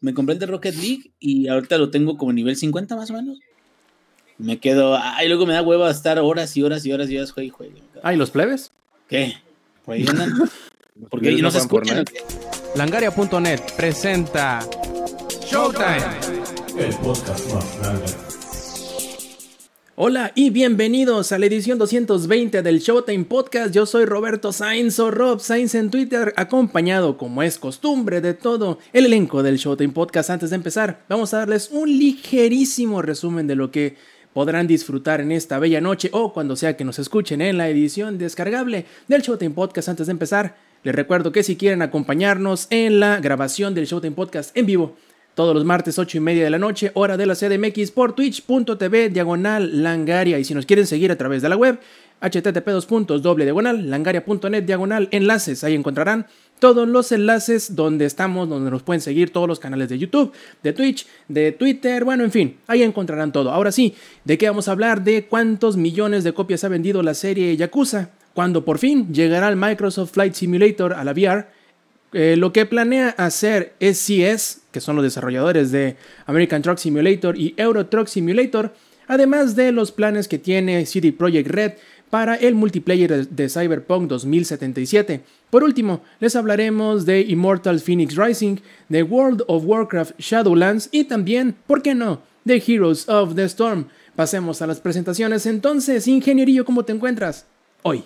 me compré el de Rocket League y ahorita lo tengo como nivel 50 más o menos. Me quedo, ay, luego me da hueva estar horas y horas y horas y horas, juegue y juegue. Ah, ¿y los plebes? ¿Qué? Por ahí andan. Porque ahí no se escuchan. Langaria.net presenta Showtime. El podcast más grande. Hola y bienvenidos a la edición 220 del Showtime Podcast. Yo soy Roberto Sainz o Rob Sainz en Twitter, acompañado, como es costumbre de todo, el elenco del Showtime Podcast. Antes de empezar, vamos a darles un ligerísimo resumen de lo que podrán disfrutar en esta bella noche o cuando sea que nos escuchen en la edición descargable del Showtime Podcast. Antes de empezar, les recuerdo que si quieren acompañarnos en la grabación del Showtime Podcast en vivo, todos los martes 8 y media de la noche, hora de la CDMX por twitch.tv diagonal langaria. Y si nos quieren seguir a través de la web, http diagonal langaria.net diagonal enlaces. Ahí encontrarán todos los enlaces donde estamos, donde nos pueden seguir todos los canales de YouTube, de Twitch, de Twitter, bueno, en fin, ahí encontrarán todo. Ahora sí, ¿de qué vamos a hablar? De cuántos millones de copias ha vendido la serie Yakuza, cuando por fin llegará el Microsoft Flight Simulator a la VR eh, lo que planea hacer SCS, que son los desarrolladores de American Truck Simulator y Euro Truck Simulator, además de los planes que tiene CD Projekt Red para el multiplayer de Cyberpunk 2077. Por último, les hablaremos de Immortal Phoenix Rising, de World of Warcraft Shadowlands y también, ¿por qué no?, de Heroes of the Storm. Pasemos a las presentaciones entonces, ingenierillo, ¿cómo te encuentras hoy?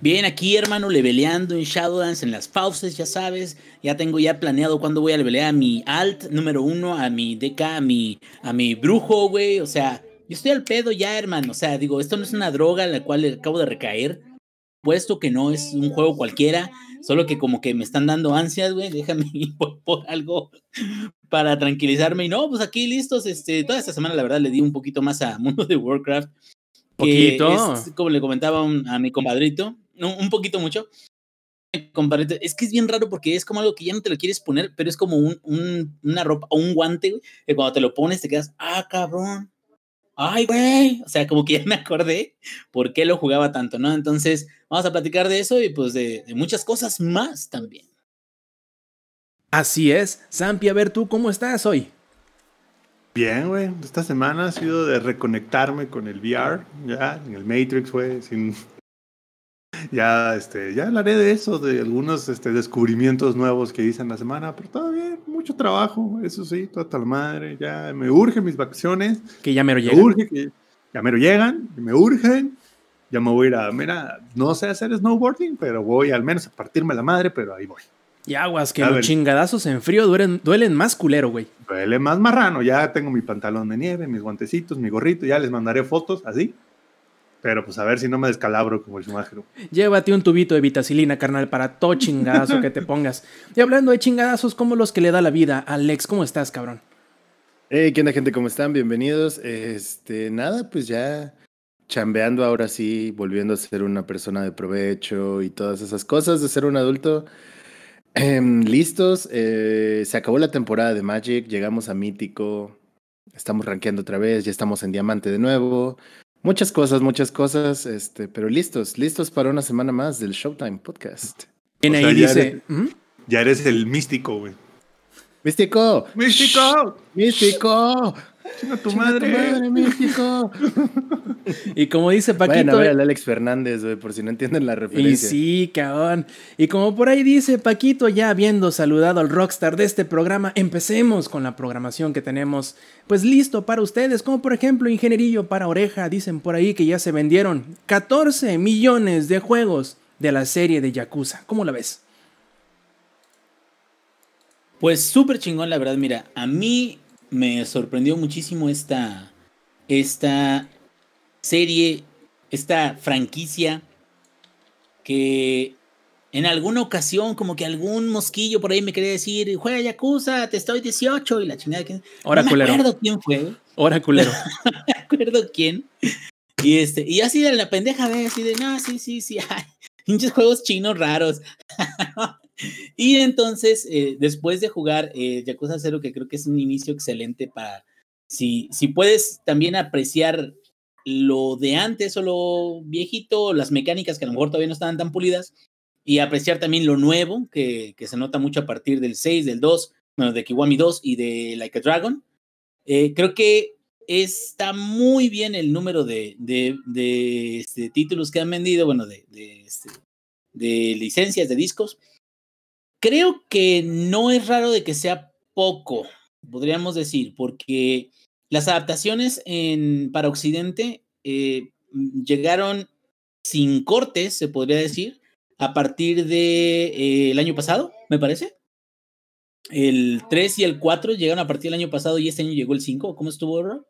Bien, aquí hermano, leveleando en Shadowlands, en las pausas, ya sabes. Ya tengo ya planeado cuándo voy a levelear a mi alt número uno, a mi DK, a mi, a mi brujo, güey. O sea, yo estoy al pedo ya, hermano. O sea, digo, esto no es una droga en la cual acabo de recaer. Puesto que no es un juego cualquiera, solo que como que me están dando ansias, güey. Déjame ir por, algo para tranquilizarme. Y no, pues aquí listos. Este, toda esta semana, la verdad, le di un poquito más a Mundo de Warcraft. Poquito. Es, como le comentaba a mi compadrito, un poquito mucho. Es que es bien raro porque es como algo que ya no te lo quieres poner, pero es como un, una ropa o un guante, que cuando te lo pones te quedas, ah, cabrón. Ay, güey. O sea, como que ya me acordé por qué lo jugaba tanto, ¿no? Entonces, vamos a platicar de eso y pues de, de muchas cosas más también. Así es. Sampi, a ver tú, ¿cómo estás hoy? Bien, güey. Esta semana ha sido de reconectarme con el VR, ya, en el Matrix, güey, sin ya, este, ya hablaré de eso, de algunos este, descubrimientos nuevos que hice en la semana, pero todavía mucho trabajo, eso sí, toda la madre, ya me urgen mis vacaciones. Que ya me lo llegan. urge que ya me lo llegan, me urgen, ya me voy a ir a, mira, no sé hacer snowboarding, pero voy al menos a partirme la madre, pero ahí voy. Y aguas, que los chingadazos en frío duelen, duelen más culero, güey. Duele más marrano, ya tengo mi pantalón de nieve, mis guantecitos, mi gorrito, ya les mandaré fotos, así, pero pues a ver si no me descalabro como el Schumacher. Llévate un tubito de vitacilina, carnal, para todo chingadazo que te pongas. Y hablando de chingadazos, como los que le da la vida, Alex, ¿cómo estás, cabrón? Hey, ¿qué onda, gente? ¿Cómo están? Bienvenidos. Este, nada, pues ya chambeando ahora sí, volviendo a ser una persona de provecho y todas esas cosas de ser un adulto. Em, listos, eh, se acabó la temporada de Magic, llegamos a Mítico, estamos rankeando otra vez, ya estamos en Diamante de nuevo. Muchas cosas, muchas cosas, este, pero listos, listos para una semana más del Showtime Podcast. En ahí dice. ¿Mm? Ya eres, el místico, güey. ¡Místico! ¡Místico! ¡Místico! ¡Chinga tu madre! madre, Místico! y como dice Paquito. Bueno, a ver, Alex Fernández, güey, por si no entienden la referencia. Y sí, cabrón. Y como por ahí dice Paquito, ya habiendo saludado al rockstar de este programa, empecemos con la programación que tenemos, pues listo para ustedes. Como por ejemplo, Ingenierillo para Oreja, dicen por ahí que ya se vendieron 14 millones de juegos de la serie de Yakuza. ¿Cómo la ves? Pues súper chingón, la verdad. Mira, a mí me sorprendió muchísimo esta, esta serie, esta franquicia que en alguna ocasión, como que algún mosquillo por ahí me quería decir, juega Yakuza, te estoy 18 y la chingada que... Ahora no me acuerdo quién fue. Ahora culero. no me acuerdo quién. Y este, y así de la pendeja de así de, no, sí, sí, sí, ay, pinches juegos chinos raros. y entonces, eh, después de jugar eh, Yakuza 0, que creo que es un inicio excelente para, si, si puedes también apreciar lo de antes o lo viejito, las mecánicas que a lo mejor todavía no estaban tan pulidas, y apreciar también lo nuevo, que, que, se nota mucho a partir del 6, del 2, bueno, de Kiwami 2 y de Like a Dragon. Eh, creo que está muy bien el número de, de, de este, títulos que han vendido, bueno, de, este, de licencias de discos. Creo que no es raro de que sea poco, podríamos decir, porque las adaptaciones en, para Occidente eh, llegaron sin cortes, se podría decir, a partir del de, eh, año pasado, me parece. El 3 y el 4 llegaron a partir del año pasado y este año llegó el 5. ¿Cómo estuvo, Rob?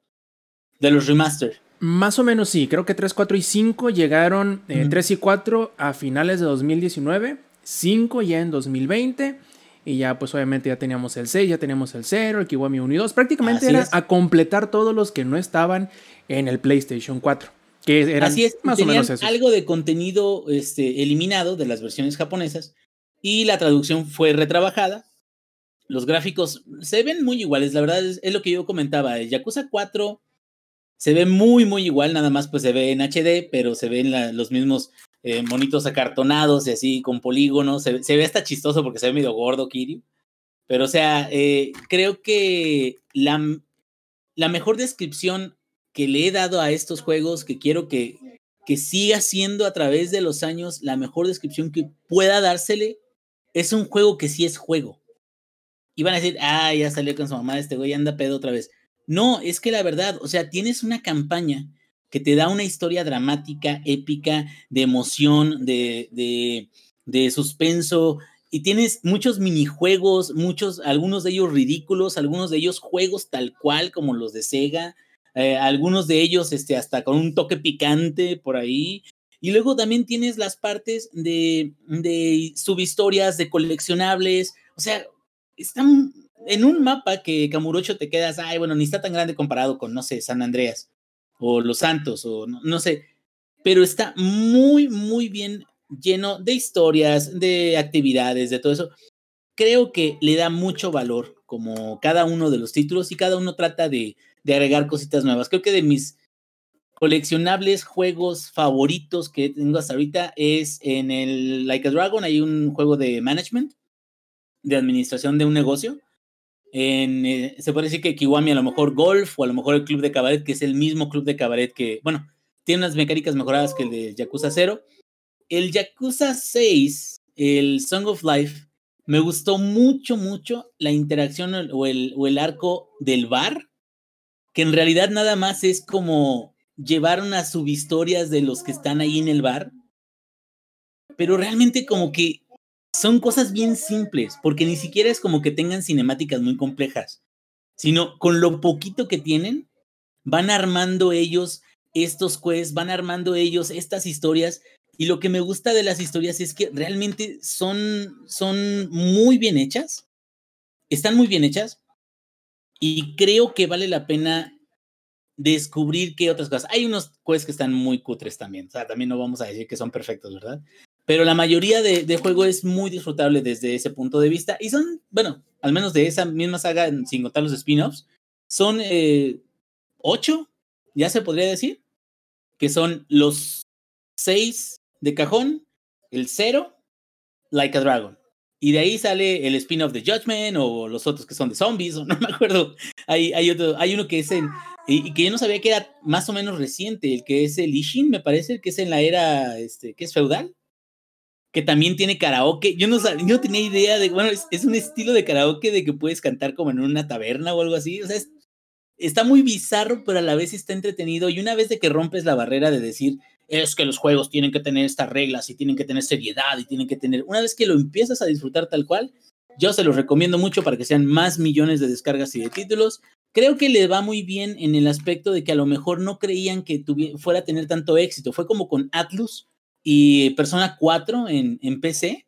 De los remaster. Más o menos sí, creo que 3, 4 y 5 llegaron, eh, 3 y 4 a finales de 2019, 5 ya en 2020 y ya pues obviamente ya teníamos el 6, ya teníamos el 0, el Kiwami 1 y 2, prácticamente Así era es. a completar todos los que no estaban en el PlayStation 4. Que eran Así es, más o menos eso. algo de contenido este, eliminado de las versiones japonesas y la traducción fue retrabajada. Los gráficos se ven muy iguales, la verdad es, es lo que yo comentaba. El Yakuza 4 se ve muy, muy igual, nada más pues se ve en HD, pero se ven la, los mismos eh, monitos acartonados y así con polígonos. Se, se, ve hasta chistoso porque se ve medio gordo, Kiryu. Pero, o sea, eh, creo que la, la mejor descripción que le he dado a estos juegos, que quiero que, que siga siendo a través de los años la mejor descripción que pueda dársele, es un juego que sí es juego. Y van a decir, ah, ya salió con su mamá, este güey anda pedo otra vez. No, es que la verdad, o sea, tienes una campaña que te da una historia dramática, épica, de emoción, de, de, de suspenso, y tienes muchos minijuegos, muchos, algunos de ellos ridículos, algunos de ellos juegos tal cual como los de Sega, eh, algunos de ellos este, hasta con un toque picante por ahí. Y luego también tienes las partes de, de subhistorias, de coleccionables, o sea, están en un mapa que Camurocho te quedas, ay, bueno, ni está tan grande comparado con, no sé, San Andreas o Los Santos o no, no sé, pero está muy, muy bien lleno de historias, de actividades, de todo eso. Creo que le da mucho valor como cada uno de los títulos y cada uno trata de, de agregar cositas nuevas. Creo que de mis coleccionables juegos favoritos que tengo hasta ahorita es en el Like a Dragon, hay un juego de management, de administración de un negocio, eh, se puede decir que Kiwami a lo mejor golf o a lo mejor el club de cabaret, que es el mismo club de cabaret que, bueno, tiene unas mecánicas mejoradas que el de Yakuza 0. El Yakuza 6, el Song of Life, me gustó mucho, mucho la interacción o el, o el arco del bar, que en realidad nada más es como llevar unas subhistorias de los que están ahí en el bar, pero realmente como que son cosas bien simples, porque ni siquiera es como que tengan cinemáticas muy complejas, sino con lo poquito que tienen, van armando ellos estos quests, van armando ellos estas historias. Y lo que me gusta de las historias es que realmente son, son muy bien hechas, están muy bien hechas, y creo que vale la pena descubrir qué otras cosas. Hay unos quests que están muy cutres también, o sea, también no vamos a decir que son perfectos, ¿verdad? Pero la mayoría de, juego es muy disfrutable desde ese punto de vista. Y son, bueno, al menos de esa misma saga, sin contar los spin-offs, son eh, ocho, ya se podría decir, que son los seis de cajón, el cero, Like a Dragon. Y de ahí sale el spin-off de Judgment o los otros que son de zombies, o no me acuerdo. Hay, hay, otro, hay uno que es en. Y, que yo no sabía que era más o menos reciente, el que es el Ishin, me parece, que es en la era, este, que es feudal que también tiene karaoke. Yo no, yo tenía idea de, bueno, es, es, un estilo de karaoke de que puedes cantar como en una taberna o algo así. O sea, es, está muy bizarro, pero a la vez está entretenido. Y una vez de que rompes la barrera de decir, es que los juegos tienen que tener estas reglas y tienen que tener seriedad y tienen que tener, una vez que lo empiezas a disfrutar tal cual, yo se los recomiendo mucho para que sean más millones de descargas y de títulos. Creo que le va muy bien en el aspecto de que a lo mejor no creían que fuera a tener tanto éxito. Fue como con Atlus, y Persona 4 en, en PC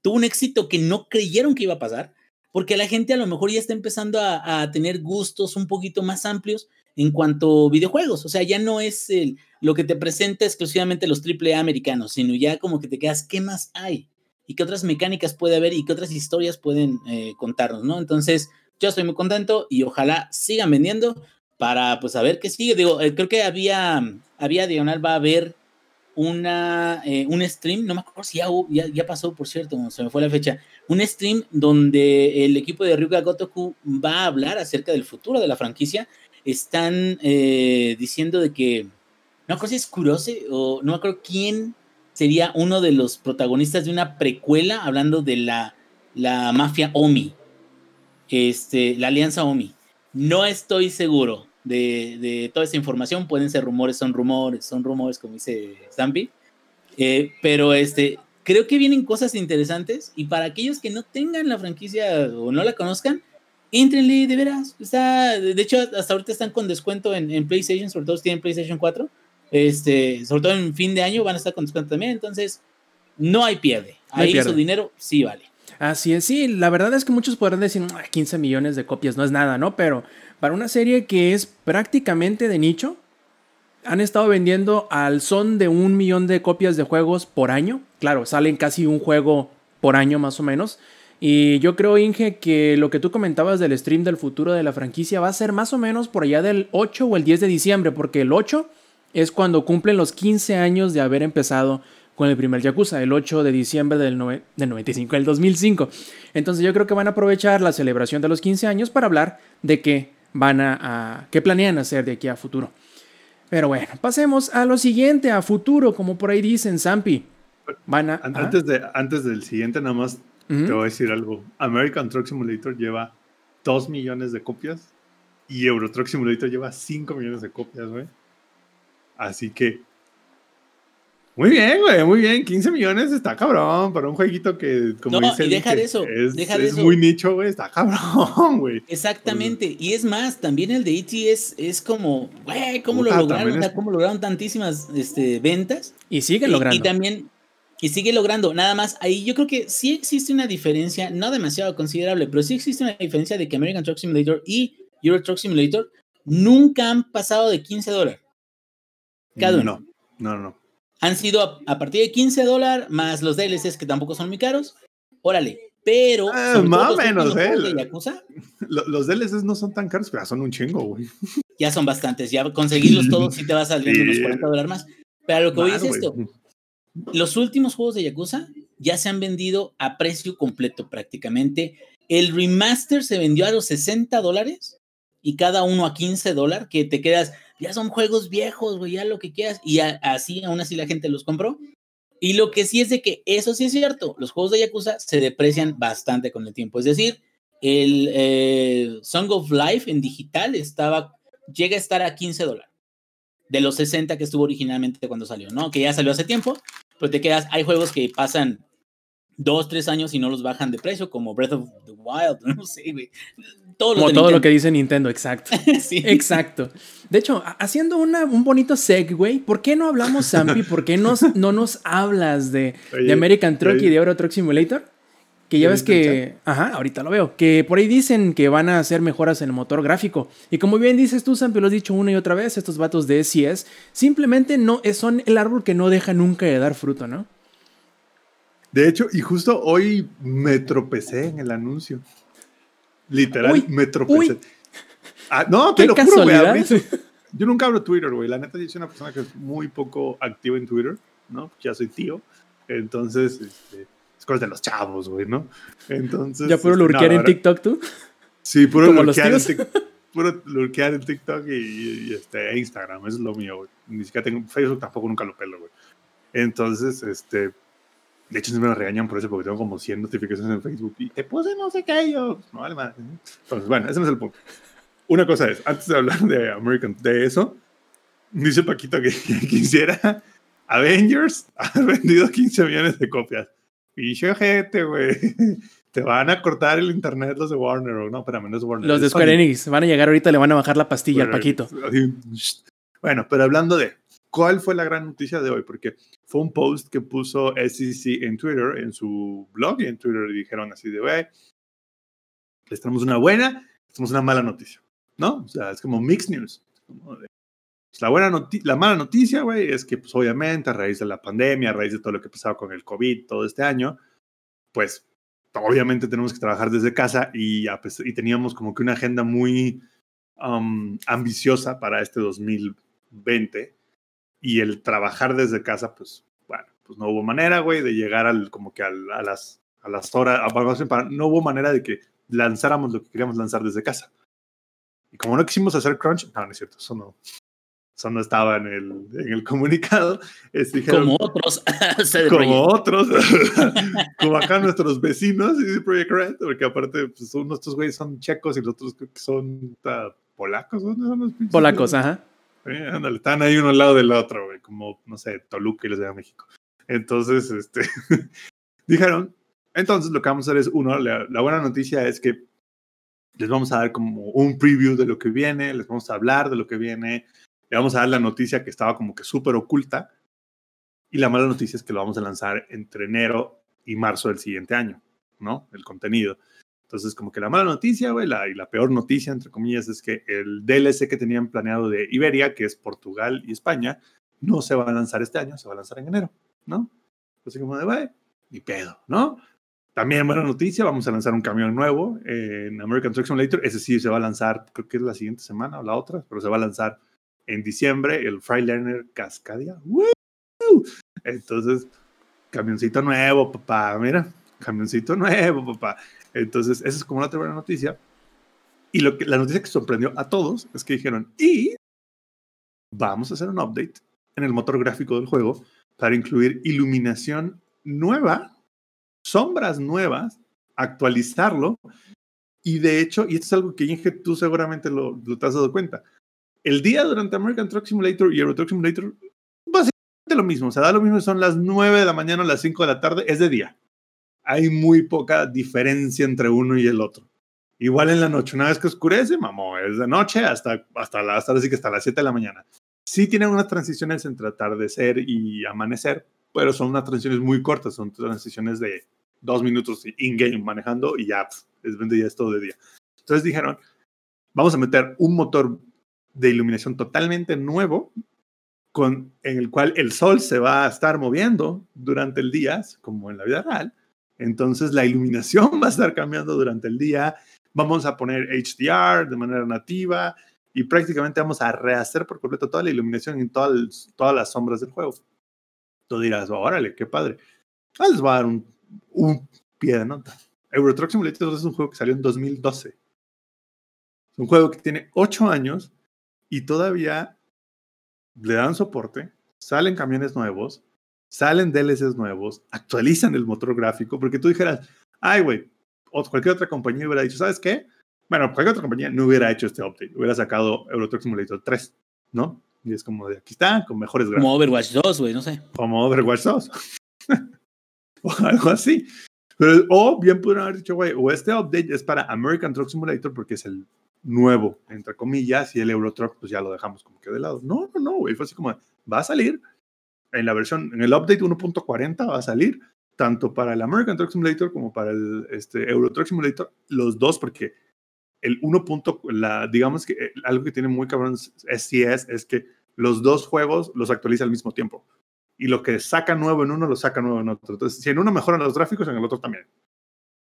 tuvo un éxito que no creyeron que iba a pasar, porque la gente a lo mejor ya está empezando a, tener gustos un poquito más amplios en cuanto a videojuegos. O sea, ya no es el, lo que te presenta exclusivamente los AAA americanos, sino ya como que te quedas, ¿qué más hay? ¿Y qué otras mecánicas puede haber? ¿Y qué otras historias pueden eh, contarnos? ¿no? Entonces, yo estoy muy contento y ojalá sigan vendiendo para pues a ver qué sigue. Digo, eh, creo que había, había Diagonal va a haber una, eh, un stream, no me acuerdo si ya, ya, ya, pasó, por cierto, se me fue la fecha, un stream donde el equipo de Ryuga Gotoku va a hablar acerca del futuro de la franquicia. Están eh, diciendo de que, no me acuerdo si es Kurose o no me acuerdo quién sería uno de los protagonistas de una precuela hablando de la, la mafia Omi, este, la alianza Omi. No estoy seguro, de, toda esa información. Pueden ser rumores, son rumores, son rumores, como dice Stampy. Eh, pero este, creo que vienen cosas interesantes y para aquellos que no tengan la franquicia o no la conozcan, entrenle de veras. Está, de hecho, hasta ahorita están con descuento en, PlayStation, sobre todo si tienen PlayStation 4. Este, sobre todo en fin de año van a estar con descuento también. Entonces, no hay pierde. Ahí su dinero sí vale. Así es, sí, la verdad es que muchos podrán decir, 15 millones de copias no es nada, ¿no? Pero para una serie que es prácticamente de nicho, han estado vendiendo al son de un millón de copias de juegos por año. Claro, salen casi un juego por año más o menos. Y yo creo, Inge, que lo que tú comentabas del stream del futuro de la franquicia va a ser más o menos por allá del 8 o el 10 de diciembre, porque el 8 es cuando cumplen los 15 años de haber empezado con el primer Yakuza, el 8 de diciembre del, del 95, el 2005. Entonces yo creo que van a aprovechar la celebración de los 15 años para hablar de que van a, qué planean hacer de aquí a futuro. Pero bueno, pasemos a lo siguiente, a futuro, como por ahí dicen, Zampi. Van a, antes, de, antes del siguiente, nada más te voy a decir algo. American Truck Simulator lleva 2 millones de copias y Euro Truck Simulator lleva 5 millones de copias, güey. Así que muy bien, güey, muy bien. 15 millones está cabrón para un jueguito que, como no, y deja de eso, es, deja de es muy nicho, güey, está cabrón, güey. Exactamente. Y es más, también el de E.T. es, como, güey, ¿cómo lo lograron? ¿Cómo lograron tantísimas este, ventas? Y sigue logrando. Y, también, y sigue logrando. Nada más, ahí yo creo que sí existe una diferencia, no demasiado considerable, pero sí existe una diferencia de que American Truck Simulator y Euro Truck Simulator nunca han pasado de 15 dólares. Cada uno. No, no, no han sido a, partir de 15 dólares, más los DLCs que tampoco son muy caros. Órale, pero. Ah, más o menos, ¿eh? los DLCs no son tan caros, pero son un chingo, güey. Ya son bastantes, ya conseguirlos todos sí te vas saliendo unos 40 dólares más. Pero lo que voy es esto: los últimos juegos de Yakuza ya se han vendido a precio completo prácticamente. El remaster se vendió a los 60 dólares y cada uno a 15 dólares, que te quedas, ya son juegos viejos, güey, ya lo que quieras. Y así, aún así la gente los compró. Y lo que sí es de que eso sí es cierto, los juegos de Yakuza se deprecian bastante con el tiempo. Es decir, el eh, Song of Life en digital estaba, llega a estar a 15 dólares. De los 60 que estuvo originalmente cuando salió, ¿no? Que ya salió hace tiempo, pero te quedas, hay juegos que pasan dos, tres años y no los bajan de precio, como Breath of the Wild, no sé, güey. Todo como todo lo que dice Nintendo, exacto. sí. Exacto. De hecho, haciendo una, un bonito segue, ¿por qué no hablamos, Zampi? ¿Por qué nos, no nos hablas de, de American Truck y de Euro Truck Simulator? Que ya ves que, ajá, ahorita lo veo, que por ahí dicen que van a hacer mejoras en el motor gráfico. Y como bien dices tú, Zampi, lo has dicho una y otra vez, estos vatos de SES simplemente no son el árbol que no deja nunca de dar fruto, ¿no? De hecho, y justo hoy me tropecé en el anuncio. Literal, me tropecé. Ah, no, te lo juro, güey. Yo nunca abro Twitter, güey. La neta, yo soy una persona que es muy poco activa en Twitter, ¿no? Ya soy tío. Entonces, este, es cosa de los chavos, güey, ¿no? Entonces. ¿Ya puro este, lurkear en TikTok tú? Sí, puro lurkear, en, puro lurkear en TikTok y, este, Instagram. Eso es lo mío, güey. Ni siquiera tengo Facebook, tampoco nunca lo pelo, güey. Entonces, este de hecho, se me regañan por eso porque tengo como 100 notificaciones en Facebook y te puse no sé qué yo. No vale más. Entonces, bueno, ese no es el punto. Una cosa es, antes de hablar de American, de eso, dice Paquito que, quisiera Avengers ha vendido 15 millones de copias. Y yo, gente, güey. Te van a cortar el internet los de Warner, o no, espérame, no es Warner. Los de Square Enix van a llegar ahorita, le van a bajar la pastilla al Paquito. Bueno, pero hablando de, ¿cuál fue la gran noticia de hoy? Porque fue un post que puso SEC en Twitter, en su blog y en Twitter y dijeron así de, güey, les una buena, les una mala noticia, ¿no? O sea, es como mixed news. Pues, la, buena la mala noticia, güey, es que pues obviamente a raíz de la pandemia, a raíz de todo lo que pasaba con el COVID todo este año, pues obviamente tenemos que trabajar desde casa y, y teníamos como que una agenda muy um, ambiciosa para este 2020 y el trabajar desde casa, pues, bueno, pues no hubo manera, güey, de llegar al, como que al- a, las, a las horas, a- no hubo manera de que lanzáramos lo que queríamos lanzar desde casa. Y como no quisimos hacer crunch, no, no es cierto, eso no, eso no estaba en el, en el comunicado. Es, dijeron, Como otros. Como otros, como acá nuestros vecinos y Project Red, porque aparte pues, son, estos güeyes son checos y los otros creo que son ah, polacos. ¿no? Polacos, ajá. Están ahí uno al lado del otro, como, no sé, Toluca y los de México. Entonces, este, dijeron, entonces lo que vamos a hacer es, uno, la, la buena noticia es que les vamos a dar como un preview de lo que viene, les vamos a hablar de lo que viene, le vamos a dar la noticia que estaba como que súper oculta, y la mala noticia es que lo vamos a lanzar entre enero y marzo del siguiente año, ¿no? El contenido. Entonces, como que la mala noticia, güey, la, y la peor noticia, entre comillas, es que el DLC que tenían planeado de Iberia, que es Portugal y España, no se va a lanzar este año, se va a lanzar en enero, ¿no? Así como de, güey, ni pedo, ¿no? También buena noticia, vamos a lanzar un camión nuevo en American Truck Simulator. Ese sí se va a lanzar, creo que es la siguiente semana o la otra, pero se va a lanzar en diciembre, el Freightliner Cascadia. ¡Woo! Entonces, camioncito nuevo, papá, mira, camioncito nuevo, papá. Entonces, esa es como otra buena noticia. Y lo que, la noticia que sorprendió a todos es que dijeron, y vamos a hacer un update en el motor gráfico del juego para incluir iluminación nueva, sombras nuevas, actualizarlo. Y de hecho, y esto es algo que Inge, tú seguramente lo, lo te has dado cuenta, el día durante American Truck Simulator y Euro Truck Simulator, básicamente lo mismo, o sea, da lo mismo, son las 9 de la mañana o las 5 de la tarde, es de día. Hay muy poca diferencia entre uno y el otro. Igual en la noche, una vez que oscurece, mamó, es de noche hasta, hasta, la, hasta, así que hasta las 7 de la mañana. Sí tienen unas transiciones entre atardecer y amanecer, pero son unas transiciones muy cortas, son transiciones de dos minutos in-game manejando y ya, es, ya es todo de día. Entonces dijeron, vamos a meter un motor de iluminación totalmente nuevo, con, en el cual el sol se va a estar moviendo durante el día, como en la vida real. Entonces la iluminación va a estar cambiando durante el día. Vamos a poner HDR de manera nativa y prácticamente vamos a rehacer por completo toda la iluminación en todas, todas las sombras del juego. Tú dirás, oh, órale, qué padre. Ah, les va a dar un, un pie de nota. Euro Truck Simulator es un juego que salió en 2012. Es un juego que tiene 8 años y todavía le dan soporte, salen camiones nuevos, salen DLCs nuevos, actualizan el motor gráfico, porque tú dijeras, ay, güey, cualquier otra compañía hubiera dicho, ¿sabes qué? Bueno, cualquier otra compañía no hubiera hecho este update, hubiera sacado Euro Truck Simulator 3, ¿no? Y es como de aquí está, con mejores gráficos. Como Overwatch 2, güey, no sé. Como Overwatch 2. o algo así. Pero, o bien pudieron haber dicho, güey, o este update es para American Truck Simulator porque es el nuevo, entre comillas, y el Euro Truck, pues ya lo dejamos como que de lado. No, no, no, güey, fue así como, va a salir en la versión, en el update 1.40 va a salir tanto para el American Truck Simulator como para el este, Euro Truck Simulator, los dos, porque el 1. La, digamos que eh, algo que tiene muy cabrón SCS es que los dos juegos los actualiza al mismo tiempo. Y lo que saca nuevo en uno, lo saca nuevo en otro. Entonces, si en uno mejoran los gráficos, en el otro también.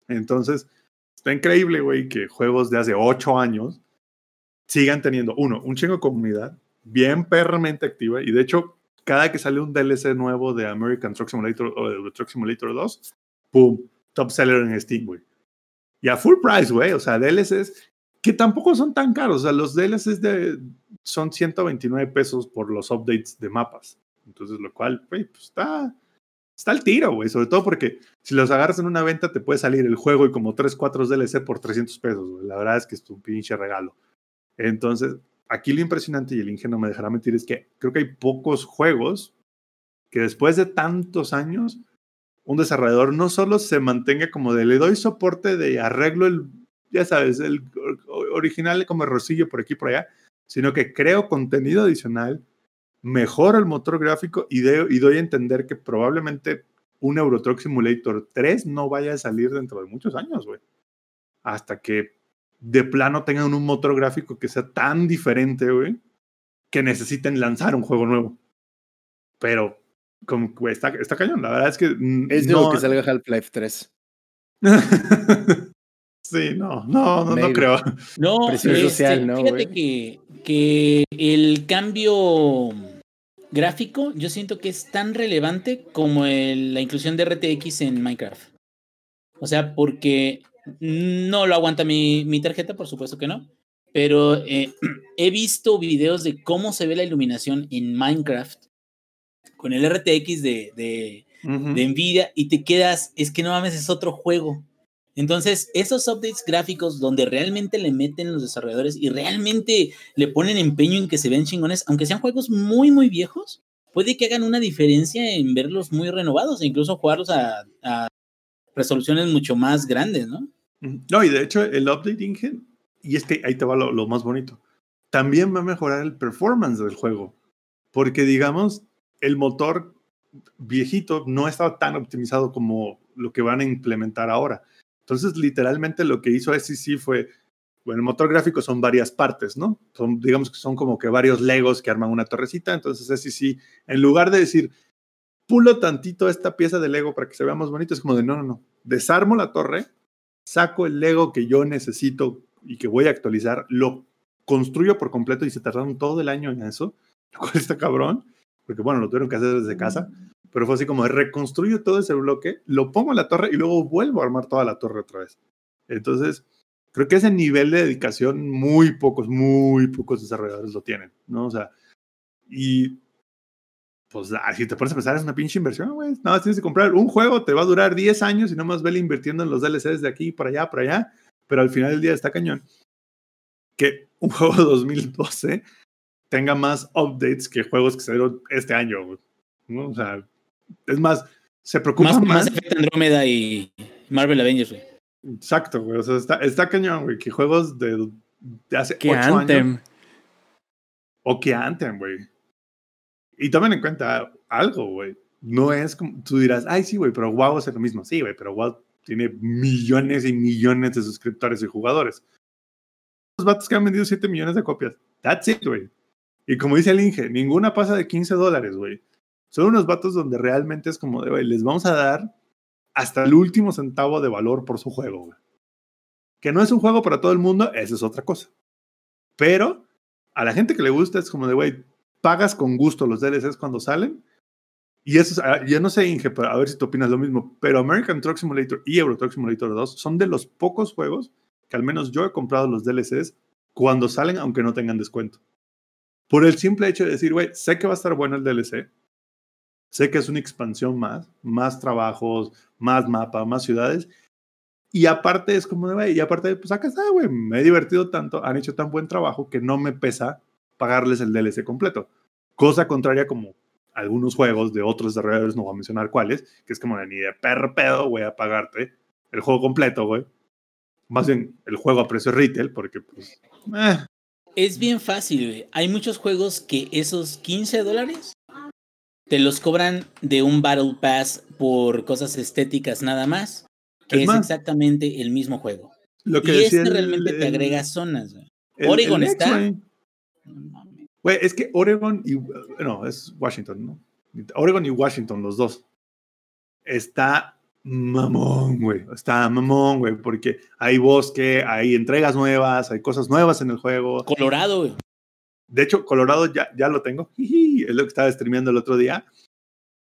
Entonces, está increíble, güey, que juegos de hace ocho años sigan teniendo, uno, un chingo de comunidad bien perramente activa. Y de hecho, cada que sale un DLC nuevo de American Truck Simulator o de Truck Simulator 2, ¡pum! Top seller en Steam, güey. Y a full price, güey. O sea, DLCs que tampoco son tan caros. O sea, los DLCs de, son 129 pesos por los updates de mapas. Entonces, lo cual, güey, pues está, está al tiro, güey. Sobre todo porque si los agarras en una venta, te puede salir el juego y como 3, 4 DLC por 300 pesos, güey. La verdad es que es un pinche regalo. Entonces, aquí lo impresionante, y el Inge no me dejará mentir, es que creo que hay pocos juegos que después de tantos años, un desarrollador no solo se mantenga como de le doy soporte de arreglo el, ya sabes, el original como errorcillo por aquí por allá, sino que creo contenido adicional, mejora el motor gráfico y, de, y doy a entender que probablemente un Euro Truck Simulator 3 no vaya a salir dentro de muchos años, güey. Hasta que de plano tengan un motor gráfico que sea tan diferente, güey, que necesiten lanzar un juego nuevo. Pero, como, güey, está, está cañón. La verdad es que. Es no... que salga Half-Life 3. sí, no, no, no, no creo. No, Presión este, social, ¿no, fíjate güey? que, que el cambio gráfico, yo siento que es tan relevante como el- la inclusión de RTX en Minecraft. O sea, porque no lo aguanta mi, mi tarjeta, por supuesto que no. Pero eh, he visto videos de cómo se ve la iluminación en Minecraft con el RTX de, de, Nvidia y te quedas, es que no mames, es otro juego. Entonces, esos updates gráficos donde realmente le meten los desarrolladores y realmente le ponen empeño en que se vean chingones, aunque sean juegos muy, muy viejos, puede que hagan una diferencia en verlos muy renovados e incluso jugarlos a, a resoluciones mucho más grandes, ¿no? No, y de hecho, el update engine, y es que ahí te va lo, lo más bonito, también va a mejorar el performance del juego. Porque, digamos, el motor viejito no estaba tan optimizado como lo que van a implementar ahora. Entonces, literalmente lo que hizo SEC fue, bueno, el motor gráfico son varias partes, ¿no? Son, digamos que son como que varios Legos que arman una torrecita. Entonces, SEC, en lugar de decir, pulo tantito esta pieza de Lego para que se vea más bonito, es como de, no, no, no, desarmo la torre, saco el Lego que yo necesito y que voy a actualizar, lo construyo por completo y se tardaron todo el año en eso, lo cual está cabrón, porque bueno, lo tuvieron que hacer desde casa, pero fue así como reconstruyo todo ese bloque, lo pongo en la torre y luego vuelvo a armar toda la torre otra vez. Entonces, creo que ese nivel de dedicación muy pocos, muy pocos desarrolladores lo tienen, ¿no? O sea, y pues si te pones a pensar es una pinche inversión, güey. Nada más tienes que comprar un juego, te va a durar 10 años y nada más vele invirtiendo en los DLCs de aquí para allá, para allá, pero al final del día está cañón. Que un juego de 2012 tenga más updates que juegos que salieron este año, güey. ¿no? O sea, es más, se preocupa Más, más. más Effect Andromeda y Marvel Avengers, güey. Exacto, güey. O sea, está, está cañón, güey, que juegos de, de hace Que 8 años o que Anthem, güey. Y tomen en cuenta algo, güey. No es como, tú dirás, ay, sí, güey, pero WoW es lo mismo. Sí, güey, pero WoW tiene millones y millones de suscriptores y jugadores. Los vatos que han vendido 7 millones de copias. That's it, güey. Y como dice el Inge, ninguna pasa de 15 dólares, güey. Son unos vatos donde realmente es como de, güey, les vamos a dar hasta el último centavo de valor por su juego, güey. Que no es un juego para todo el mundo, esa es otra cosa. Pero a la gente que le gusta es como de, güey, pagas con gusto los DLCs cuando salen. Y eso, es- ah, yo no sé, Inge, pero a ver si tú opinas lo mismo, pero American Truck Simulator y Euro Truck Simulator 2 son de los pocos juegos que al menos yo he comprado los DLCs cuando salen, aunque no tengan descuento. Por el simple hecho de decir, güey, sé que va a estar bueno el DLC, sé que es una expansión más, más trabajos, más mapa, más ciudades, y aparte es como güey, y aparte, pues acá está, güey, me he divertido tanto, han hecho tan buen trabajo que no me pesa pagarles el DLC completo. Cosa contraria como algunos juegos de otros desarrolladores, no voy a mencionar cuáles, que es como de ni de perro pedo voy a pagarte el juego completo, güey. Más bien el juego a precio retail, porque pues... eh, Es bien fácil, güey. Hay muchos juegos que esos 15 dólares te los cobran de un Battle Pass por cosas estéticas nada más, que Es es, más, exactamente el mismo juego. lo que Y este el- realmente te agrega zonas, güey. Oregon el está-. No mames. Güey, es que Oregon y. No, es Washington, ¿no? Oregon y Washington, los dos. Está mamón, güey. Está mamón, güey, porque hay bosque, hay entregas nuevas, hay cosas nuevas en el juego. Colorado, güey. De hecho, Colorado ya, ya lo tengo. Es lo que estaba streameando el otro día.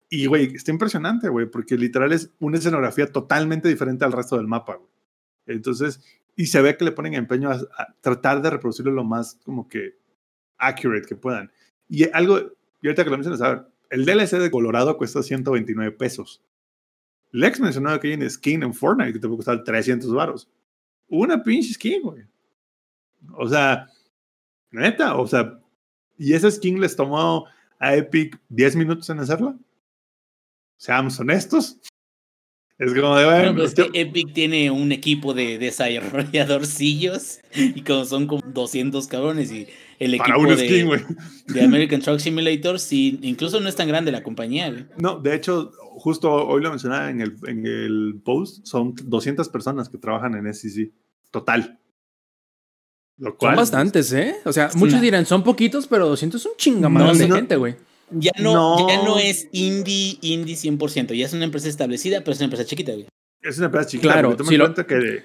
Y, güey, está impresionante, güey, porque literal es una escenografía totalmente diferente al resto del mapa, güey. Entonces, y se ve que le ponen empeño a, a tratar de reproducirlo lo más como que accurate que puedan. Y algo, y ahorita que lo mencionas, a ver, el DLC de Colorado cuesta 129 pesos. Lex mencionaba que hay una skin en Fortnite que te puede costar 300 varos. Una pinche skin, güey. O sea, neta, o sea, y esa skin les tomó a Epic 10 minutos en hacerla. Seamos honestos. Es como de, Bueno, bueno, pues yo- que Epic tiene un equipo de desarrolladorcillos y como son como 200 cabrones y el para equipo de, skin, güey. de American Truck Simulator, sí, incluso no es tan grande la compañía, güey. No, de hecho, justo hoy lo mencionaba en el, en el post, son 200 personas que trabajan en SEC. Total. Lo cual, Son bastantes, ¿eh? O sea, Sí. muchos dirán, son poquitos, pero 200 es un chingamadral No, de no. gente, güey. Ya no, No. ya no es indie, indie 100%, ya es una empresa establecida, pero es una empresa chiquita, güey. Es una empresa chiquita, Claro, si lo- cuenta que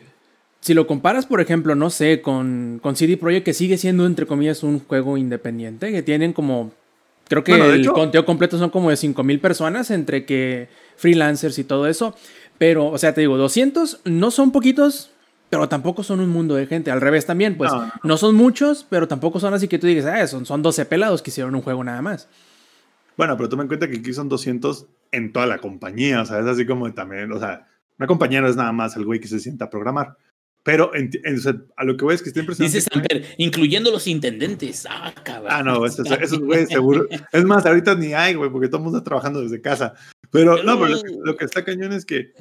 Si lo comparas, por ejemplo, no sé, con, con CD Projekt, que sigue siendo, entre comillas, un juego independiente, que tienen como Creo que Bueno, el hecho- conteo completo son como de 5000 personas entre que freelancers y todo eso. Pero, o sea, te digo, 200 no son poquitos, pero tampoco son un mundo de gente. Al revés también, pues No, son muchos, pero tampoco son así que tú digas, ah, son, son 12 pelados que hicieron un juego nada más. Bueno, pero toma en cuenta que aquí son 200 en toda la compañía, o sea, es así como también, o sea, una compañía no es nada más el güey que se sienta a programar. Pero enti- en- o sea, a lo que voy es que está impresionante. Dice Samper, incluyendo los intendentes. Ah, cabrón. Ah, no, esos, esos güeyes seguro. Es más, ahorita ni hay, güey, porque todo el mundo está trabajando desde casa. Pero no, pero lo que, lo que está cañón es que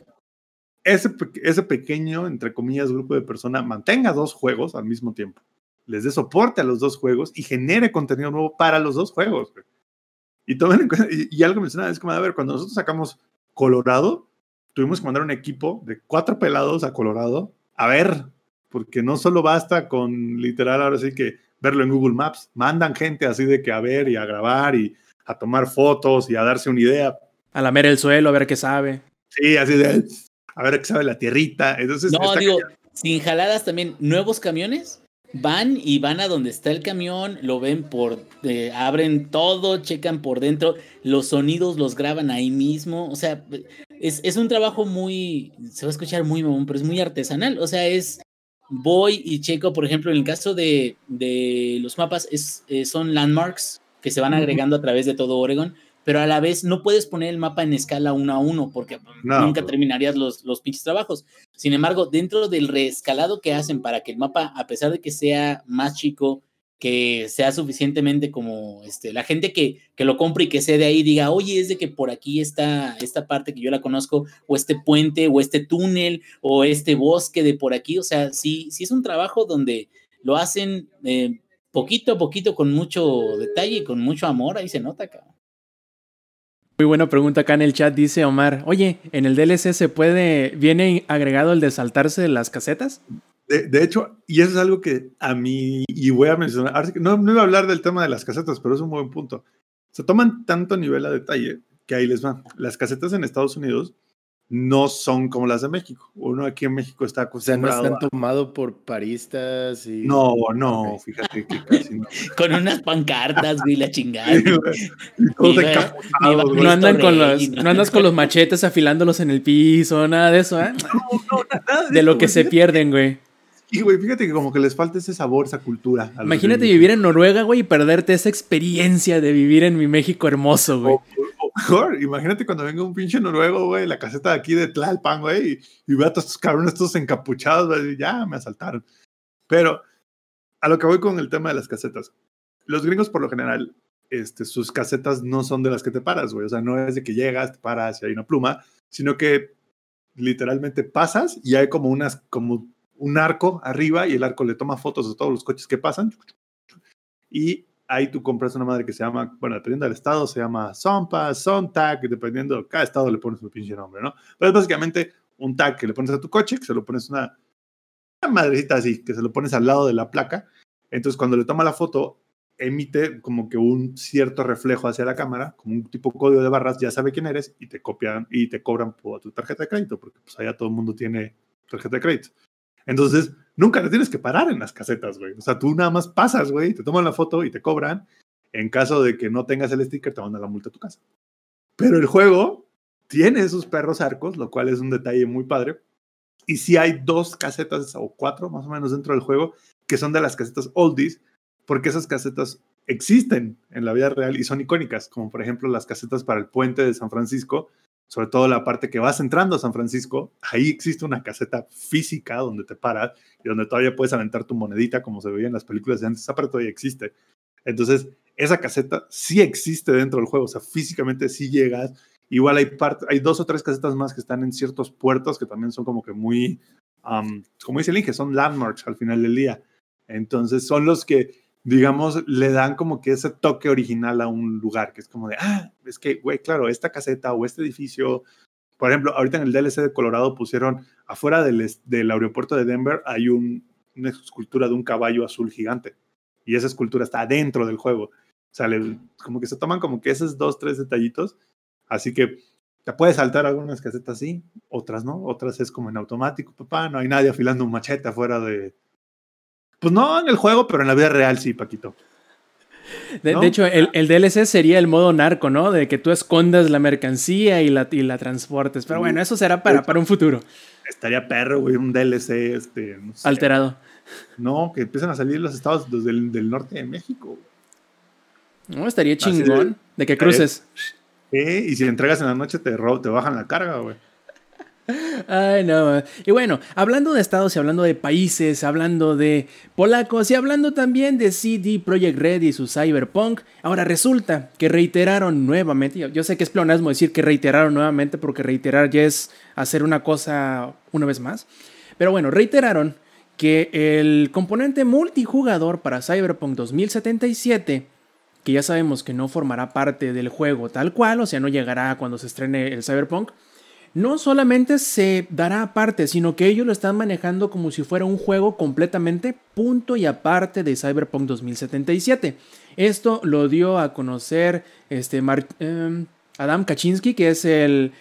ese, ese pequeño, entre comillas, grupo de personas mantenga dos juegos al mismo tiempo. Les dé soporte a los dos juegos y genere contenido nuevo para los dos juegos. güey. Y, tomen en cuenta- y, y algo mencionaba, es como, a ver, cuando nosotros sacamos Colorado, tuvimos que mandar un equipo de cuatro pelados a Colorado a ver, porque no solo basta con literal ahora sí que verlo en Google Maps, mandan gente así de que a ver y a grabar y a tomar fotos y a darse una idea. A lamer el suelo, a ver qué sabe. Sí, así de a ver qué sabe la tierrita. Entonces, No, digo, sin jaladas también, nuevos camiones van y van a donde está el camión, lo ven por, eh, abren todo, checan por dentro, los sonidos los graban ahí mismo, o sea, es, es un trabajo muy, se va a escuchar muy mamón, pero es muy artesanal, o sea, es, voy y checo, por ejemplo, en el caso de, de los mapas, es, eh, son landmarks que se van agregando a través de todo Oregon, pero a la vez no puedes poner el mapa en escala uno a uno porque No, nunca pues. terminarías los, los pinches trabajos. Sin embargo, dentro del reescalado que hacen para que el mapa, a pesar de que sea más chico, que sea suficientemente como este, la gente que, que lo compre y que sea de ahí diga, oye, es de que por aquí está esta parte que yo la conozco, o este puente, o este túnel, o este bosque de por aquí. O sea, sí, sí es un trabajo donde lo hacen eh, poquito a poquito, con mucho detalle y con mucho amor. Ahí se nota, cabrón. Muy buena pregunta acá en el chat, dice Omar. Oye, ¿en el DLC se puede, viene agregado el de saltarse las casetas? De, de hecho, y eso es algo que a mí, y voy a mencionar, no, no iba a hablar del tema de las casetas, pero es un buen punto. Se toman tanto nivel a detalle que ahí les va. Las casetas en Estados Unidos no son como las de México. Uno aquí en México está O sea, no acostumbrado están tomado por paristas y. No, no, fíjate que casi no. Con unas pancartas, güey, la chingada. No andan, con Rey, los, ¿no? no andas con los machetes afilándolos en el piso, nada de eso, ¿eh? Nada De lo eso, que güey. se pierden, güey. Y, güey, fíjate que como que les falta ese sabor, esa cultura. Imagínate vivir en Noruega, güey, y perderte esa experiencia de vivir en mi México hermoso, güey. Mejor, imagínate cuando venga un pinche noruego, güey, la caseta de aquí de Tlalpan, güey, y, y vea a todos estos cabrones, estos encapuchados, güey, ya me asaltaron. Pero a lo que voy con el tema de las casetas. Los gringos, por lo general, este, sus casetas no son de las que te paras, güey. O sea, no es de que llegas, te paras y hay una pluma, sino que literalmente pasas y hay como unas, como un arco arriba y el arco le toma fotos de todos los coches que pasan. Y ahí tú compras una madre que se llama, bueno, dependiendo del estado, se llama Sonpass, Sontag, dependiendo, cada estado le pones su pinche nombre, ¿no? Pero es básicamente un tag que le pones a tu coche, que se lo pones una, una madrecita así, que se lo pones al lado de la placa. Entonces, cuando le toma la foto, emite como que un cierto reflejo hacia la cámara, como un tipo código de barras, ya sabe quién eres y te copian y te cobran por tu tarjeta de crédito, porque pues allá todo el mundo tiene tarjeta de crédito. Entonces, nunca te tienes que parar en las casetas, güey. O sea, tú nada más pasas, güey, te toman la foto y te cobran. En caso de que no tengas el sticker, te mandan la multa a tu casa. Pero el juego tiene esos perros arcos, lo cual es un detalle muy padre. Y si hay dos casetas o cuatro más o menos dentro del juego que son de las casetas oldies, porque esas casetas existen en la vida real y son icónicas, como por ejemplo las casetas para el puente de San Francisco, sobre todo la parte que vas entrando a San Francisco, ahí existe una caseta física donde te paras y donde todavía puedes aventar tu monedita como se veía en las películas de antes, esa parte todavía existe. Entonces, esa caseta sí existe dentro del juego, o sea, físicamente sí llegas. Igual hay, hay dos o tres casetas más que están en ciertos puertos que también son como que muy, como dice el Inge, son landmarks al final del día. Entonces, son los que, digamos, le dan como que ese toque original a un lugar, que es como de, ah, es que, güey, claro, esta caseta o este edificio, por ejemplo, ahorita en el DLC de Colorado pusieron, afuera del, del aeropuerto de Denver hay un- una escultura de un caballo azul gigante, y esa escultura está dentro del juego. O sea, le- como que se toman como que esos dos, tres detallitos, así que te puedes saltar algunas casetas sí, otras no, otras es como en automático, papá, no hay nadie afilando un machete afuera de... Pues no en el juego, pero en la vida real sí, Paquito. De, ¿no? de hecho, el, el DLC sería el modo narco, ¿no? De que tú escondas la mercancía y la, y la transportes. Pero bueno, eso será para, para un futuro Estaría perro, güey, un DLC, este, no sé. alterado. No, que empiezan a salir los estados del, del norte de México. No, estaría Así de- chingón de que cruces. ¿Eh? Y si entregas en la noche te, te bajan la carga, güey. Ay, no. Y bueno, hablando de estados y hablando de países, hablando de polacos y hablando también de CD Projekt Red y su Cyberpunk, ahora resulta que reiteraron nuevamente, yo, yo sé que es pleonasmo decir que reiteraron nuevamente porque reiterar ya es hacer una cosa una vez más, pero bueno, reiteraron que el componente multijugador para Cyberpunk 2077 que ya sabemos que no formará parte del juego tal cual, o sea, no llegará cuando se estrene el Cyberpunk, no solamente se dará aparte, sino que ellos lo están manejando como si fuera un juego completamente punto y aparte de Cyberpunk 2077. Esto lo dio a conocer este em, Adam Kaczynski, que es el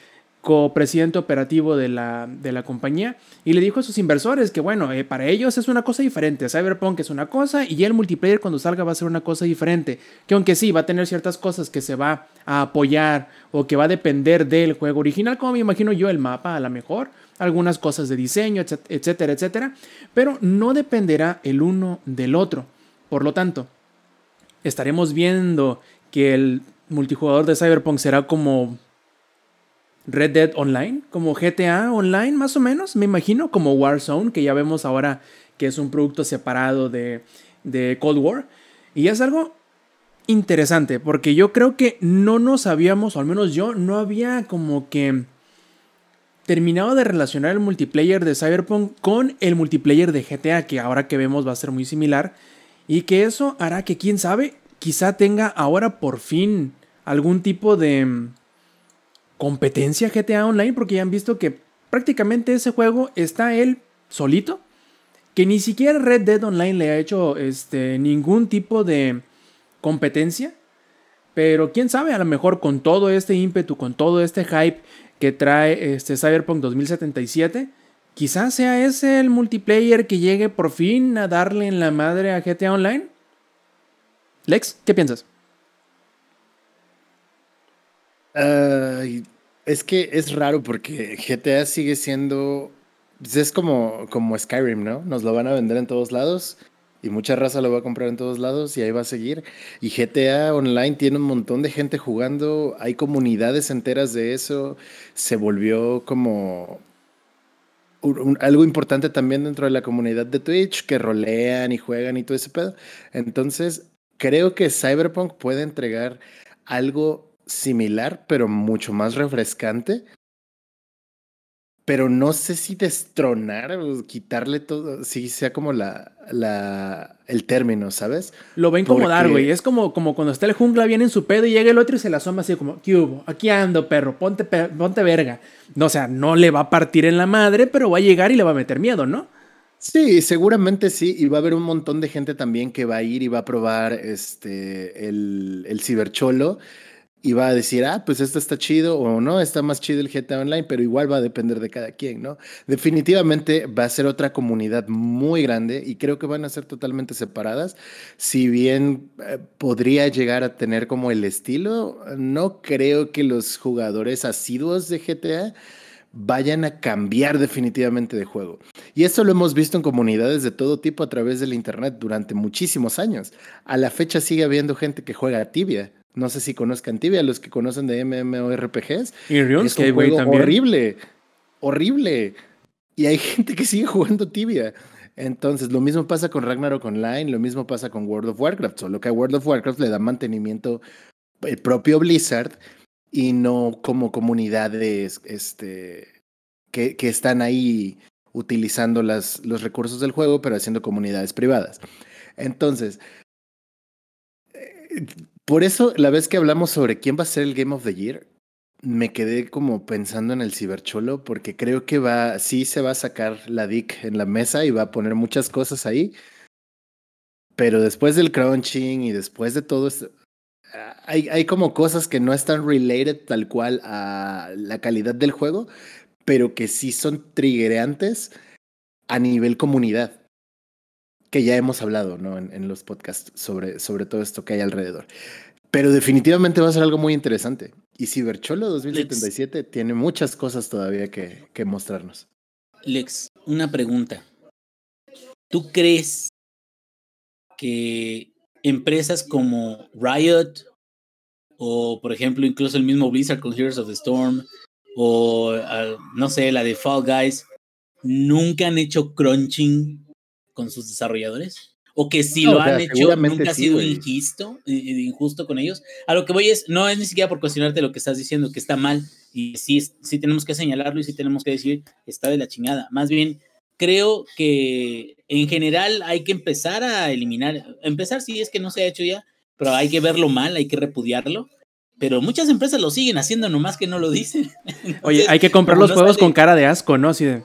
copresidente operativo de la, de la compañía, y le dijo a sus inversores que, bueno, eh, para ellos es una cosa diferente. Cyberpunk es una cosa y el multiplayer cuando salga va a ser una cosa diferente. Que aunque sí, va a tener ciertas cosas que se va a apoyar o que va a depender del juego original, como me imagino yo el mapa a lo mejor, algunas cosas de diseño, etc- etcétera, etcétera, pero no dependerá el uno del otro. Por lo tanto, estaremos viendo que el multijugador de Cyberpunk será como Red Dead Online, como GTA Online más o menos, me imagino, como Warzone, que ya vemos ahora que es un producto separado de, de Cold War. Y es algo interesante, porque yo creo que no nos habíamos, o al menos yo, no había como que terminado de relacionar el multiplayer de Cyberpunk con el multiplayer de GTA, que ahora que vemos va a ser muy similar, y que eso hará que, quién sabe, quizá tenga ahora por fin algún tipo de competencia GTA Online, porque ya han visto que prácticamente ese juego está él solito, que ni siquiera Red Dead Online le ha hecho este, ningún tipo de competencia. Pero quién sabe, a lo mejor con todo este ímpetu, con todo este hype que trae este Cyberpunk 2077, quizás sea ese el multiplayer que llegue por fin a darle en la madre a GTA Online. Lex, ¿qué piensas? Es que es raro porque GTA sigue siendo. pues, Es como, como Skyrim, ¿no? Nos lo van a vender en todos lados y mucha raza lo va a comprar en todos lados y ahí va a seguir. Y GTA Online tiene un montón de gente jugando, hay comunidades enteras de eso. Se volvió como algo importante también dentro de la comunidad de Twitch, que rolean y juegan y todo ese pedo. Entonces, creo que Cyberpunk puede entregar algo similar, pero mucho más refrescante. Pero no sé si destronar o quitarle todo, si sea como la, la, el término, ¿sabes? Lo va a incomodar, Porque- güey. Es como, como cuando está el jungla bien en su pedo y llega el otro y se la asoma así como, ¿qué hubo? Aquí ando, perro, ponte, ponte verga. No, o sea, no le va a partir en la madre, pero va a llegar y le va a meter miedo, ¿no? Sí, seguramente sí, y va a haber un montón de gente también que va a ir y va a probar este el, el cibercholo y va a decir, ah, pues esto está chido o no, está más chido el GTA Online, pero igual va a depender de cada quien, ¿no? Definitivamente va a ser otra comunidad muy grande y creo que van a ser totalmente separadas. Si bien eh, podría llegar a tener como el estilo, no creo que los jugadores asiduos de GTA vayan a cambiar definitivamente de juego. Y esto lo hemos visto en comunidades de todo tipo a través del Internet durante muchísimos años. A la fecha sigue habiendo gente que juega Tibia. No sé si conozcan Tibia, los que conocen de MMORPGs. Y Es un juego también. horrible, horrible. Y hay gente que sigue jugando Tibia. Entonces, lo mismo pasa con Ragnarok Online, lo mismo pasa con World of Warcraft, solo que a World of Warcraft le da mantenimiento el propio Blizzard y no como comunidades este, que, que están ahí utilizando las, los recursos del juego, pero haciendo comunidades privadas. Entonces, eh, por eso la vez que hablamos sobre quién va a ser el Game of the Year, me quedé como pensando en el cibercholo porque creo que va, sí se va a sacar la DIC en la mesa y va a poner muchas cosas ahí. Pero después del crunching y después de todo esto, hay, hay como cosas que no están related tal cual a la calidad del juego, pero que sí son triggerantes a nivel comunidad. Que ya hemos hablado ¿no? en, en los podcasts sobre, sobre todo esto que hay alrededor. Pero definitivamente va a ser algo muy interesante. Y Cibercholo 2077 tiene muchas cosas todavía que, que mostrarnos. Lex, una pregunta. ¿Tú crees que empresas como Riot o, por ejemplo, incluso el mismo Blizzard con Heroes of the Storm o, uh, no sé, la de Fall Guys, nunca han hecho crunching con sus desarrolladores? ¿O que si No, lo o sea, han hecho, nunca ha sí, sido injusto, injusto con ellos? A lo que voy es, no es ni siquiera por cuestionarte lo que estás diciendo, que está mal, y sí, sí tenemos que señalarlo y sí tenemos que decir, está de la chingada. Más bien, creo que en general hay que empezar a eliminar, empezar si es que no se ha hecho ya, pero hay que verlo mal, hay que repudiarlo. Pero muchas empresas lo siguen haciendo, nomás que no lo dicen. Oye, Entonces, hay que comprar los no juegos sale- con cara de asco, ¿no? Así de.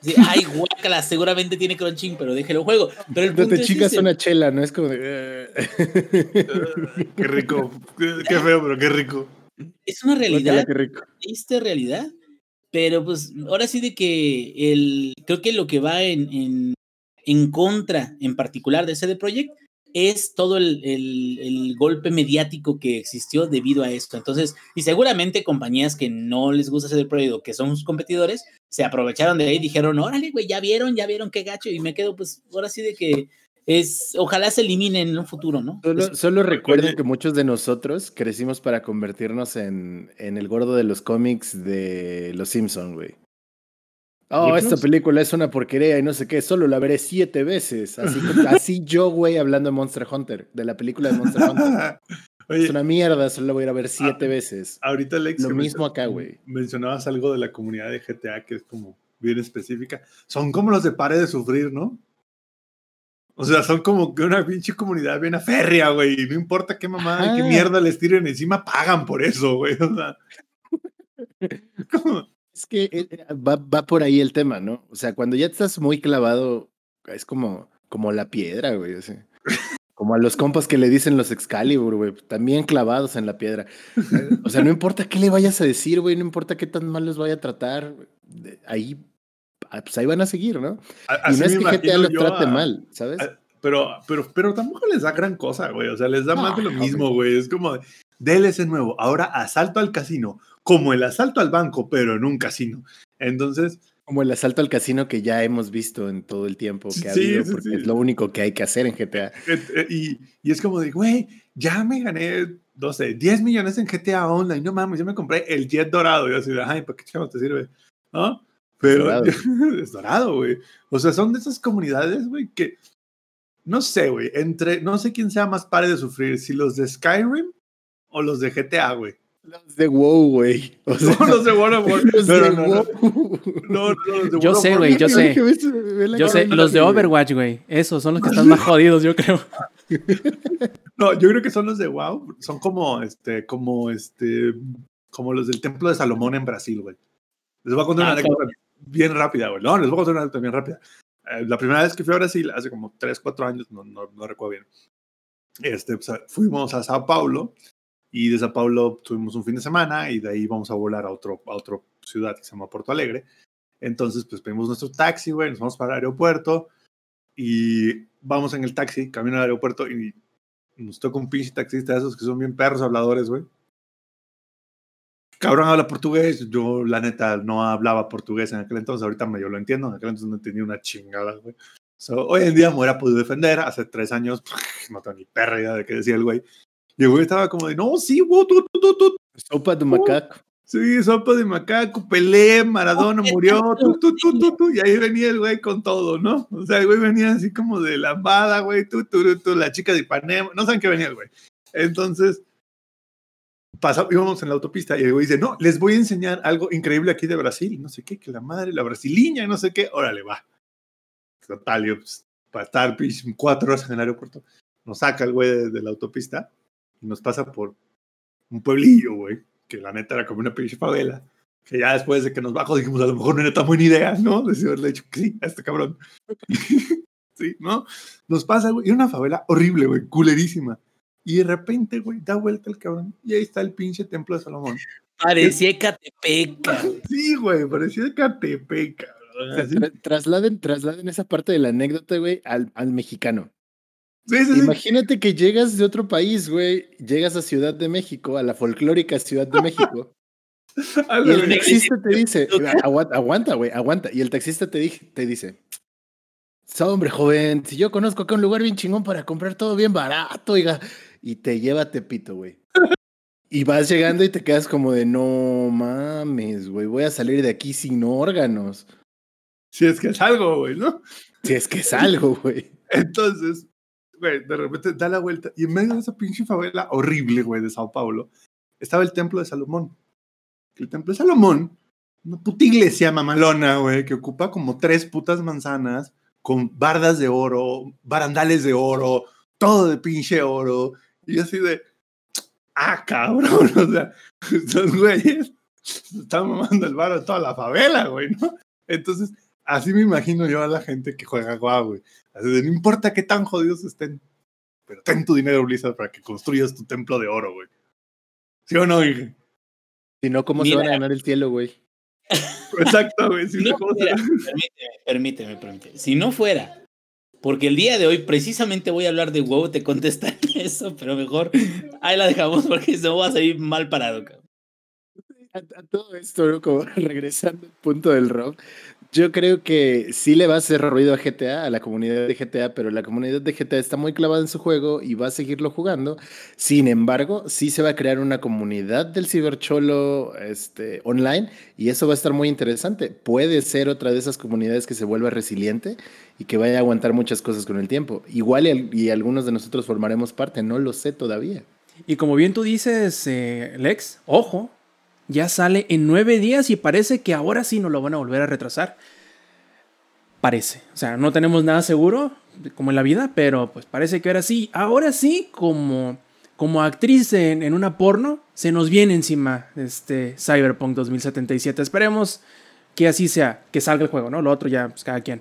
Sí, ay, guácala, seguramente tiene crunching, pero déjelo juego. Pero el punto te es chingas ese. una chela, ¿no? Es como de... Qué rico. Qué, qué feo, pero qué rico. es una realidad, qué rico. triste realidad, pero pues ahora sí de que el, creo que lo que va en, en, en contra en particular de CD Projekt es todo el, el, el golpe mediático que existió debido a esto. Entonces, y seguramente compañías que no les gusta CD Projekt o que son sus competidores, se aprovecharon de ahí y dijeron, órale, güey, ya vieron, ya vieron qué gacho, y me quedo pues ahora sí de que es, ojalá se eliminen en un futuro, ¿no? Solo, solo recuerden que muchos de nosotros crecimos para convertirnos en, en el gordo de los cómics de Los Simpson, güey. Oh, esta ¿Películas? película es una porquería y no sé qué, solo la veré siete veces. Así, así yo, güey, hablando de Monster Hunter, de la película de Monster Hunter. Es una mierda, solo la voy a ir a ver siete veces. ahorita Alex. Lo mismo acá, güey. Mencionabas algo de la comunidad de GTA que es como bien específica. Son como los de Pare de Sufrir, ¿no? O sea, son como que una pinche comunidad bien férrea, güey. No importa qué mamá, qué Ajá. mierda les tiren encima, pagan por eso, güey. O sea, como- Es que eh, eh, va, va por ahí el tema, ¿no? O sea, cuando ya estás muy clavado, es como, como la piedra, güey. o sea, como a los compas que le dicen los Excalibur, güey. También clavados en la piedra. O sea, no importa qué le vayas a decir, güey. No importa qué tan mal los vaya a tratar. de- Ahí, ah, pues ahí van a seguir, ¿no? a- Y no es que GTA los trate a- mal, ¿sabes? a- Pero, pero, pero tampoco les da gran cosa, güey. O sea, les da más de lo mismo, güey. Es como DLC nuevo. Ahora asalto al casino. Como el asalto al banco, pero en un casino. Entonces, Como el asalto al casino que ya hemos visto en todo el tiempo que ha Sí, habido, porque sí. es lo único que hay que hacer en GTA. Eh, y, y es como de, güey, ya me gané, no sé, 10 millones en GTA Online, no mames, yo me compré el jet dorado. Y yo así ay, ¿para qué chavos te sirve? ¿No? Pero dorado. es dorado, güey. O sea, son de esas comunidades, güey, que no sé, güey, entre, no sé quién sea más pare de sufrir, si los de Skyrim o los de GTA, güey. Los de WoW, güey. O sea, No, los de World of War. los No, de no. WoW. No, no, los de Yo sé, güey, yo sé. Yo sé, los de. Overwatch, güey. Esos son los que están más jodidos, yo creo. No, yo creo que son los de WoW. Son como, este, como, este, como los del Templo de Salomón en Brasil, güey. Les voy a contar Ah, una anécdota bien rápida, güey. No, les voy a contar una anécdota bien rápida. Eh, la primera vez que fui a Brasil, hace como 3, 4 años, no, no, no recuerdo bien. Este, pues, fuimos a Sao Paulo y de Sao Paulo tuvimos un fin de semana y de ahí vamos a volar a otro, a otra ciudad que se llama Porto Alegre. Entonces, pues pedimos nuestro taxi, güey, nos vamos para el aeropuerto y vamos en el taxi, camino al aeropuerto y nos toca un pinche taxista de esos que son bien perros habladores, güey. Cabrón habla portugués, yo la neta no hablaba portugués en aquel entonces, ahorita medio lo entiendo, en aquel entonces no tenía una chingada, güey. So, hoy en día me hubiera podido defender, hace tres años no tengo ni perra idea de qué decía el güey. Y el güey estaba como de, no, sí, güey, tú, tú, tú, tú, Sopa de macaco. Sí, sopa de macaco, Pelé, Maradona murió, tú, tú, tú, tú, tú, y ahí venía el güey con todo, ¿no? O sea, el güey venía así como de lambada, güey, tú, tú, tú, tú, la chica de Ipanema, no saben qué venía el güey. Entonces, pasa, íbamos en la autopista y el güey dice, no, les voy a enseñar algo increíble aquí de Brasil, no sé qué, que la madre, la brasiliña, no sé qué, órale, va. Total, yo, pues, para estar cuatro horas en el aeropuerto, nos saca el güey de, de la autopista y nos pasa por un pueblillo, güey que la neta era como una pinche favela, que ya después de que nos bajó dijimos, a lo mejor no era tan buena idea, ¿no? De haberle dicho que sí a este cabrón. sí, ¿no? Nos pasa, güey, y una favela horrible, güey, culerísima. Y de repente, güey, da vuelta el cabrón y ahí está el pinche templo de Salomón. Parecía Ecatepec, cabrón. Sí, güey, parecía Catepec, cabrón. cabrón. O sea, así. tra- trasladen, trasladen esa parte de la anécdota, güey, al, al mexicano. Sí, sí, sí. Imagínate que llegas de otro país, güey, llegas a Ciudad de México, a la folclórica Ciudad de México, y el taxista te dice, aguanta, güey, aguanta, y el taxista te, dije- te dice, "So, hombre, joven, si yo conozco acá un lugar bien chingón para comprar todo bien barato, oiga, y te lleva a Tepito, güey. Y vas llegando y te quedas como de, no mames, güey, voy a salir de aquí sin órganos. Si es que es algo, güey, ¿no? Si es que salgo, güey. Entonces, güey, de repente da la vuelta y en medio de esa pinche favela horrible, güey, de Sao Paulo, estaba el templo de Salomón. El templo de Salomón, una puta iglesia mamalona, güey, que ocupa como tres putas manzanas con bardas de oro, barandales de oro, todo de pinche oro. Y así de, ah, cabrón, o sea, estos güeyes están mamando el bar a toda la favela, güey, ¿no? Entonces, así me imagino yo a la gente que juega guau, güey. Así de, no importa qué tan jodidos estén, pero ten tu dinero, Blizzard, para que construyas tu templo de oro, güey. ¿Sí o no, dije? Si no, ¿cómo se van a ganar el cielo, güey? Exacto, güey. Si no ¿cómo se- fuera, permíteme, permíteme, permíteme. Si no fuera, porque el día de hoy precisamente voy a hablar de WoW, te contestaré eso, pero mejor ahí la dejamos porque se me va a salir mal parado, cabrón. A, a todo esto, ¿no? como regresando al punto del rock, yo creo que sí le va a hacer ruido a GTA, a la comunidad de GTA, pero la comunidad de GTA está muy clavada en su juego y va a seguirlo jugando. Sin embargo, sí se va a crear una comunidad del cibercholo este, online y eso va a estar muy interesante. Puede ser otra de esas comunidades que se vuelva resiliente y que vaya a aguantar muchas cosas con el tiempo. Igual y, al- y algunos de nosotros formaremos parte, no lo sé todavía. Y como bien tú dices, eh, Lex, ojo, ya sale en nueve días y parece que ahora sí nos lo van a volver a retrasar. Parece. O sea, no tenemos nada seguro, como en la vida, pero pues parece que ahora sí. Ahora sí, como, como actriz en, en una porno, se nos viene encima este Cyberpunk 2077. Esperemos que así sea, que salga el juego, ¿no? Lo otro ya, pues cada quien.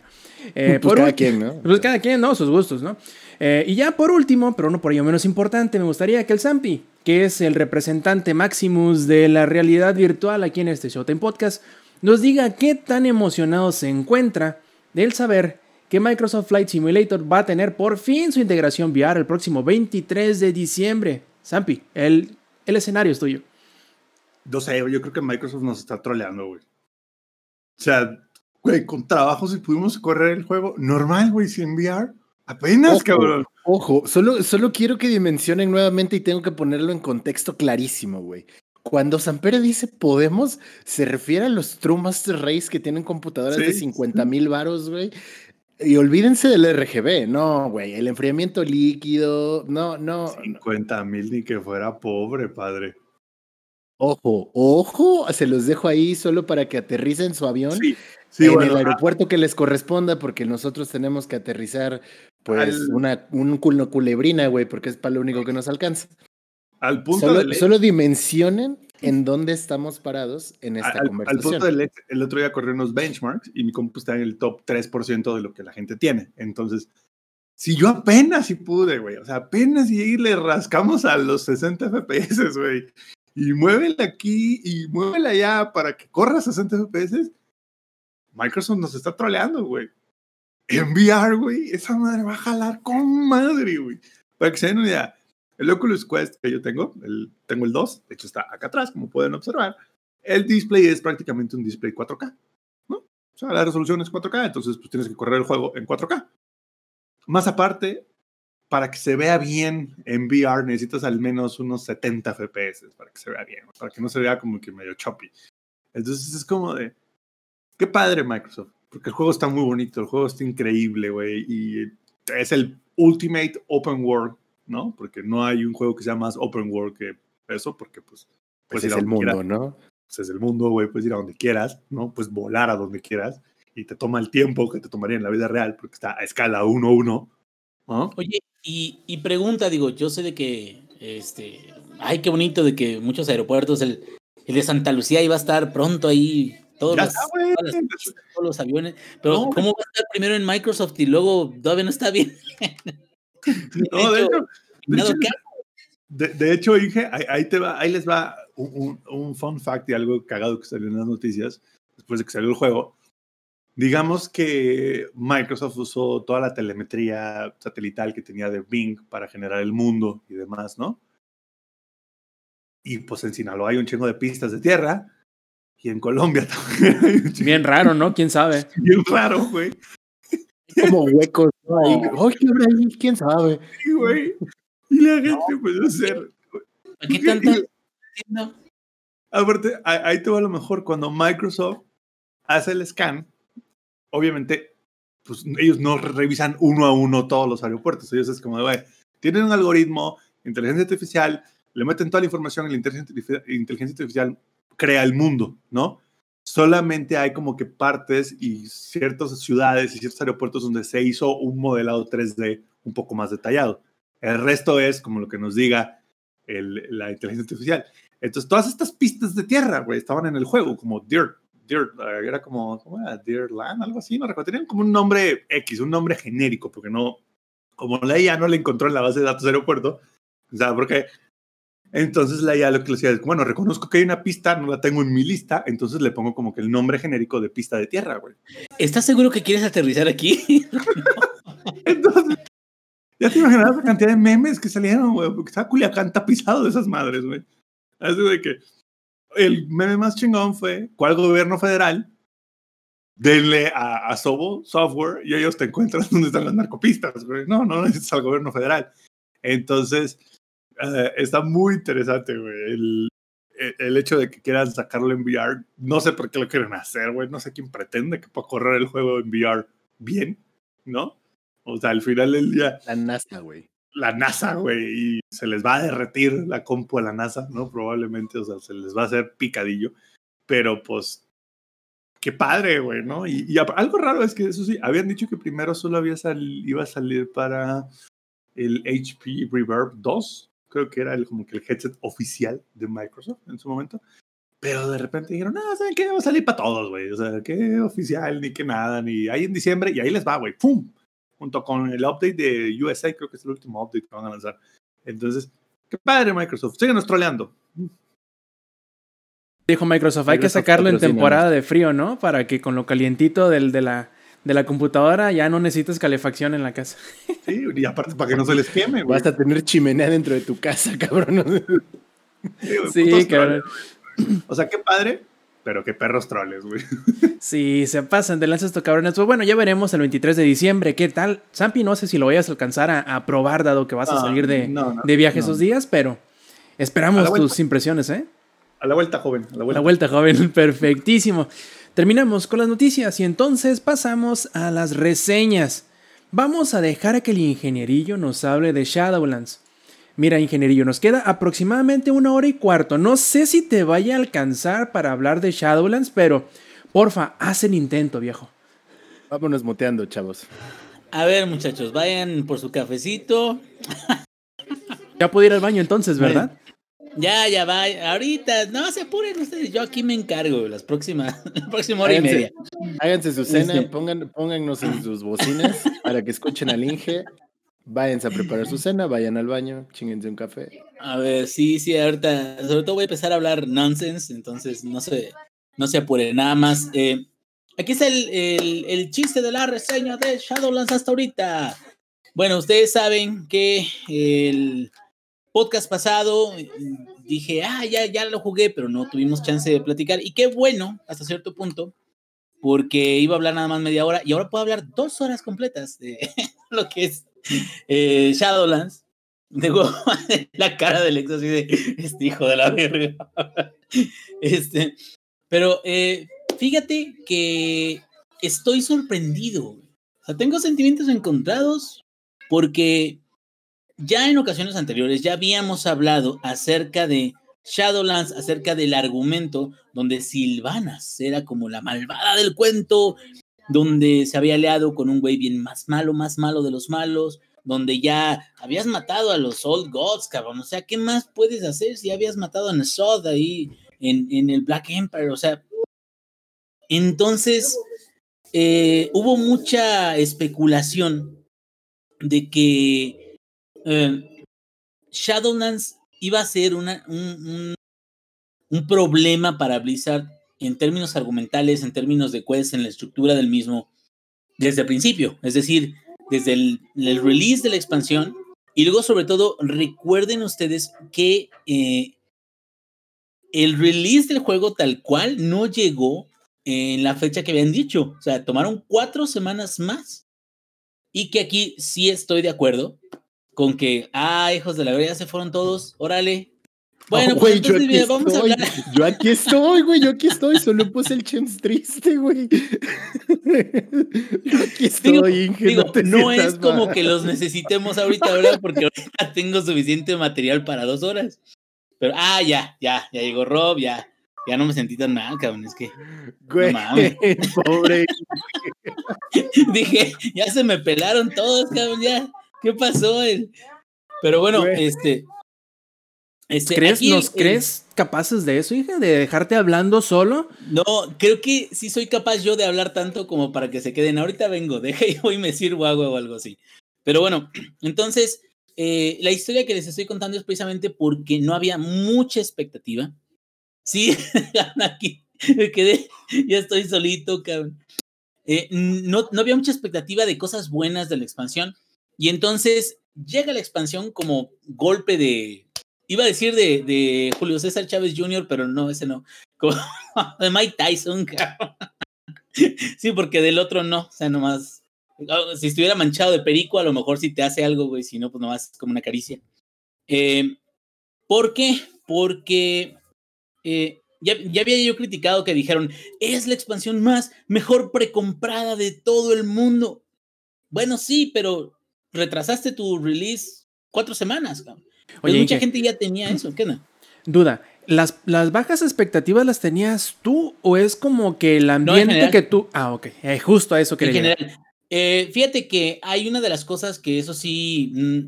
Eh, Pues por cada quien, ¿no? Pues cada quien, ¿no? Sus gustos, ¿no? Eh, y ya por último, pero no por ello menos importante, me gustaría que el Zampi, que es el representante Maximus de la realidad virtual aquí en este Showtime Podcast, nos diga qué tan emocionado se encuentra del saber que Microsoft Flight Simulator va a tener por fin su integración VR el próximo 23 de diciembre. Zampi, el, el escenario es tuyo. No sé, yo creo que Microsoft nos está troleando, güey. O sea, güey, con trabajo si pudimos correr el juego normal, güey, sin VR. Apenas, Ojo, cabrón. Ojo, solo, solo quiero que dimensionen nuevamente y tengo que ponerlo en contexto clarísimo, güey. Cuando Sampere dice podemos, se refiere a los True Master Race que tienen computadoras de Sí, 50 mil varos, güey. Y olvídense del RGB, no, güey. El enfriamiento líquido, no, no. 50 mil ni que fuera pobre, padre. Ojo, ojo, se los dejo ahí solo para que aterricen su avión Sí, sí, en bueno, el aeropuerto que les corresponda, porque nosotros tenemos que aterrizar, pues, Al- una, un culo culebrina, güey, porque es para lo único que nos alcanza. al punto Solo, de solo dimensionen en dónde estamos parados en esta al, al conversación. punto de Lex, el otro día corrí unos benchmarks y mi compu está en el top 3% de lo que la gente tiene. Entonces, si yo apenas si pude, güey, o sea, apenas y le rascamos a los 60 FPS, güey, y muévela aquí y muévela allá para que corra 60 FPS, Microsoft nos está troleando, güey. En VR, güey, esa madre va a jalar con madre, güey. Para que se den una el Oculus Quest que yo tengo, el, tengo el 2, de hecho está acá atrás, como pueden observar, el display es prácticamente un display 4K, ¿no? O sea, la resolución es 4K, entonces pues tienes que correr el juego en 4K. Más aparte, para que se vea bien en VR necesitas al menos unos 70 FPS para que se vea bien, para que no se vea como que medio choppy. Entonces es como de, qué padre Microsoft, porque el juego está muy bonito, el juego está increíble, güey, y es el Ultimate Open World, ¿no? Porque no hay un juego que sea más open world que eso, porque pues... pues puedes ir es a el donde quieras mundo, ¿no? pues es el mundo, güey, puedes ir a donde quieras, ¿no? Puedes volar a donde quieras y te toma el tiempo que te tomaría en la vida real porque está a escala 1-1, ¿no? Oye, y, y pregunta, digo, yo sé de que, este, ay, qué bonito de que muchos aeropuertos, el, el de Santa Lucía iba a estar pronto ahí, todos, los, está, todos los aviones, pero No, ¿cómo va a estar primero en Microsoft y luego todavía no está bien? No, de hecho, de hecho, de, de hecho, Inge, ahí, ahí te va, ahí les va un, un- un fun fact y algo cagado que salió en las noticias después de que salió el juego. digamos que Microsoft usó toda la telemetría satelital que tenía de Bing para generar el mundo y demás, ¿no? Y pues en Sinaloa hay un chingo de pistas de tierra. Y en Colombia también Bien raro, ¿no? ¿Quién sabe? bien raro, güey. Como huecos. ¿no? Ahí, ¡Ay, qué habrá ahí! ¿Quién sabe? Sí, güey. Y la gente puede hacer. ¿Qué? No. Aparte, ahí te va a lo mejor cuando Microsoft hace el scan, obviamente, pues ellos no revisan uno a uno todos los aeropuertos. Ellos es como, de, güey, tienen un algoritmo, inteligencia artificial, le meten toda la información y la inteligencia artificial crea el mundo, ¿no? Solamente hay como que partes y ciertas ciudades y ciertos aeropuertos donde se hizo un modelado 3D un poco más detallado. El resto es como lo que nos diga el- la inteligencia artificial. Entonces, todas estas pistas de tierra, güey, estaban en el juego, como Dirt, Dirt, eh, era como, ¿cómo era? Dirt Land, algo así, no recuerdo. Tenían como un nombre X, un nombre genérico, porque no, como la IA no le encontró en la base de datos del aeropuerto, o sea, porque entonces la IA lo que le decía es, bueno, reconozco que hay una pista, no la tengo en mi lista, entonces le pongo como que el nombre genérico de pista de tierra, güey. ¿Estás seguro que quieres aterrizar aquí? Entonces, ya te imaginas la cantidad de memes que salieron, güey, porque estaba Culiacán tapizado de esas madres, güey. Así de que el meme más chingón fue, ¿cuál gobierno federal? Denle a, a Sobo software y ellos te encuentran donde están las narcopistas, güey. No, no necesitas al gobierno federal. Entonces, eh, está muy interesante, güey. El, el- el hecho de que quieran sacarlo en VR, no sé por qué lo quieren hacer, güey. No sé quién pretende que pueda correr el juego en VR bien, ¿no? O sea, al final del día, La NASA, güey. la NASA, güey, y se les va a derretir la compu a la NASA, ¿no? Probablemente, o sea, se les va a hacer picadillo. Pero pues, qué padre, güey, ¿no? Y, algo raro es que eso sí, habían dicho que primero solo había sal- iba a salir para el HP Reverb 2, creo que era el, como que el headset oficial de Microsoft en su momento. Pero de repente dijeron, no, ¿saben qué? Va a salir para todos, güey. O sea, qué oficial, ni qué nada, ni ahí en diciembre, y ahí les va, güey. ¡Pum! Junto con el update de USA, creo que es el último update que van a lanzar. Entonces, qué padre Microsoft. Síguenos troleando. Dijo Microsoft, hay que sacarlo en temporada de frío, ¿no? Para que con lo calientito del, de, la, de la computadora ya no necesites calefacción en la casa. Sí, y aparte para que no se les queme, güey. Vas a tener chimenea dentro de tu casa, cabrón. Sí, Sí, cabrón. troles. O sea, qué padre, pero qué perros troles, güey. Sí, se pasan de lanzas estos cabrones. Pues bueno, ya veremos el 23 de diciembre qué tal. Zampi, no sé si lo vayas a alcanzar a, a probar, dado que vas a salir de, no, no, de viaje no. esos días, pero esperamos tus impresiones, ¿eh? A la vuelta, joven. A la A vuelta. La vuelta, joven, perfectísimo. Terminamos con las noticias y entonces pasamos a las reseñas. Vamos a dejar a que el ingenierillo nos hable de Shadowlands. Mira, ingenierillo, nos queda aproximadamente una hora y cuarto. No sé si te vaya a alcanzar para hablar de Shadowlands, pero porfa, haz el intento, viejo. Vámonos moteando, chavos. A ver, muchachos, vayan por su cafecito. Ya puedo ir al baño entonces, ¿verdad? Ya, ya va. Ahorita, no se apuren ustedes. Yo aquí me encargo las próximas, la próxima hora y media. Háganse su cena, Este. pongan, póngannos en sus bocinas para que escuchen al Inge. Váyanse a preparar su cena, vayan al baño, chinguense un café. A ver, sí, sí, ahorita, sobre todo voy a empezar a hablar nonsense, entonces no se, no se apuren, nada más. eh, aquí está el, el, el chiste de la reseña de Shadowlands hasta ahorita. Bueno, ustedes saben que el podcast pasado eh, dije, ah, ya, ya lo jugué, pero no tuvimos chance de platicar. Y qué bueno, hasta cierto punto, porque iba a hablar nada más media hora y ahora puedo hablar dos horas completas de lo que es eh, Shadowlands. Digo, la cara del ex así de este hijo de la verga. Este, pero eh, fíjate que estoy sorprendido. O sea, tengo sentimientos encontrados porque ya en ocasiones anteriores ya habíamos hablado acerca de Shadowlands, acerca del argumento donde Silvanas era como la malvada del cuento, donde se había aliado con un güey bien más malo, más malo de los malos, donde ya habías matado a los Old Gods, cabrón. O sea, ¿qué más puedes hacer si habías matado a Nesod ahí en, el Black Empire? O sea, entonces eh, hubo mucha especulación de que eh, Shadowlands iba a ser un, un, problema para Blizzard en términos argumentales, en términos de quest, en la estructura del mismo, desde el principio. Es decir, desde el, el release de la expansión. Y luego, sobre todo, recuerden ustedes que eh, el release del juego tal cual no llegó en la fecha que habían dicho. O sea, tomaron cuatro semanas más. Y que aquí sí estoy de acuerdo con que, ah, hijos de la verga, se fueron todos, órale. Bueno, Oh, pues entonces, mira, vamos a estoy, hablar. Yo aquí estoy, güey, yo aquí estoy, solo puse el chems triste, güey. Yo aquí estoy, Digo, Inge, digo, no te no es como que los necesitemos ahorita, ¿verdad? Porque ahorita tengo suficiente material para dos horas. Pero, ah, ya, ya, ya llegó Rob, ya, ya no me sentí tan mal, cabrón. Es que Güey, mames. pobre. dije, ya se me pelaron todos, cabrón, ya. ¿Qué pasó? El- Pero bueno, Güey. este. este, ¿Crees, aquí ¿Nos el- crees capaces de eso, hija? ¿De dejarte hablando solo? No, creo que sí soy capaz yo de hablar tanto como para que se queden. Ahorita vengo, deja y hoy me sirvo agua o algo así. Pero bueno, entonces, eh, la historia que les estoy contando es precisamente porque no había mucha expectativa. Sí, aquí me quedé, ya estoy solito, cabrón. Eh, no, no había mucha expectativa de cosas buenas de la expansión. Y entonces llega la expansión como golpe de. Iba a decir de, de Julio César Chávez Jr., pero no, ese no. Como de Mike Tyson. Sí, porque del otro no. O sea, nomás. ah, Si estuviera manchado de perico, a lo mejor sí te hace algo, güey. Si no, pues nomás es como una caricia. Eh, ¿Por qué? Porque eh, ya, ya había yo criticado que dijeron, es la expansión más mejor precomprada de todo el mundo. Bueno, sí, pero retrasaste tu release cuatro semanas, cabrón. Pues Oye, mucha gente ya tenía eso, ¿qué no? Duda, ¿las, ¿las bajas expectativas las tenías tú o es como que el en ambiente general. que tú... Ah, ok, eh, justo a eso En quería llegar. general. Eh, fíjate que hay una de las cosas que eso sí mm,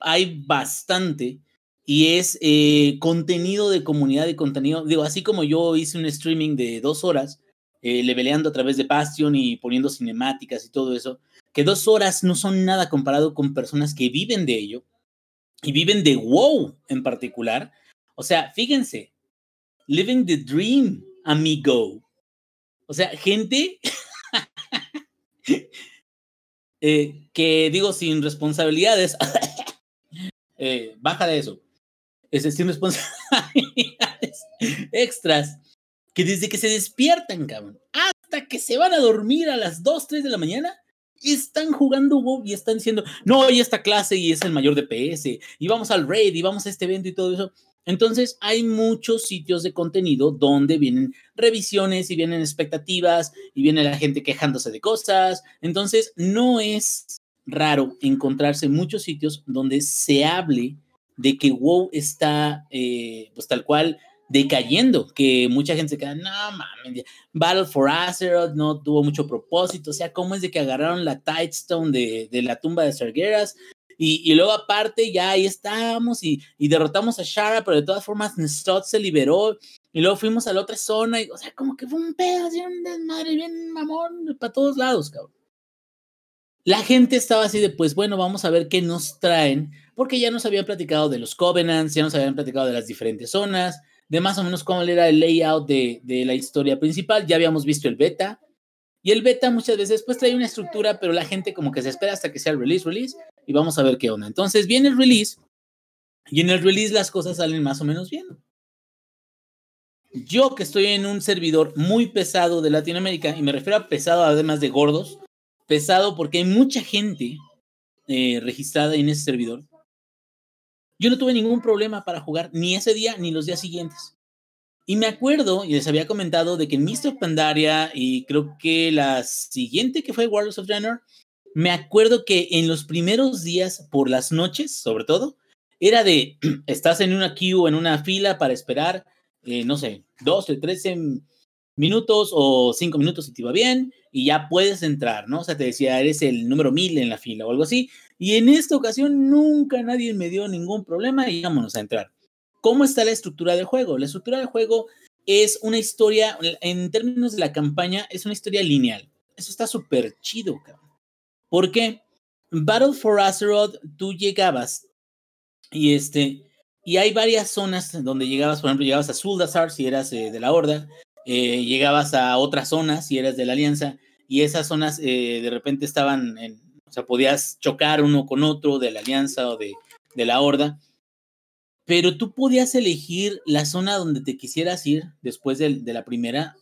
hay bastante y es eh, contenido de comunidad y contenido. Digo, así como yo hice un streaming de dos horas, eh, leveleando a través de Bastion y poniendo cinemáticas y todo eso, que dos horas no son nada comparado con personas que viven de ello y viven de WoW en particular. O sea, fíjense, living the dream, amigo. O sea, gente eh, que digo sin responsabilidades, eh, baja de eso, es sin responsabilidades extras, que desde que se despiertan, hasta que se van a dormir a las 2, 3 de la mañana, están jugando WoW y están diciendo, no, y esta clase y es el mayor DPS, y vamos al raid, y vamos a este evento y todo eso. Entonces hay muchos sitios de contenido donde vienen revisiones y vienen expectativas y viene la gente quejándose de cosas. Entonces no es raro encontrarse muchos sitios donde se hable de que WoW está eh, pues tal cual decayendo, que mucha gente se queda, no mames, Battle for Azeroth no tuvo mucho propósito, o sea, ¿cómo es de que agarraron la Tidestone de, de la tumba de Sargeras? Y, y, luego aparte ya ahí estábamos y, y, derrotamos a Shara, pero de todas formas Stott se liberó y luego fuimos a la otra zona y, o sea, como que fue un pedo, así un desmadre bien mamón para todos lados, cabrón. La gente estaba así de, pues bueno, vamos a ver qué nos traen, porque ya nos habían platicado de los Covenants, ya nos habían platicado de las diferentes zonas, de más o menos cómo era el layout de, de la historia principal, ya habíamos visto el beta, y el beta muchas veces pues trae una estructura, pero la gente como que se espera hasta que sea el release, release, y vamos a ver qué onda. Entonces viene el release, y en el release las cosas salen más o menos bien. Yo que estoy en un servidor muy pesado de Latinoamérica, y me refiero a pesado además de gordos, pesado porque hay mucha gente eh, registrada en ese servidor. Yo no tuve ningún problema para jugar ni ese día ni los días siguientes. Y me acuerdo, y les había comentado, de que en of Pandaria y creo que la siguiente que fue Warlords of Draenor, me acuerdo que en los primeros días, por las noches, sobre todo, era de, estás en una queue, en una fila para esperar, eh, no sé, 12, 13 minutos o 5 minutos si te va bien, y ya puedes entrar, ¿no? O sea, te decía, eres el número 1000 en la fila o algo así. Y en esta ocasión nunca nadie me dio ningún problema y vámonos a entrar. ¿Cómo está la estructura del juego? La estructura del juego es una historia, en términos de la campaña, es una historia lineal. Eso está súper chido, cabrón. ¿Por qué? Battle for Azeroth, tú llegabas y este, y hay varias zonas donde llegabas, por ejemplo, llegabas a Zuldazar si eras eh, de la Horda, eh, llegabas a otras zonas si eras de la alianza y esas zonas eh, de repente estaban, en, o sea, podías chocar uno con otro de la alianza o de, de la horda, pero tú podías elegir la zona donde te quisieras ir después de, de la primera,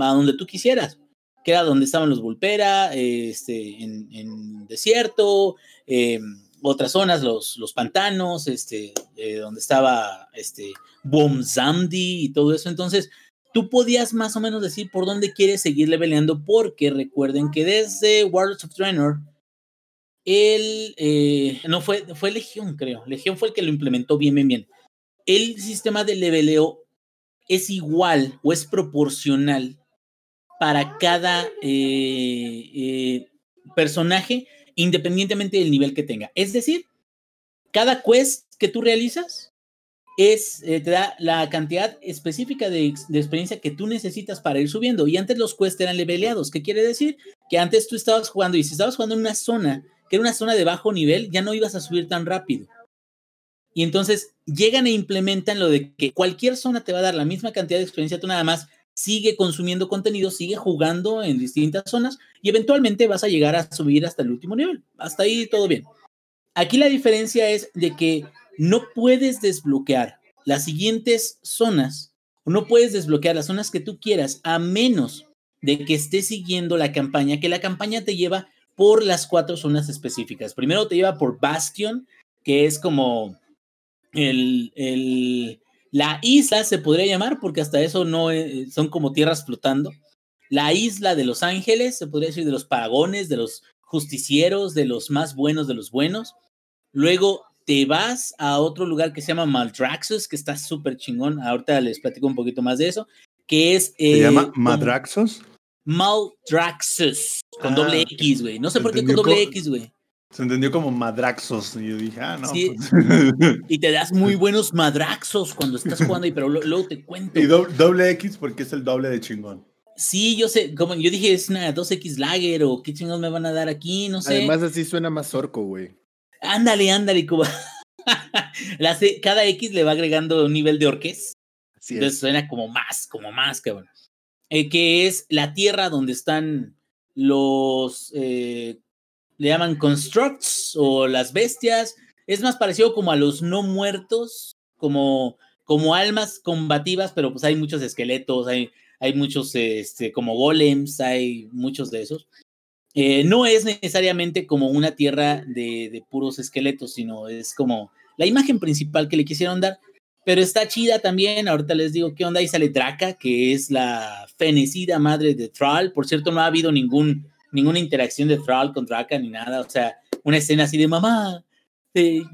a donde tú quisieras que era donde estaban los Vulpera, este, en, en desierto, eh, otras zonas, los, los pantanos, este, eh, donde estaba este, Bomzamdi y todo eso. Entonces, tú podías más o menos decir por dónde quieres seguir leveleando, porque recuerden que desde Worlds of Draenor, él, eh, no fue, fue Legión, creo. Legión fue el que lo implementó bien, bien, bien. El sistema de leveleo es igual o es proporcional para cada eh, eh, personaje, independientemente del nivel que tenga. Es decir, cada quest que tú realizas es, te da la cantidad específica de, de, experiencia que tú necesitas para ir subiendo. Y antes los quests eran leveleados. ¿Qué quiere decir? Que antes tú estabas jugando y si estabas jugando en una zona que era una zona de bajo nivel, ya no ibas a subir tan rápido. Y entonces llegan e implementan lo de que cualquier zona te va a dar la misma cantidad de experiencia, tú nada más sigue consumiendo contenido, sigue jugando en distintas zonas y eventualmente vas a llegar a subir hasta el último nivel. Hasta ahí todo bien. Aquí la diferencia es de que no puedes desbloquear las siguientes zonas no puedes desbloquear las zonas que tú quieras a menos de que estés siguiendo la campaña, que la campaña te lleva por las cuatro zonas específicas. Primero te lleva por Bastion, que es como el, el la isla se podría llamar, porque hasta eso no eh, son como tierras flotando. La isla de los ángeles, se podría decir de los paragones, de los justicieros, de los más buenos de los buenos. Luego te vas a otro lugar que se llama Maldraxxus, que está súper chingón. Ahorita les platico un poquito más de eso. Que es. ¿Se eh, llama Madraxos? Maldraxxus, con ah, doble X, güey. No sé por qué con doble X, güey. Se entendió como madraxos. Y yo dije, ah, no. Sí. Pues. y te das muy buenos madraxos cuando estás jugando, y pero luego te cuento. Y doble, X porque es el doble de chingón. Sí, yo sé, como yo dije, es una 2X Lager o qué chingados me van a dar aquí, no sé. Además, así suena más orco, güey. Ándale, ándale, Cuba. La C, cada X le va agregando un nivel de orques. Entonces suena como más, como más, cabrón. Eh, que es la tierra donde están los eh, le llaman constructs o las bestias. Es más parecido como a los no muertos, como, como almas combativas, pero pues hay muchos esqueletos, hay, hay muchos este, como golems, hay muchos de esos. Eh, no es necesariamente como una tierra de, de, puros esqueletos, sino es como la imagen principal que le quisieron dar. Pero está chida también. Ahorita les digo qué onda. Ahí sale Draca, que es la fenecida madre de Thrall. Por cierto, no ha habido ningún ninguna interacción de Thrall con Draka ni nada, o sea, una escena así de mamá,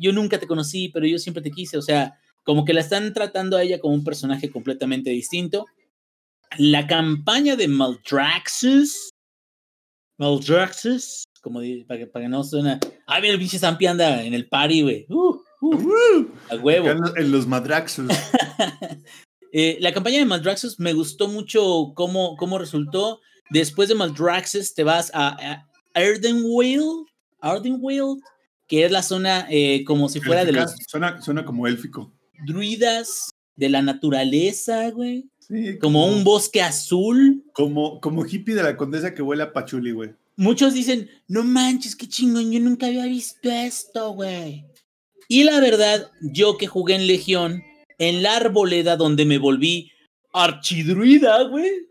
yo nunca te conocí, pero yo siempre te quise, o sea, como que la están tratando a ella como un personaje completamente distinto. La campaña de Maldraxxus, Maldraxxus, como para que, para que no suena, ay, mira, el pinche Zampi anda en el party, güey, uh, uh, a huevo. En los Madraxxus. eh, la campaña de Maldraxxus me gustó mucho cómo, cómo resultó. Después de Maldraxxus te vas a, Ardenweald, Ardenweald, que es la zona eh, como si fuera de los... Suena, suena como élfico. Druidas de la naturaleza, güey. Sí, como, como, un bosque azul. Como, como hippie de la condesa que huele a pachuli, güey. Muchos dicen, no manches, qué chingón, yo nunca había visto esto, güey. Y la verdad, yo que jugué en Legión, en la arboleda donde me volví archidruida, güey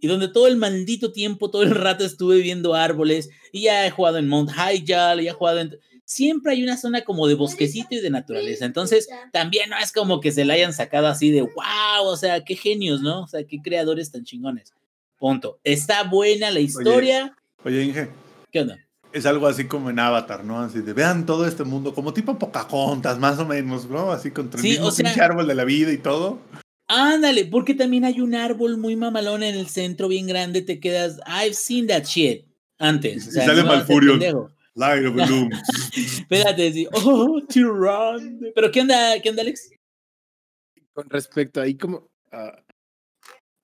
y donde todo el maldito tiempo, todo el rato estuve viendo árboles y ya he jugado en Mount Hyjal, ya he jugado en... Siempre hay una zona como de bosquecito y de naturaleza. Entonces, también no es como que se la hayan sacado así de wow, o sea, qué genios, ¿no? O sea, qué creadores tan chingones. Punto. Está buena la historia. Oye, oye Inge. ¿Qué onda? Es algo así como en Avatar, ¿no? Así de vean todo este mundo, como tipo Pocahontas, más o menos, ¿no? Así con el mismo árbol de la vida y todo. Ándale, porque también hay un árbol muy mamalón en el centro, bien grande, te quedas, I've seen that shit antes. O sea, sale no Malfurio. Light of Bloom. Espérate, sí. Oh, Tyrann. Pero ¿qué onda, qué onda, Alex? Con respecto ahí como... Uh,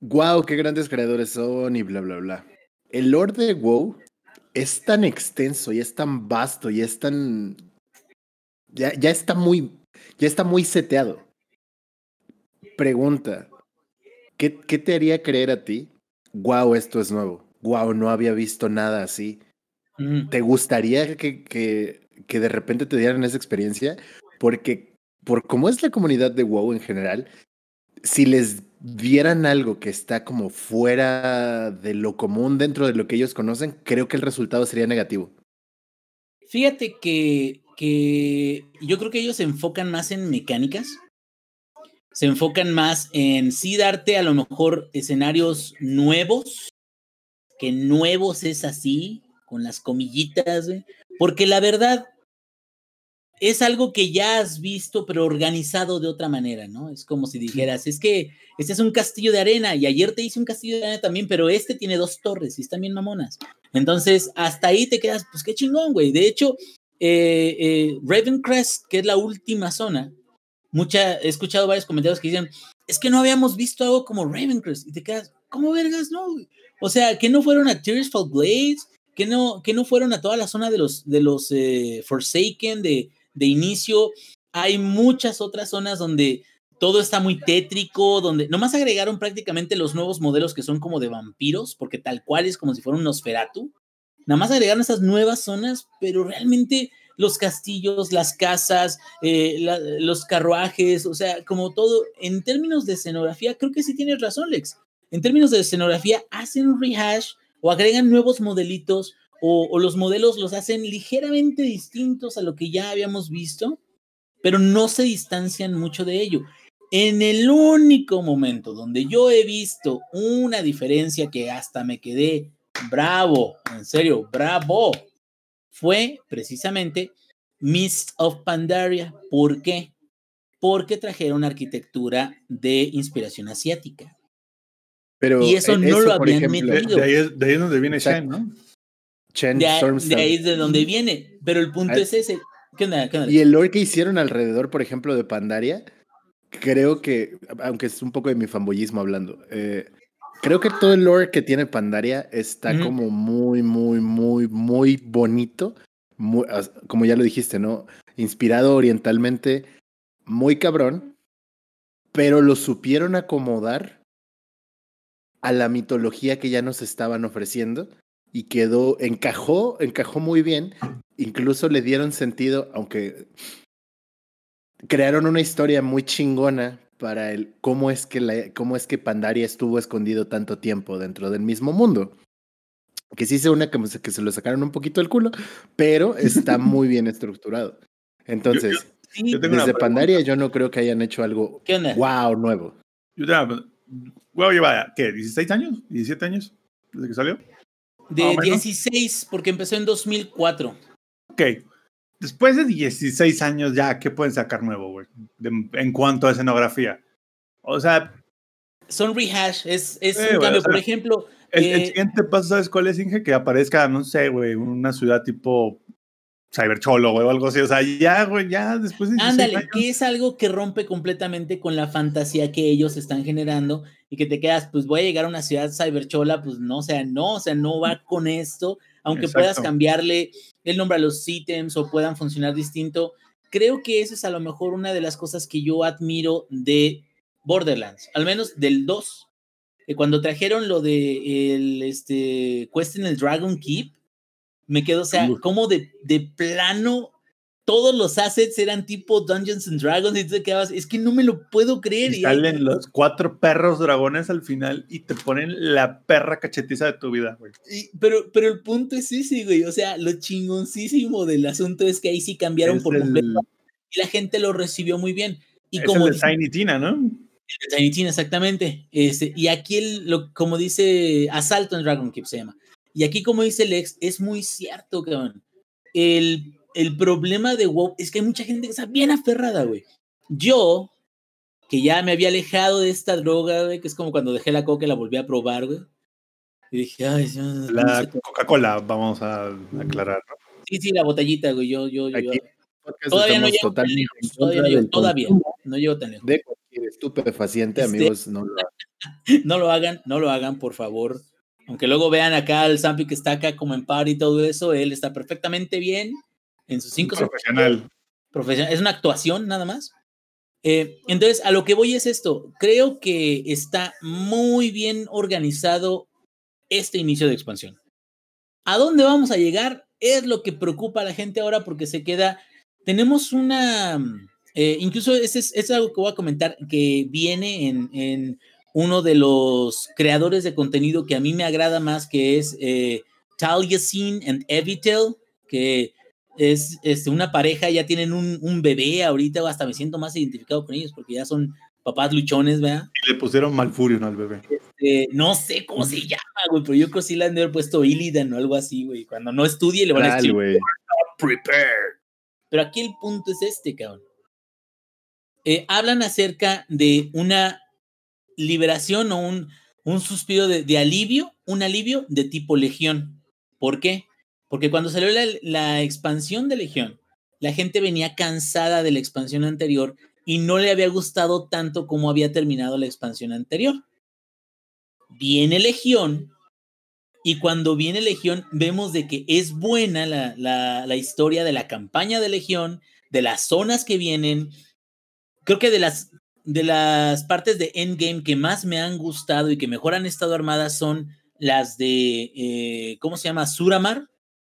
wow, qué grandes creadores son y bla, bla, bla. El lore de WoW es tan extenso y es tan vasto y es tan... Ya, ya está muy... Ya está muy seteado. Pregunta. ¿qué, ¿qué te haría creer a ti? Wow, esto es nuevo. Wow, no había visto nada así. Ujú. ¿Te gustaría que, que, que de repente te dieran esa experiencia? Porque por cómo es la comunidad de WoW en general, si les dieran algo que está como fuera de lo común dentro de lo que ellos conocen, creo que el resultado sería negativo. Fíjate que, que yo creo que ellos se enfocan más en mecánicas. Se enfocan más en sí darte a lo mejor escenarios nuevos, que nuevos es así, con las comillitas, porque la verdad es algo que ya has visto, pero organizado de otra manera, ¿no? Es como si dijeras, es que este es un castillo de arena y ayer te hice un castillo de arena también, pero este tiene dos torres y están bien mamonas. Entonces, hasta ahí te quedas, pues qué chingón, güey. De hecho, eh, eh, Ravencrest, que es la última zona, mucha, he escuchado varios comentarios que dicen, es que no habíamos visto algo como Ravencrest. Y te quedas, ¿cómo vergas no? güey? O sea, que no fueron a Tearsfall Blades, que no, que no fueron a toda la zona de los, de los eh, Forsaken, de, de inicio. Hay muchas otras zonas donde todo está muy tétrico, donde nomás agregaron prácticamente los nuevos modelos que son como de vampiros, porque tal cual es como si fuera un Nosferatu. Nada más agregaron esas nuevas zonas, pero realmente los castillos, las casas, eh, los carruajes, o sea, como todo, en términos de escenografía, creo que sí tienes razón, Lex. En términos de escenografía, hacen un rehash o agregan nuevos modelitos o, o los modelos los hacen ligeramente distintos a lo que ya habíamos visto, pero no se distancian mucho de ello. En el único momento donde yo he visto una diferencia que hasta me quedé bravo, en serio, bravo, fue precisamente Mist of Pandaria. ¿Por qué? Porque trajeron arquitectura de inspiración asiática. Pero Y eso eh, no lo habían ejemplo, metido. de ahí es, de ahí es donde viene Exacto. Shen, ¿no? Chen De, de ahí es de donde viene, pero el punto es ese. ¿Qué onda? ¿Qué onda? Y el lore que hicieron alrededor, por ejemplo, de Pandaria, creo que, aunque es un poco de mi fanboyismo hablando, eh, creo que todo el lore que tiene Pandaria está como muy, muy, muy, muy bonito. muy- como ya lo dijiste, ¿no? Inspirado orientalmente, muy cabrón, pero lo supieron acomodar a la mitología que ya nos estaban ofreciendo y quedó, encajó, encajó muy bien. Incluso le dieron sentido, aunque crearon una historia muy chingona para el cómo es que la, cómo es que Pandaria estuvo escondido tanto tiempo dentro del mismo mundo. Que sí se una que, se- que se lo sacaron un poquito del culo, pero está muy bien estructurado. Entonces, Sí, yo tengo una desde. Pandaria yo no creo que hayan hecho algo wow nuevo. Yo ya, huevo lleva, ¿qué? ¿16 años? ¿17 años? ¿Desde que salió? De más o menos. 16, porque empezó en 2004. Ok. Después de 16 años ya, ¿qué pueden sacar nuevo, güey? En cuanto a escenografía. O sea, Son rehash, es, un cambio. o sea, Por ejemplo, el, el eh, siguiente paso, ¿sabes cuál es, Inge? Que aparezca, no sé, güey, una ciudad tipo Cybercholo, güey, o algo así. O sea, ya, güey, ya después de 16 Ándale, que es algo que rompe completamente con la fantasía que ellos están generando y que te quedas, pues voy a llegar a una ciudad cyberchola, pues no, o sea, no, o sea, no va con esto, aunque puedas cambiarle el nombre a los ítems o puedan funcionar distinto. Creo que eso es a lo mejor una de las cosas que yo admiro de Borderlands, al menos del 2. que cuando trajeron lo de el este, Quest en el Dragon Keep, me quedo, o sea, como de, de plano todos los assets eran tipo Dungeons and Dragons y tú te quedabas, es que no me lo puedo creer. Y salen los cuatro perros dragones al final y te ponen la perra cachetiza de tu vida, güey. y- pero, pero el punto es ese, güey. O sea, lo chingoncísimo del asunto es que ahí sí cambiaron Es por el- completo y la gente lo recibió muy bien. Y es como el de dice- Tiny Tina, ¿no? Tiny Tina, exactamente. Este, y aquí, el- lo, como dice Asalto en Dragon Keep se llama. Y aquí, como dice Lex, es muy cierto, cabrón. El, el problema de WoW es que hay mucha gente que está bien aferrada, güey. Yo, que ya me había alejado de esta droga, güey, que es como cuando dejé la coca y la volví a probar, güey. Y dije, ay, no La sé cómo". Coca-Cola, vamos a aclarar, ¿no? sí, sí, la botellita, güey. Yo, yo, yo. Aquí Todavía no llego tan lejos. Todavía no llego, todavía. No llego tan lejos. De cualquier estupefaciente, Este- amigos, no lo hagan. no lo hagan, no lo hagan, por favor. Aunque luego vean acá al Zampi que está acá como en par y todo eso, él está perfectamente bien en sus cinco Profesional. profesional. Es una actuación nada más. Eh, entonces, a lo que voy es esto. Creo que está muy bien organizado este inicio de expansión. ¿A dónde vamos a llegar? Es lo que preocupa a la gente ahora porque se queda. Tenemos una. eh, incluso ese es, es algo que voy a comentar que viene en, en uno de los creadores de contenido que a mí me agrada más, que es eh, Taliesin and Evitel, que es este, una pareja, ya tienen un, un bebé ahorita, o hasta me siento más identificado con ellos porque ya son papás luchones, ¿verdad? Y le pusieron Malfurion al bebé. Eh, no sé cómo se llama, güey, pero yo creo que sí le han de haber puesto Illidan o algo así, güey. Cuando no estudie le van a decir, prepared. Pero aquí el punto es este, cabrón. Eh, hablan acerca de una liberación o un, un suspiro de, de alivio, un alivio de tipo legión. ¿Por qué? Porque cuando salió la, la expansión de legión, la gente venía cansada de la expansión anterior y no le había gustado tanto como había terminado la expansión anterior. Viene legión y cuando viene Legión, vemos de que es buena la, la, la, historia de la campaña de Legión, de las zonas que vienen. Creo que de las, de las partes de Endgame que más me han gustado y que mejor han estado armadas son las de, eh, ¿cómo se llama? Suramar.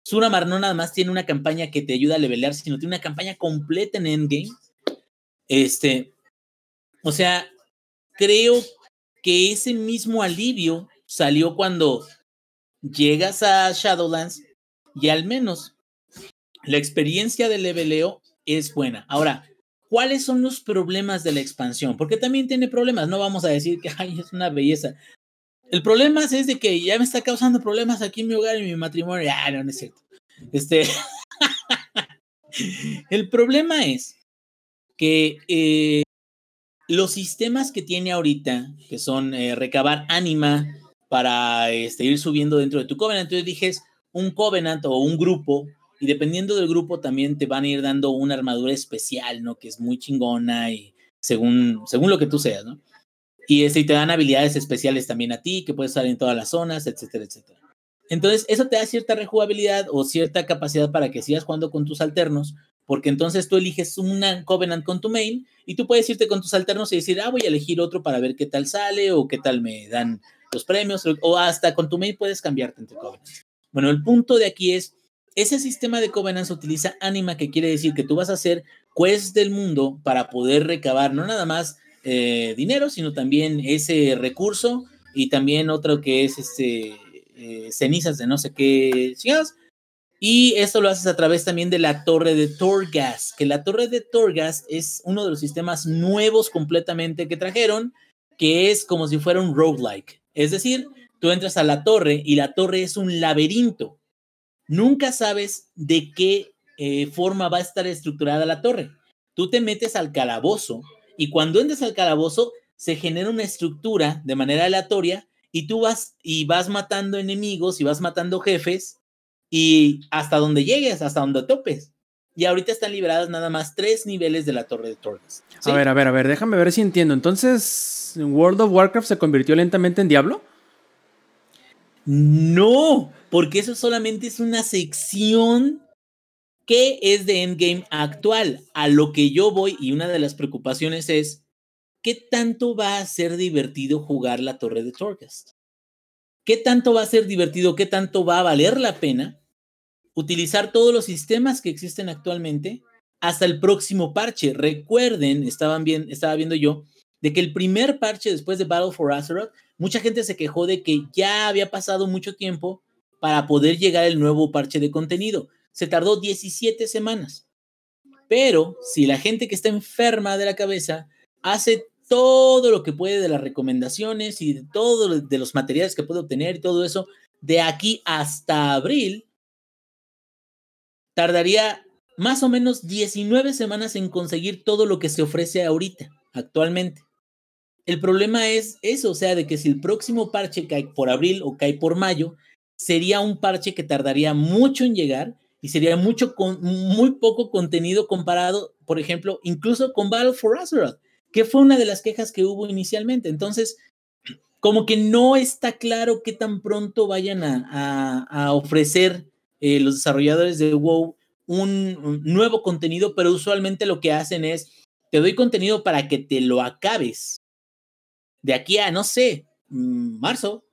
Suramar no nada más tiene una campaña que te ayuda a levelear, sino tiene una campaña completa en Endgame. Este, o sea, creo que ese mismo alivio salió cuando llegas a Shadowlands y al menos la experiencia de leveleo es buena. Ahora, ¿cuáles son los problemas de la expansión? Porque también tiene problemas, no vamos a decir que ay, es una belleza. El problema es de que ya me está causando problemas aquí en mi hogar y en mi matrimonio. Ah, no, no es cierto. Este. el problema es que eh, los sistemas que tiene ahorita, que son eh, recabar ánima, para este, ir subiendo dentro de tu covenant. Entonces dije, un covenant o un grupo, y dependiendo del grupo también te van a ir dando una armadura especial, ¿no? Que es muy chingona y según, según lo que tú seas, ¿no? Y, este, y te dan habilidades especiales también a ti, que puedes estar en todas las zonas, etcétera, etcétera. Entonces, eso te da cierta rejugabilidad o cierta capacidad para que sigas jugando con tus alternos, porque entonces tú eliges una Covenant con tu main y tú puedes irte con tus alternos y decir, ah, voy a elegir otro para ver qué tal sale o qué tal me dan los premios o hasta con tu mail puedes cambiarte entre covenants. Bueno, el punto de aquí es, ese sistema de covenants utiliza anima, que quiere decir que tú vas a hacer quests del mundo para poder recabar no nada más eh, dinero, sino también ese recurso y también otro que es este, eh, cenizas de no sé qué chingados. Y esto lo haces a través también de la torre de Torgas, que la torre de Torgas es uno de los sistemas nuevos completamente que trajeron, que es como si fuera un roguelike. Es decir, tú entras a la torre y la torre es un laberinto. Nunca sabes de qué eh, forma va a estar estructurada la torre. Tú te metes al calabozo y cuando entres al calabozo se genera una estructura de manera aleatoria y tú vas y vas matando enemigos y vas matando jefes y hasta donde llegues, hasta donde topes. Y ahorita están liberadas nada más tres niveles de la torre de Torres. ¿sí? A ver, a ver, a ver, déjame ver si entiendo. Entonces, ¿World of Warcraft se convirtió lentamente en Diablo? No, porque eso solamente es una sección que es de Endgame actual. A lo que yo voy, y una de las preocupaciones es, ¿qué tanto va a ser divertido jugar la torre de Torghast? ¿Qué tanto va a ser divertido? ¿Qué tanto va a valer la pena utilizar todos los sistemas que existen actualmente hasta el próximo parche? Recuerden, estaban estaba viendo yo, de que el primer parche después de Battle for Azeroth, mucha gente se quejó de que ya había pasado mucho tiempo para poder llegar el nuevo parche de contenido. Se tardó 17 semanas. Pero si la gente que está enferma de la cabeza hace todo lo que puede de las recomendaciones y de todo de los materiales que puede obtener y todo eso, de aquí hasta abril, tardaría más o menos 19 semanas en conseguir todo lo que se ofrece ahorita, actualmente. El problema es eso, o sea, de que si el próximo parche cae por abril o cae por mayo, sería un parche que tardaría mucho en llegar y sería mucho con, muy poco contenido comparado, por ejemplo, incluso con Battle for Azeroth, que fue una de las quejas que hubo inicialmente. Entonces, como que no está claro qué tan pronto vayan a, a, ofrecer eh, los desarrolladores de WoW un, nuevo contenido, pero usualmente lo que hacen es te doy contenido para que te lo acabes de aquí a, no sé, mm, marzo.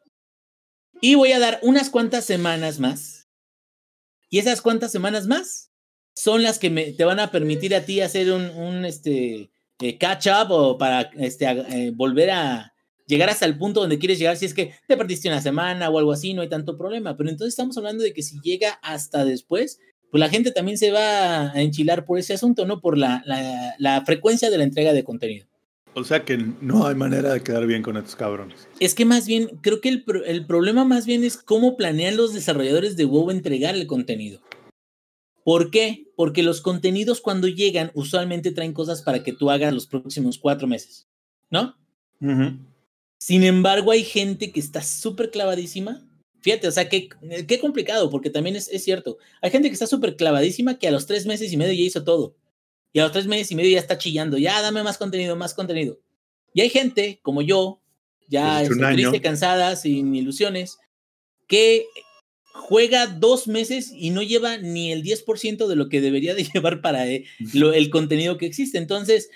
Y voy a dar unas cuantas semanas más. Y esas cuantas semanas más son las que me, te van a permitir a ti hacer un, este, eh, catch up o para este, eh, volver a llegar hasta el punto donde quieres llegar. Si es que te perdiste una semana o algo así, no hay tanto problema. Pero entonces estamos hablando de que si llega hasta después, pues la gente también se va a enchilar por ese asunto, ¿no? Por la frecuencia de la entrega de contenido. O sea que no hay manera de quedar bien con estos cabrones. Es que más bien, creo que el, el, problema más bien es cómo planean los desarrolladores de WoW entregar el contenido. ¿Por qué? Porque los contenidos cuando llegan usualmente traen cosas para que tú hagas los próximos cuatro meses, ¿no? Uh -huh. Sin embargo, hay gente que está súper clavadísima. Fíjate, o sea, qué, qué complicado, porque también es, es cierto. Hay gente que está súper clavadísima que a los tres meses y medio ya hizo todo. Y a los tres meses y medio ya está chillando, ya dame más contenido, más contenido. Y hay gente como yo, ya este, triste, cansada, sin ilusiones, que juega dos meses y no lleva ni el 10% de lo que debería de llevar para eh, lo, el contenido que existe. Entonces,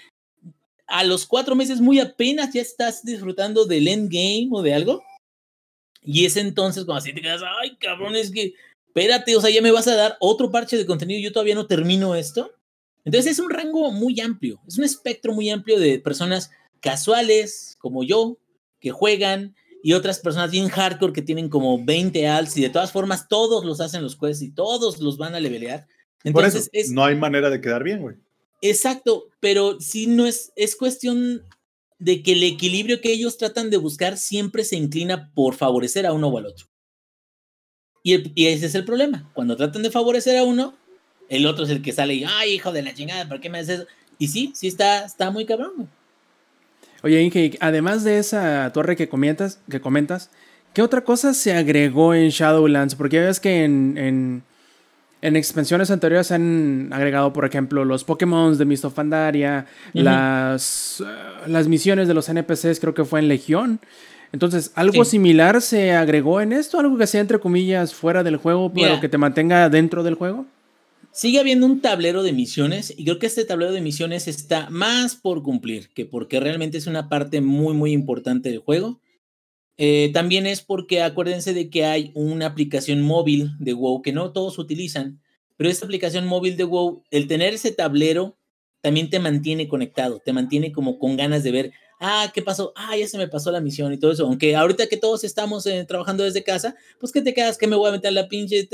a los cuatro meses muy apenas ya estás disfrutando del endgame o de algo. Y es entonces cuando así te quedas, ay cabrón, es que, espérate, o sea, ya me vas a dar otro parche de contenido yo todavía no termino esto. Entonces es un rango muy amplio, es un espectro muy amplio de personas casuales como yo, que juegan, y otras personas bien hardcore que tienen como 20 alts y de todas formas todos los hacen los quests y todos los van a levelear. Entonces Por eso, es, no hay manera de quedar bien, güey. Exacto, pero sí no es, es cuestión de que el equilibrio que ellos tratan de buscar siempre se inclina por favorecer a uno o al otro. Y, el, y ese es el problema. Cuando tratan de favorecer a uno, el otro es el que sale y, ay, hijo de la chingada, ¿por qué me haces eso? Y sí, sí está, está muy cabrón. Oye, Inge, además de esa torre que comentas, que comentas, ¿qué otra cosa se agregó en Shadowlands? Porque ya ves que en, en, en expansiones anteriores se han agregado, por ejemplo, los Pokémon de Mist of Pandaria, uh -huh. las, uh, las misiones de los NPCs, creo que fue en Legión. Entonces, ¿algo sí. similar se agregó en esto? ¿Algo que sea, entre comillas, fuera del juego, pero Mira, que te mantenga dentro del juego? Sigue habiendo un tablero de misiones y creo que este tablero de misiones está más por cumplir que porque realmente es una parte muy, muy importante del juego. Eh, también es porque acuérdense de que hay una aplicación móvil de WoW que no todos utilizan, pero esta aplicación móvil de WoW, el tener ese tablero también te mantiene conectado, te mantiene como con ganas de ver, ah, ¿qué pasó? Ah, ya se me pasó la misión y todo eso. Aunque ahorita que todos estamos eh, trabajando desde casa, pues que te quedas que me voy a meter la pinche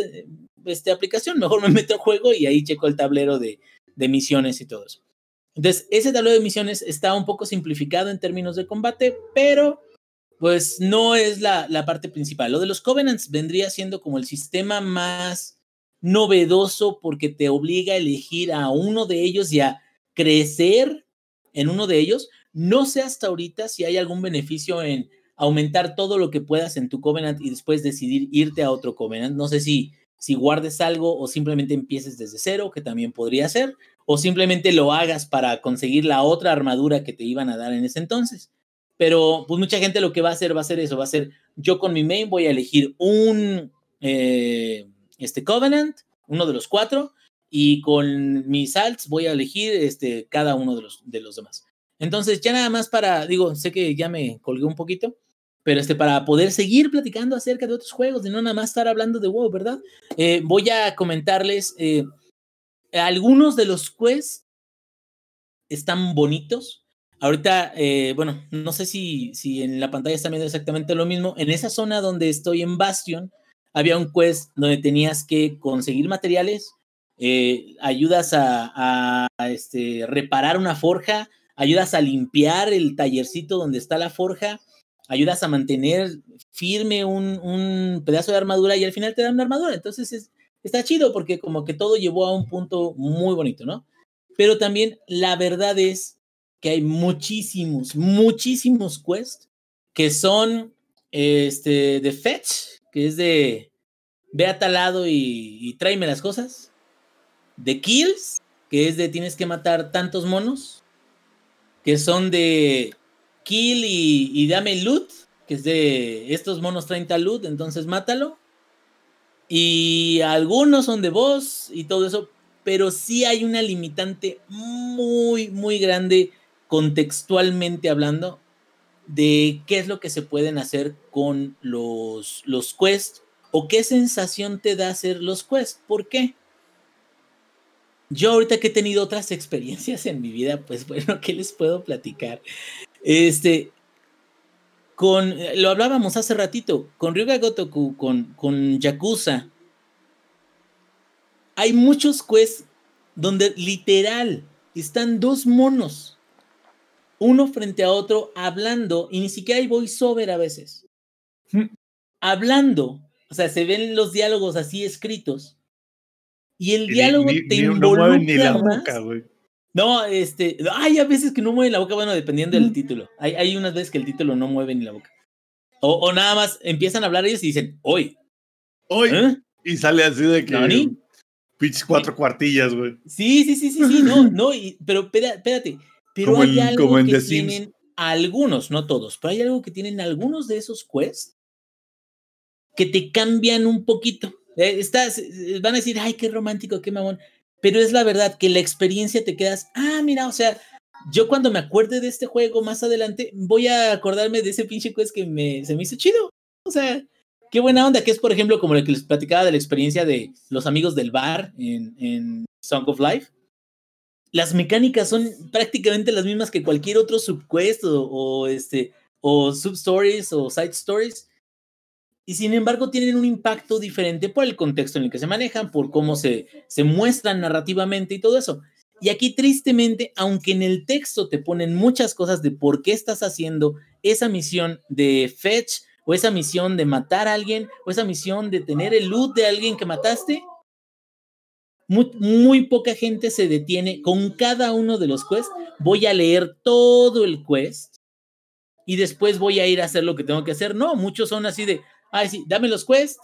este, aplicación, mejor me meto al juego y ahí checo el tablero de, de misiones y todo eso. Entonces, ese tablero de misiones está un poco simplificado en términos de combate, pero pues no es la, la, parte principal. Lo de los Covenants vendría siendo como el sistema más novedoso porque te obliga a elegir a uno de ellos y a crecer en uno de ellos. No sé hasta ahorita si hay algún beneficio en aumentar todo lo que puedas en tu Covenant y después decidir irte a otro Covenant. No sé si, si guardes algo o simplemente empieces desde cero, que también podría ser, o simplemente lo hagas para conseguir la otra armadura que te iban a dar en ese entonces. Pero pues mucha gente lo que va a hacer va a ser eso, va a ser yo con mi main voy a elegir un eh, este Covenant, uno de los cuatro, y con mis alts voy a elegir este, cada uno de los, de los demás. Entonces, ya nada más para, digo, sé que ya me colgué un poquito, pero este, para poder seguir platicando acerca de otros juegos y no nada más estar hablando de WoW, ¿verdad? Eh, voy a comentarles, eh, algunos de los quests están bonitos. Ahorita, eh, bueno, no sé si, si en la pantalla están viendo exactamente lo mismo. En esa zona donde estoy en Bastion, había un quest donde tenías que conseguir materiales, ayudas a, a, a este, reparar una forja, ayudas a limpiar el tallercito donde está la forja, ayudas a mantener firme un, un, pedazo de armadura y al final te dan una armadura. Entonces es, está chido porque como que todo llevó a un punto muy bonito, ¿no? Pero también la verdad es que hay muchísimos, muchísimos quests que son este, de fetch, que es de ve a tal lado y, y tráeme las cosas. De kills, que es de tienes que matar tantos monos que son de kill y, dame loot, que es de estos monos 30 loot, entonces mátalo. Y algunos son de boss y todo eso, pero sí hay una limitante muy, muy grande contextualmente hablando de qué es lo que se pueden hacer con los, los quests o qué sensación te da hacer los quests. ¿Por qué? Yo ahorita que he tenido otras experiencias en mi vida, pues bueno, ¿qué les puedo platicar? Este, con, lo hablábamos hace ratito, con Ryuga Gotoku, con, con Yakuza, hay muchos quests donde literal están dos monos, uno frente a otro, hablando, y ni siquiera hay voiceover a veces. Hablando, o sea, se ven los diálogos así escritos, y el diálogo te involucra ni la boca, güey. No, este, hay a veces que no mueven la boca, bueno, dependiendo del título. Hay, hay unas veces que el título no mueve ni la boca. O, o nada más empiezan a hablar ellos y dicen, hoy. Hoy. ¿Eh? Y sale así de que. Pitch cuatro cuartillas, güey. Sí, sí, sí, sí, sí, no, no, pero espérate. Pero hay algo que tienen algunos, no todos, pero hay algo que tienen algunos de esos quests que te cambian un poquito. Eh, estás, eh, van a decir, ay, qué romántico, qué mamón. Pero es la verdad que la experiencia te quedas, ah, mira, o sea, yo cuando me acuerde de este juego más adelante, voy a acordarme de ese pinche quest que me, se me hizo chido. O sea, qué buena onda, que es, por ejemplo, como lo que les platicaba de la experiencia de los amigos del bar en, Song of Life. Las mecánicas son prácticamente las mismas que cualquier otro subquest o este, o substories o side stories y sin embargo tienen un impacto diferente por el contexto en el que se manejan, por cómo se, se muestran narrativamente y todo eso. Y aquí tristemente, aunque en el texto te ponen muchas cosas de por qué estás haciendo esa misión de fetch o esa misión de matar a alguien o esa misión de tener el loot de alguien que mataste, muy, muy poca gente se detiene con cada uno de los quests. Voy a leer todo el quest y después voy a ir a hacer lo que tengo que hacer. No, muchos son así de, Ay, sí, dame los quests,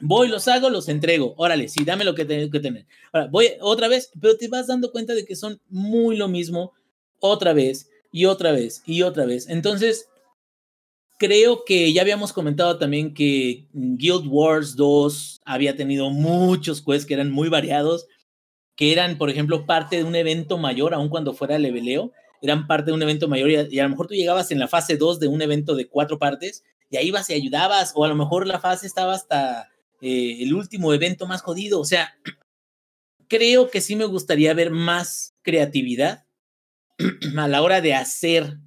voy, los hago, los entrego. Órale, sí, dame lo que tengo que tener. Ahora, voy otra vez, pero te vas dando cuenta de que son muy lo mismo otra vez y otra vez y otra vez. Entonces, creo que ya habíamos comentado también que Guild Wars 2 había tenido muchos quests que eran muy variados, que eran, por ejemplo, parte de un evento mayor, aun cuando fuera leveleo, eran parte de un evento mayor y a, lo mejor tú llegabas en la fase 2 de un evento de cuatro partes y ahí vas y ayudabas, o a lo mejor la fase estaba hasta eh, el último evento más jodido. O sea, creo que sí me gustaría ver más creatividad a la hora de hacer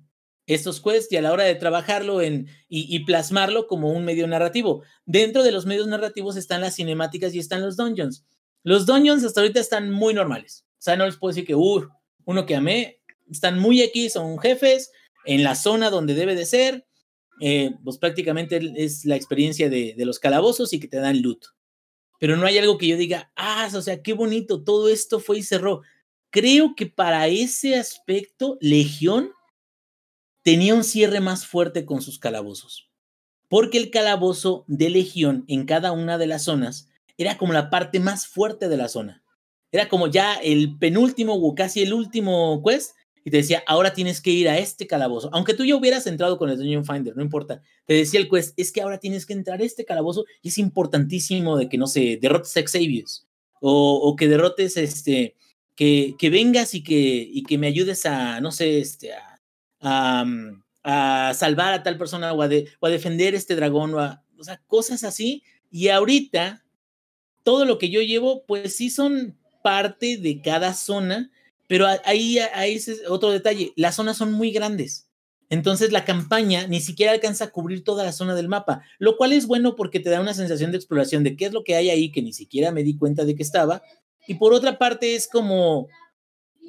estos quests y a la hora de trabajarlo en, y, plasmarlo como un medio narrativo. Dentro de los medios narrativos están las cinemáticas y están los dungeons. Los dungeons hasta ahorita están muy normales. O sea, no les puedo decir que, uh, uno que amé, están muy X, son jefes, en la zona donde debe de ser, eh, pues prácticamente es la experiencia de, los calabozos y que te dan loot. Pero no hay algo que yo diga, ah, o sea, qué bonito, todo esto fue y cerró. Creo que para ese aspecto, Legión tenía un cierre más fuerte con sus calabozos. Porque el calabozo de Legión en cada una de las zonas era como la parte más fuerte de la zona. Era como ya el penúltimo o casi el último quest y te decía, ahora tienes que ir a este calabozo. Aunque tú ya hubieras entrado con el Dungeon Finder, no importa. Te decía el quest, es que ahora tienes que entrar a este calabozo y es importantísimo de que, no sé, derrotes a o, que derrotes, este, que, que vengas y que, y que me ayudes a, no sé, este, a, a, salvar a tal persona o a, de, o a defender este dragón o, a, o sea, cosas así. Y ahorita, todo lo que yo llevo, pues sí son parte de cada zona pero ahí, ahí es otro detalle, las zonas son muy grandes. Entonces la campaña ni siquiera alcanza a cubrir toda la zona del mapa, lo cual es bueno porque te da una sensación de exploración de qué es lo que hay ahí que ni siquiera me di cuenta de que estaba. Y por otra parte es como,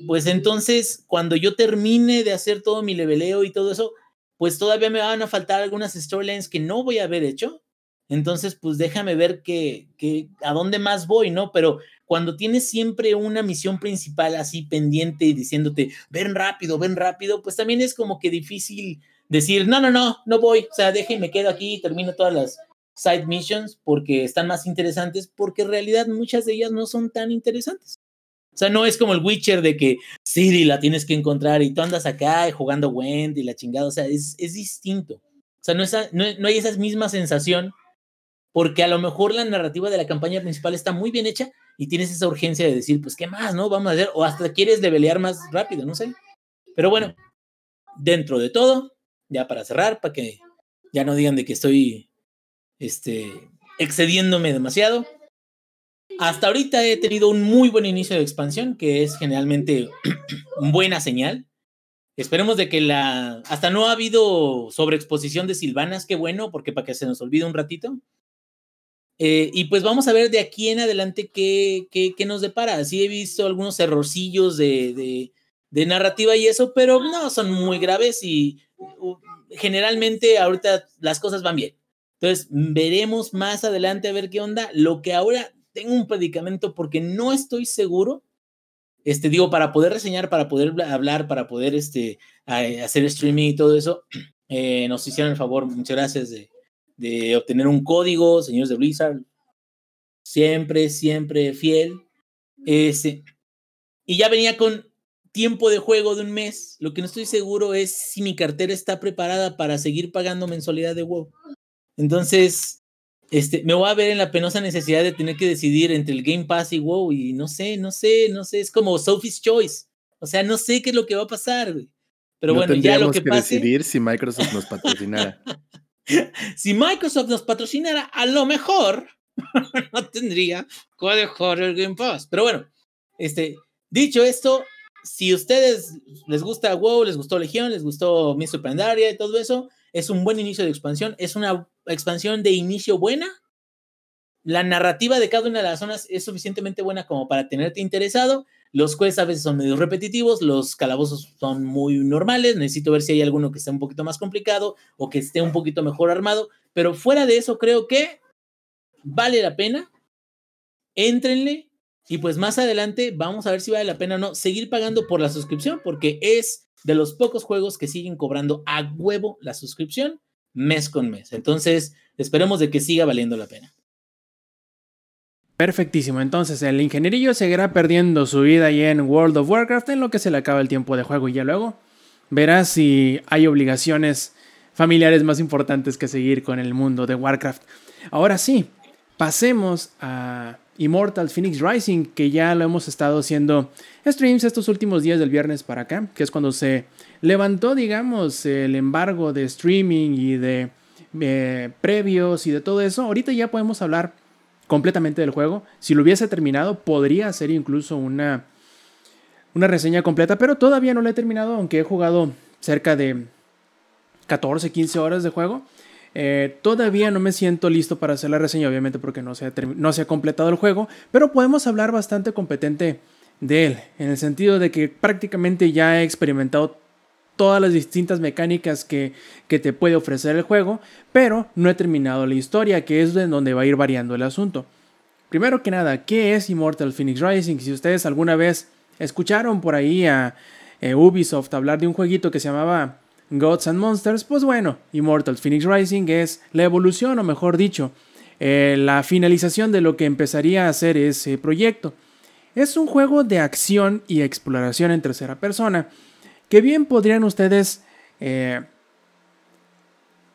pues entonces cuando yo termine de hacer todo mi leveleo y todo eso, pues todavía me van a faltar algunas storylines que no voy a haber hecho. Entonces, pues déjame ver que, que, a dónde más voy, ¿no? Pero cuando tienes siempre una misión principal así pendiente y diciéndote, ven rápido, ven rápido, pues también es como que difícil decir, no, no, no, no voy, o sea, deje, me quedo aquí y termino todas las side missions porque están más interesantes, porque en realidad muchas de ellas no son tan interesantes. O sea, no es como el Witcher de que Siri la tienes que encontrar y tú andas acá jugando Wendy y la chingada, o sea, es, es distinto. O sea, no, es, no, no hay esa misma sensación porque a lo mejor la narrativa de la campaña principal está muy bien hecha y tienes esa urgencia de decir, pues, ¿qué más, no? Vamos a hacer, o hasta quieres levelear más rápido, no sé. Pero bueno, dentro de todo, ya para cerrar, para que ya no digan de que estoy, este, excediéndome demasiado. Hasta ahorita he tenido un muy buen inicio de expansión, que es generalmente buena señal. Esperemos de que la... Hasta no ha habido sobreexposición de Silvanas, qué bueno, porque para que se nos olvide un ratito. Eh, y pues vamos a ver de aquí en adelante qué, qué, qué nos depara. Sí he visto algunos errorcillos de, de, de, narrativa y eso, pero no son muy graves y generalmente ahorita las cosas van bien. Entonces veremos más adelante a ver qué onda. Lo que ahora tengo un predicamento porque no estoy seguro este, digo, para poder reseñar, para poder hablar, para poder este, hacer streaming y todo eso, eh, nos hicieron el favor, muchas gracias, de, obtener un código, señores de Blizzard. Siempre, siempre fiel. Este, y ya venía con tiempo de juego de un mes. Lo que no estoy seguro es si mi cartera está preparada para seguir pagando mensualidad de WoW. Entonces, este, me voy a ver en la penosa necesidad de tener que decidir entre el Game Pass y WoW y no sé, no sé, no sé, es como Sophie's Choice. O sea, no sé qué es lo que va a pasar, güey. Pero bueno, ya lo que, que pase... decidir si Microsoft nos patrocinara. si Microsoft nos patrocinara, a lo mejor no tendría dejar el Game Pass. Pero bueno, este, dicho esto, si ustedes les gusta WoW, les gustó Legión, les gustó Mr. Pandaria y todo eso, es un buen inicio de expansión, es una expansión de inicio buena. La narrativa de cada una de las zonas es suficientemente buena como para tenerte interesado. Los quests a veces son medio repetitivos, los calabozos son muy normales. Necesito ver si hay alguno que esté un poquito más complicado o que esté un poquito mejor armado. Pero fuera de eso, creo que vale la pena. Éntrenle y pues más adelante vamos a ver si vale la pena o no seguir pagando por la suscripción porque es de los pocos juegos que siguen cobrando a huevo la suscripción mes con mes. Entonces, esperemos de que siga valiendo la pena. Perfectísimo, entonces el ingenierillo seguirá perdiendo su vida ahí en World of Warcraft en lo que se le acaba el tiempo de juego y ya luego verás si hay obligaciones familiares más importantes que seguir con el mundo de Warcraft. Ahora sí, pasemos a Immortal Phoenix Rising, que ya lo hemos estado haciendo streams estos últimos días del viernes para acá, que es cuando se levantó, digamos, el embargo de streaming y de eh, previos y de todo eso. Ahorita ya podemos hablar completamente del juego. Si lo hubiese terminado, podría ser incluso una, una reseña completa, pero todavía no lo he terminado, aunque he jugado cerca de 14, 15 horas de juego. Eh, todavía no me siento listo para hacer la reseña, obviamente porque no se, ha no se ha completado el juego, pero podemos hablar bastante competente de él, en el sentido de que prácticamente ya he experimentado todas las distintas mecánicas que, que, te puede ofrecer el juego, pero no he terminado la historia, que es de donde va a ir variando el asunto. Primero que nada, ¿qué es Immortal Phoenix Rising? Si ustedes alguna vez escucharon por ahí a eh, Ubisoft hablar de un jueguito que se llamaba Gods and Monsters, pues bueno, Immortal Phoenix Rising es la evolución, o mejor dicho, eh, la finalización de lo que empezaría a ser ese proyecto. Es un juego de acción y exploración en tercera persona, que bien podrían ustedes eh,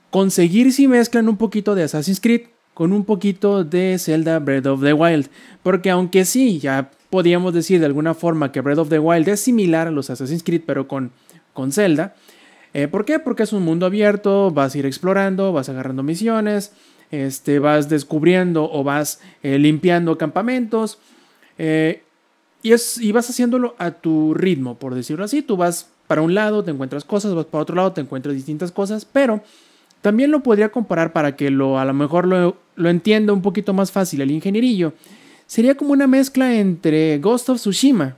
conseguir si mezclan un poquito de Assassin's Creed con un poquito de Zelda Breath of the Wild, porque aunque sí, ya podríamos decir de alguna forma que Breath of the Wild es similar a los Assassin's Creed, pero con, con Zelda, eh, ¿Por qué? Porque es un mundo abierto, vas a ir explorando, vas agarrando misiones, este, vas descubriendo o vas eh, limpiando campamentos y, es, y vas haciéndolo a tu ritmo, por decirlo así. Tú vas para un lado, te encuentras cosas, vas para otro lado, te encuentras distintas cosas, pero también lo podría comparar para que lo, a lo mejor lo, lo entienda un poquito más fácil el ingenierillo. Sería como una mezcla entre Ghost of Tsushima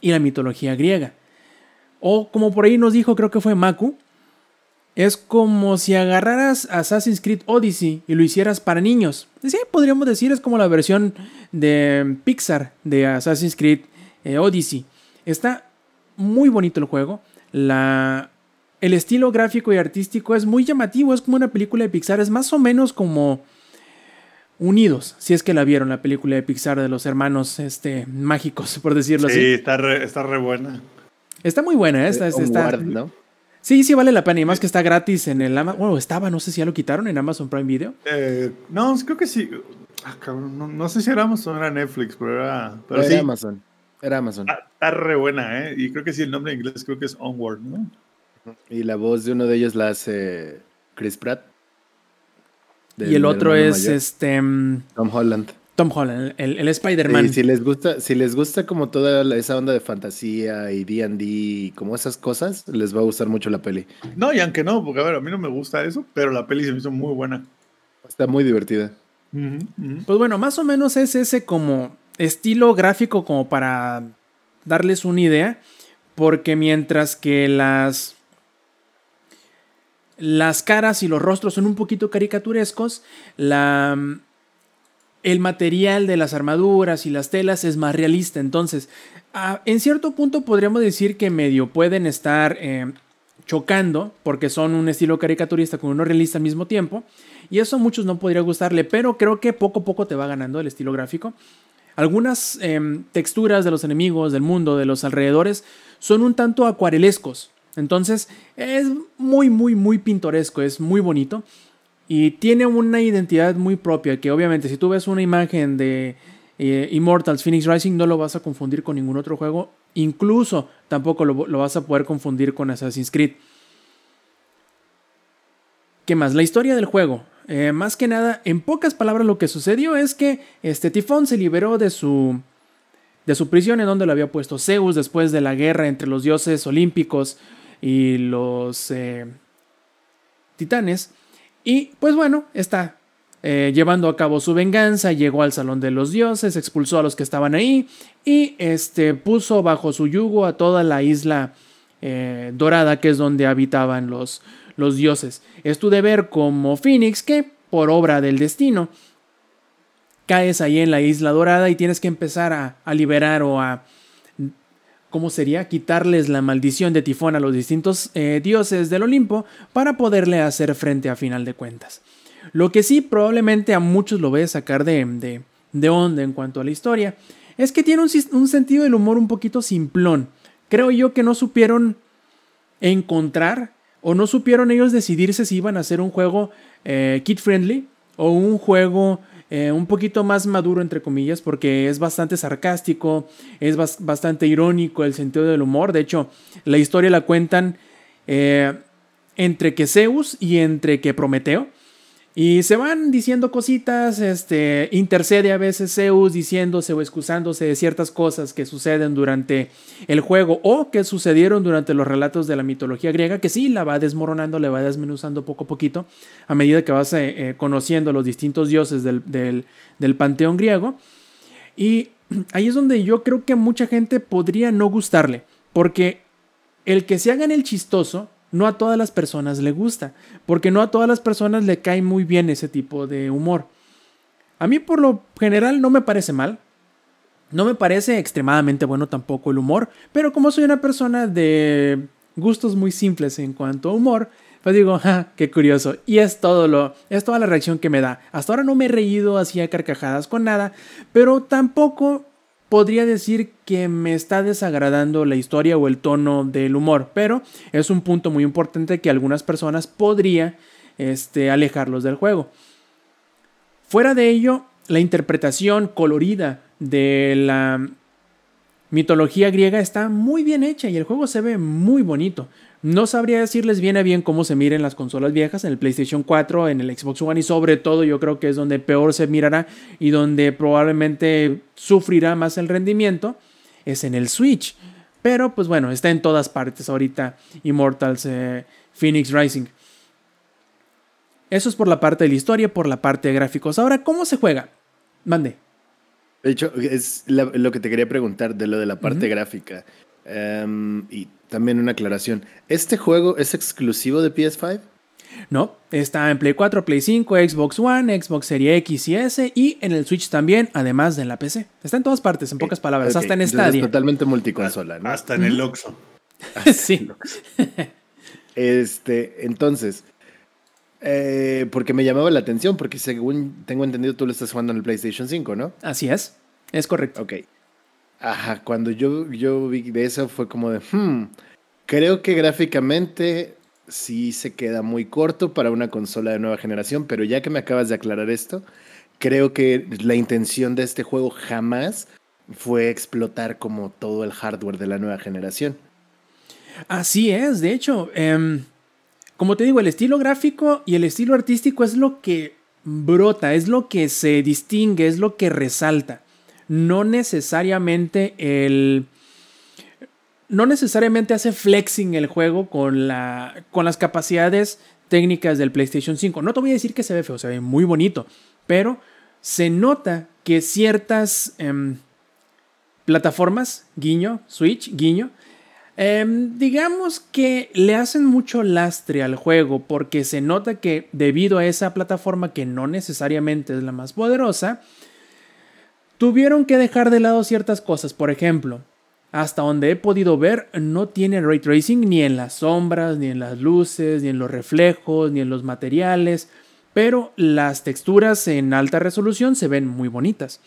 y la mitología griega. O como por ahí nos dijo, creo que fue Maku, es como si agarraras Assassin's Creed Odyssey y lo hicieras para niños. Sí, podríamos decir, es como la versión de Pixar de Assassin's Creed eh, Odyssey. Está muy bonito el juego. La, el estilo gráfico y artístico es muy llamativo, es como una película de Pixar, es más o menos como Unidos, si es que la vieron, la película de Pixar de los hermanos este, mágicos, por decirlo así. Sí, está está re buena. Está muy buena, ¿eh? esta. Sí, sí vale la pena. Y más que está gratis en el Amazon. Bueno, estaba, no sé si ya lo quitaron en Amazon Prime Video. Eh, no, creo que sí. Ah, cabrón, no, no sé si era Amazon o era Netflix, pero era. Pero era sí, Amazon. Era Amazon. Está, está re buena, ¿eh? Y creo que sí, el nombre en inglés creo que es Onward, ¿no? Y la voz de uno de ellos la hace Chris Pratt. y el otro es este mm, Tom Holland. Tom Holland, el, el Spider-Man. Y si les gusta, si les gusta como toda la- esa onda de fantasía y D&D y como esas cosas, les va a gustar mucho la peli. No, y aunque no, porque a ver, a mí no me gusta eso, pero la peli se me hizo muy buena. Está muy divertida. Pues bueno, más o menos es ese como estilo gráfico como para darles una idea, porque mientras que las las caras y los rostros son un poquito caricaturescos, la el material de las armaduras y las telas es más realista. Entonces, en cierto punto podríamos decir que medio pueden estar eh, chocando, porque son un estilo caricaturista con uno realista al mismo tiempo. Y eso a muchos no podría gustarle, pero creo que poco a poco te va ganando el estilo gráfico. Algunas em, texturas de los enemigos, del mundo, de los alrededores, son un tanto acuarelescos. Entonces es muy, muy, muy pintoresco, es muy bonito. Y tiene una identidad muy propia, que obviamente si tú ves una imagen de eh, Immortals Phoenix Rising no lo vas a confundir con ningún otro juego. Incluso tampoco lo, lo vas a poder confundir con Assassin's Creed. ¿Qué más? La historia del juego. Eh, más que nada, en pocas palabras, lo que sucedió es que este Tifón se liberó de su, de su prisión en donde lo había puesto Zeus después de la guerra entre los dioses olímpicos y los eh, titanes. Y pues bueno, está eh, llevando a cabo su venganza, llegó al salón de los dioses, expulsó a los que estaban ahí y este, puso bajo su yugo a toda la isla dorada que es donde habitaban los, los dioses. Es tu deber como Phoenix que, por obra del destino, caes ahí en la isla dorada y tienes que empezar a, liberar o a... ¿Cómo sería? Quitarles la maldición de tifón a los distintos eh, dioses del Olimpo para poderle hacer frente a final de cuentas. Lo que sí probablemente a muchos lo ve sacar de, de, de onda en cuanto a la historia es que tiene un, un sentido del humor un poquito simplón. Creo yo que no supieron encontrar o no supieron ellos decidirse si iban a hacer un juego eh, kid friendly o un juego eh, un poquito más maduro entre comillas porque es bastante sarcástico, es bas- bastante irónico el sentido del humor. De hecho, la historia la cuentan eh, entre que Zeus y entre que Prometeo. Y se van diciendo cositas, este, intercede a veces Zeus diciéndose o excusándose de ciertas cosas que suceden durante el juego o que sucedieron durante los relatos de la mitología griega, que sí la va desmoronando, le va desmenuzando poco a poquito a medida que vas eh, eh, conociendo los distintos dioses del, del, del panteón griego. Y ahí es donde yo creo que mucha gente podría no gustarle, porque el que se hagan el chistoso no a todas las personas le gusta, porque no a todas las personas le cae muy bien ese tipo de humor. A mí por lo general no me parece mal, no me parece extremadamente bueno tampoco el humor, pero como soy una persona de gustos muy simples en cuanto a humor, pues digo, ja, qué curioso. Y es todo lo, es toda la reacción que me da. Hasta ahora no me he reído así a carcajadas con nada, pero tampoco podría decir que me está desagradando la historia o el tono del humor, pero es un punto muy importante que algunas personas podría este, alejarlos del juego. Fuera de ello, la interpretación colorida de la mitología griega está muy bien hecha y el juego se ve muy bonito. No sabría decirles bien a bien cómo se miren las consolas viejas en el PlayStation 4, en el Xbox One y sobre todo yo creo que es donde peor se mirará y donde probablemente sufrirá más el rendimiento es en el Switch. Pero pues bueno, está en todas partes ahorita Immortals eh, Phoenix Rising. Eso es por la parte de la historia, por la parte de gráficos. Ahora, ¿cómo se juega? Mande. De hecho, es la- lo que te quería preguntar de lo de la parte gráfica. Em, y también una aclaración. ¿Este juego es exclusivo de PS5? No, está en Play 4, Play 5, Xbox One, Xbox Series X y S y en el Switch también, además de en la PC. Está en todas partes, en pocas palabras, Ok, hasta en es Stadia. totalmente multiconsola, ¿no? Hasta en el Oxxo. sí. Este, entonces, eh, porque me llamaba la atención, porque según tengo entendido tú lo estás jugando en el PlayStation 5, ¿no? Así es. Es correcto. Ok. Ajá, cuando yo, yo vi de eso fue como de, hmm, creo que gráficamente sí se queda muy corto para una consola de nueva generación, pero ya que me acabas de aclarar esto, creo que la intención de este juego jamás fue explotar como todo el hardware de la nueva generación. Así es, de hecho, em, como te digo, el estilo gráfico y el estilo artístico es lo que brota, es lo que se distingue, es lo que resalta. No necesariamente el... No necesariamente hace flexing el juego con, la, con las capacidades técnicas del PlayStation 5. No te voy a decir que se ve feo, se ve muy bonito, pero se nota que ciertas em, plataformas, guiño, Switch, guiño, em, digamos que le hacen mucho lastre al juego porque se nota que debido a esa plataforma que no necesariamente es la más poderosa, tuvieron que dejar de lado ciertas cosas. Por ejemplo, hasta donde he podido ver, no tiene ray tracing ni en las sombras, ni en las luces, ni en los reflejos, ni en los materiales, pero las texturas en alta resolución se ven muy bonitas.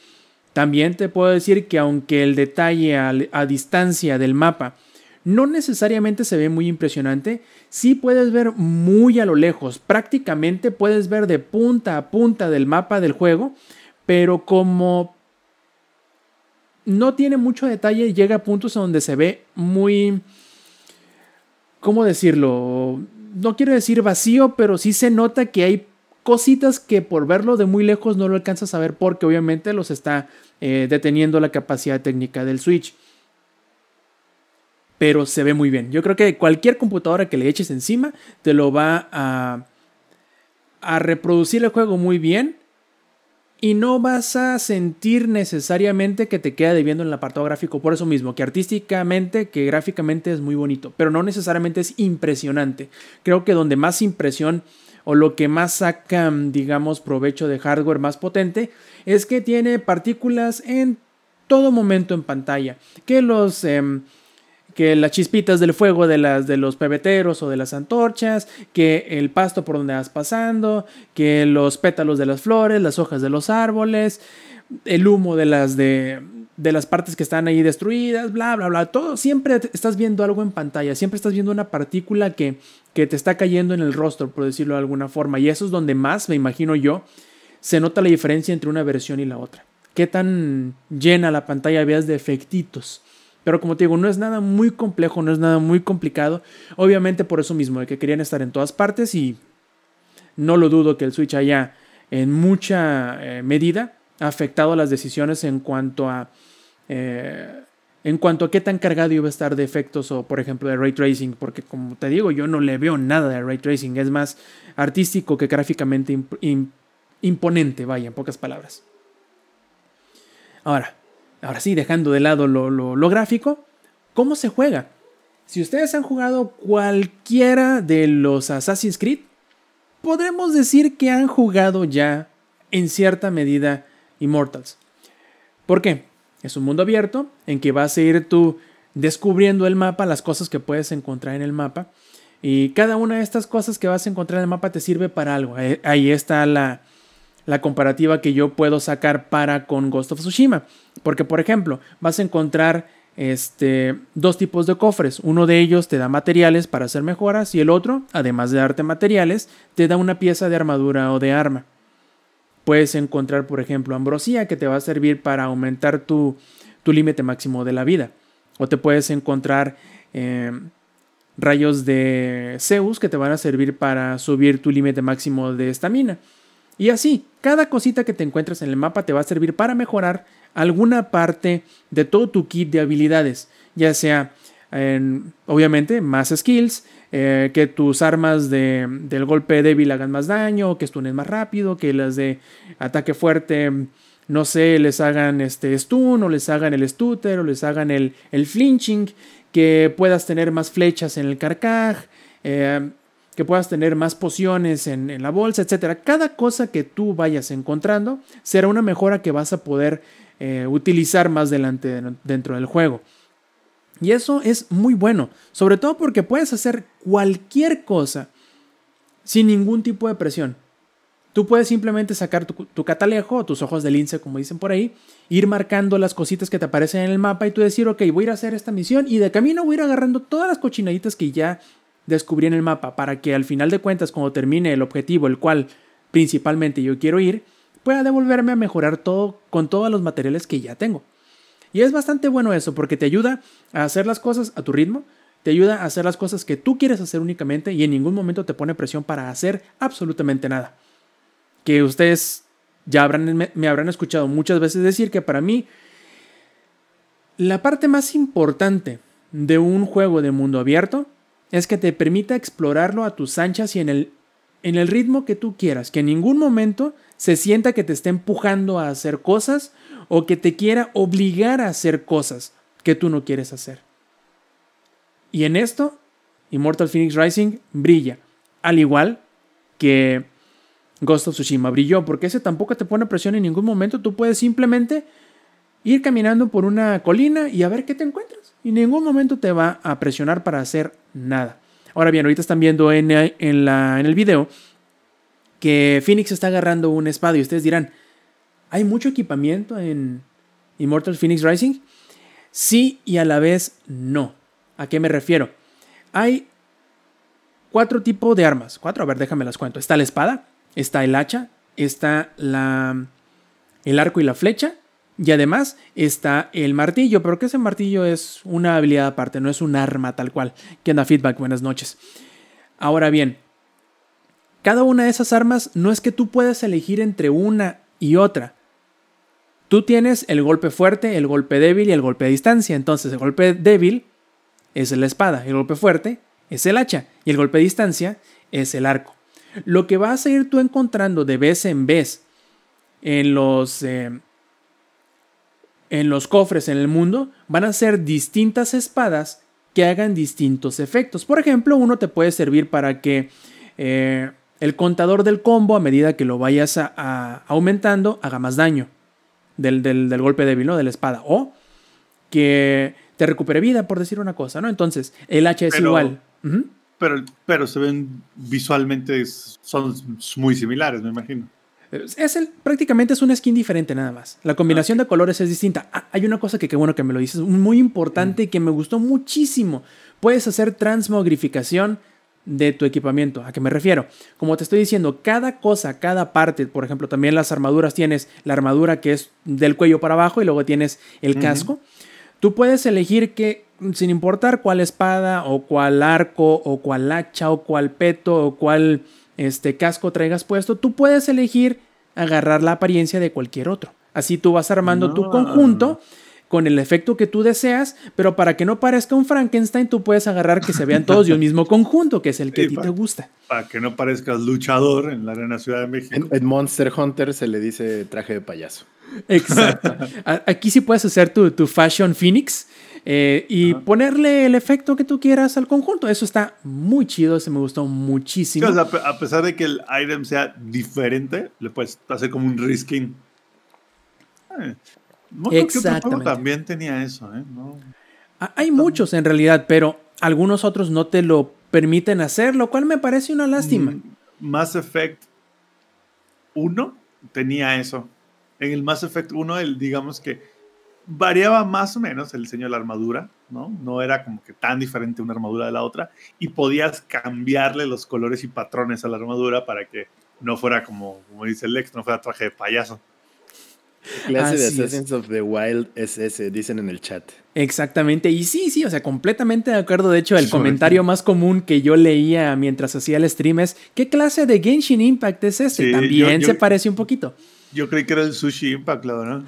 También te puedo decir que aunque el detalle a, distancia del mapa no necesariamente se ve muy impresionante, sí puedes ver muy a lo lejos, prácticamente puedes ver de punta a punta del mapa del juego, pero como no tiene mucho detalle, llega a puntos donde se ve muy... ¿Cómo decirlo? No quiero decir vacío, pero sí se nota que hay cositas que por verlo de muy lejos no lo alcanzas a ver porque obviamente los está eh, deteniendo la capacidad técnica del Switch. Pero se ve muy bien. Yo creo que cualquier computadora que le eches encima te lo va a, a reproducir el juego muy bien. Y no vas a sentir necesariamente que te queda debiendo en el apartado gráfico. Por eso mismo, que artísticamente, que gráficamente es muy bonito. Pero no necesariamente es impresionante. Creo que donde más impresión o lo que más saca, digamos, provecho de hardware más potente es que tiene partículas en todo momento en pantalla. Que los... Em, que las chispitas del fuego de, las, de los pebeteros o de las antorchas, que el pasto por donde vas pasando, que los pétalos de las flores, las hojas de los árboles, el humo de las, de, de las partes que están ahí destruidas, bla, bla, bla. Todo, siempre estás viendo algo en pantalla, siempre estás viendo una partícula que, que te está cayendo en el rostro, por decirlo de alguna forma. Y eso es donde más, me imagino yo, se nota la diferencia entre una versión y la otra. Qué tan llena la pantalla veas de efectitos. Pero como te digo, no es nada muy complejo, no es nada muy complicado. Obviamente por eso mismo, de que querían estar en todas partes y no lo dudo que el Switch haya en mucha eh, medida afectado las decisiones en cuanto a eh, en cuanto a qué tan cargado iba a estar de efectos o por ejemplo de ray tracing, porque como te digo, yo no le veo nada de ray tracing, es más artístico que gráficamente imponente, vaya, en pocas palabras. Ahora, ahora sí, dejando de lado lo gráfico, ¿cómo se juega? Si ustedes han jugado cualquiera de los Assassin's Creed, podremos decir que han jugado ya en cierta medida Immortals. ¿Por qué? Es un mundo abierto en que vas a ir tú descubriendo el mapa, las cosas que puedes encontrar en el mapa. Y cada una de estas cosas que vas a encontrar en el mapa te sirve para algo. Ahí está la, la comparativa que yo puedo sacar para con Ghost of Tsushima. Porque, por ejemplo, vas a encontrar este, dos tipos de cofres. Uno de ellos te da materiales para hacer mejoras y el otro, además de darte materiales, te da una pieza de armadura o de arma. Puedes encontrar, por ejemplo, ambrosía que te va a servir para aumentar tu, límite máximo de la vida. O te puedes encontrar em, rayos de Zeus que te van a servir para subir tu límite máximo de estamina. Y así, cada cosita que te encuentres en el mapa te va a servir para mejorar alguna parte de todo tu kit de habilidades, ya sea obviamente más skills, eh, que tus armas de, del golpe débil hagan más daño, que stunen más rápido, que las de ataque fuerte, no sé, les hagan este stun o les hagan el stutter o les hagan el, el flinching, que puedas tener más flechas en el carcaj, eh, que puedas tener más pociones en, la bolsa, etc. Cada cosa que tú vayas encontrando será una mejora que vas a poder eh, utilizar más adelante dentro del juego. Y eso es muy bueno, sobre todo porque puedes hacer cualquier cosa sin ningún tipo de presión. Tú puedes simplemente sacar tu, catalejo o tus ojos de lince, como dicen por ahí, ir marcando las cositas que te aparecen en el mapa y tú decir, ok, voy a ir a hacer esta misión y de camino voy a ir agarrando todas las cochinaditas que ya descubrí en el mapa para que al final de cuentas, cuando termine el objetivo, el cual principalmente yo quiero ir, pueda devolverme a mejorar todo con todos los materiales que ya tengo. Y es bastante bueno eso porque te ayuda a hacer las cosas a tu ritmo, te ayuda a hacer las cosas que tú quieres hacer únicamente y en ningún momento te pone presión para hacer absolutamente nada. Que ustedes ya habrán, me, me habrán escuchado muchas veces decir que para mí la parte más importante de un juego de mundo abierto es que te permita explorarlo a tus anchas y en el, en el ritmo que tú quieras, que en ningún momento se sienta que te esté empujando a hacer cosas o que te quiera obligar a hacer cosas que tú no quieres hacer. Y en esto, Immortal Phoenix Rising brilla, al igual que Ghost of Tsushima brilló, porque ese tampoco te pone presión en ningún momento, tú puedes simplemente ir caminando por una colina y a ver qué te encuentras. Y en ningún momento te va a presionar para hacer nada. Ahora bien, ahorita están viendo en, en, la, en el video que Phoenix está agarrando una espada y ustedes dirán, ¿hay mucho equipamiento en Immortal Phoenix Rising? Sí y a la vez no. ¿A qué me refiero? Hay cuatro tipos de armas. Cuatro, a ver, déjame las cuento. Está la espada, está el hacha, está la, el arco y la flecha, y además está el martillo, pero que ese martillo es una habilidad aparte, no es un arma tal cual. Que anda feedback, buenas noches. Ahora bien, cada una de esas armas no es que tú puedas elegir entre una y otra. Tú tienes el golpe fuerte, el golpe débil y el golpe a distancia. Entonces el golpe débil es la espada, el golpe fuerte es el hacha y el golpe a distancia es el arco. Lo que vas a ir tú encontrando de vez en vez en los... Eh, en los cofres en el mundo van a ser distintas espadas que hagan distintos efectos. Por ejemplo, uno te puede servir para que eh, el contador del combo, a medida que lo vayas a, aumentando, haga más daño del, golpe débil, ¿no? De la espada. O que te recupere vida, por decir una cosa, ¿no? Entonces, el H es igual. pero, pero se ven visualmente, son muy similares, me imagino. Es el, prácticamente es una skin diferente nada más. La combinación de colores es distinta. Ah, hay una cosa que qué bueno que me lo dices, muy importante y que me gustó muchísimo. Puedes hacer transmogrificación de tu equipamiento. ¿A qué me refiero? Como te estoy diciendo, cada cosa, cada parte, por ejemplo, también las armaduras tienes la armadura que es del cuello para abajo y luego tienes el casco. Tú puedes elegir que, sin importar cuál espada o cuál arco o cuál hacha o cuál peto o cuál este casco traigas puesto, tú puedes elegir agarrar la apariencia de cualquier otro. Así tú vas armando tu conjunto con el efecto que tú deseas, pero para que no parezca un Frankenstein, tú puedes agarrar que se vean todos de un mismo conjunto, que es el que a ti te gusta. Para que no parezcas luchador en la Arena Ciudad de México. En, Monster Hunter se le dice traje de payaso. Exacto. Aquí sí puedes hacer tu, tu Fashion Phoenix eh, y ponerle el efecto que tú quieras al conjunto. Eso está muy chido, se me gustó muchísimo. a pesar de que el item sea diferente, le puedes hacer como un reskin. Eh, Exactamente. también tenía eso. ¿eh? Hay muchos en realidad, pero algunos otros no te lo permiten hacer, lo cual me parece una lástima. Mm, Mass Effect 1 tenía eso. En el Mass Effect 1, el, digamos que variaba más o menos el diseño de la armadura, ¿no? No era como que tan diferente una armadura de la otra y podías cambiarle los colores y patrones a la armadura para que no fuera como, como dice Lex, no fuera traje de payaso. clase de Assassins of the Wild es ese? Dicen en el chat. Exactamente, y sí, sí, o sea, completamente de acuerdo. De hecho, el comentario más común que yo leía mientras hacía el stream es: ¿qué clase de Genshin Impact es ese? También se parece un poquito. Yo creí que era el Sushi Impact, claro, ¿no?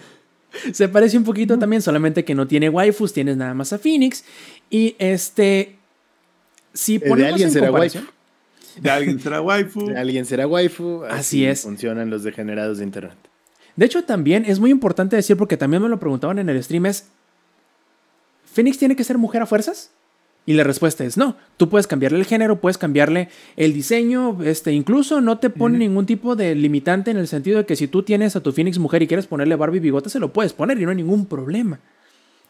Se parece un poquito también, solamente que no tiene waifus, tienes nada más a Phoenix. Y este. Si ponemos de alguien será waifu. De alguien será waifu. De alguien será waifu. Así, es. Funcionan los degenerados de internet. De hecho, también es muy importante decir, porque también me lo preguntaban en el stream, es. ¿Phoenix tiene que ser mujer a fuerzas? Y la respuesta es no. Tú puedes cambiarle el género, puedes cambiarle el diseño, este, incluso no te pone ningún tipo de limitante en el sentido de que si tú tienes a tu Phoenix mujer y quieres ponerle Barbie bigote, se lo puedes poner y no hay ningún problema.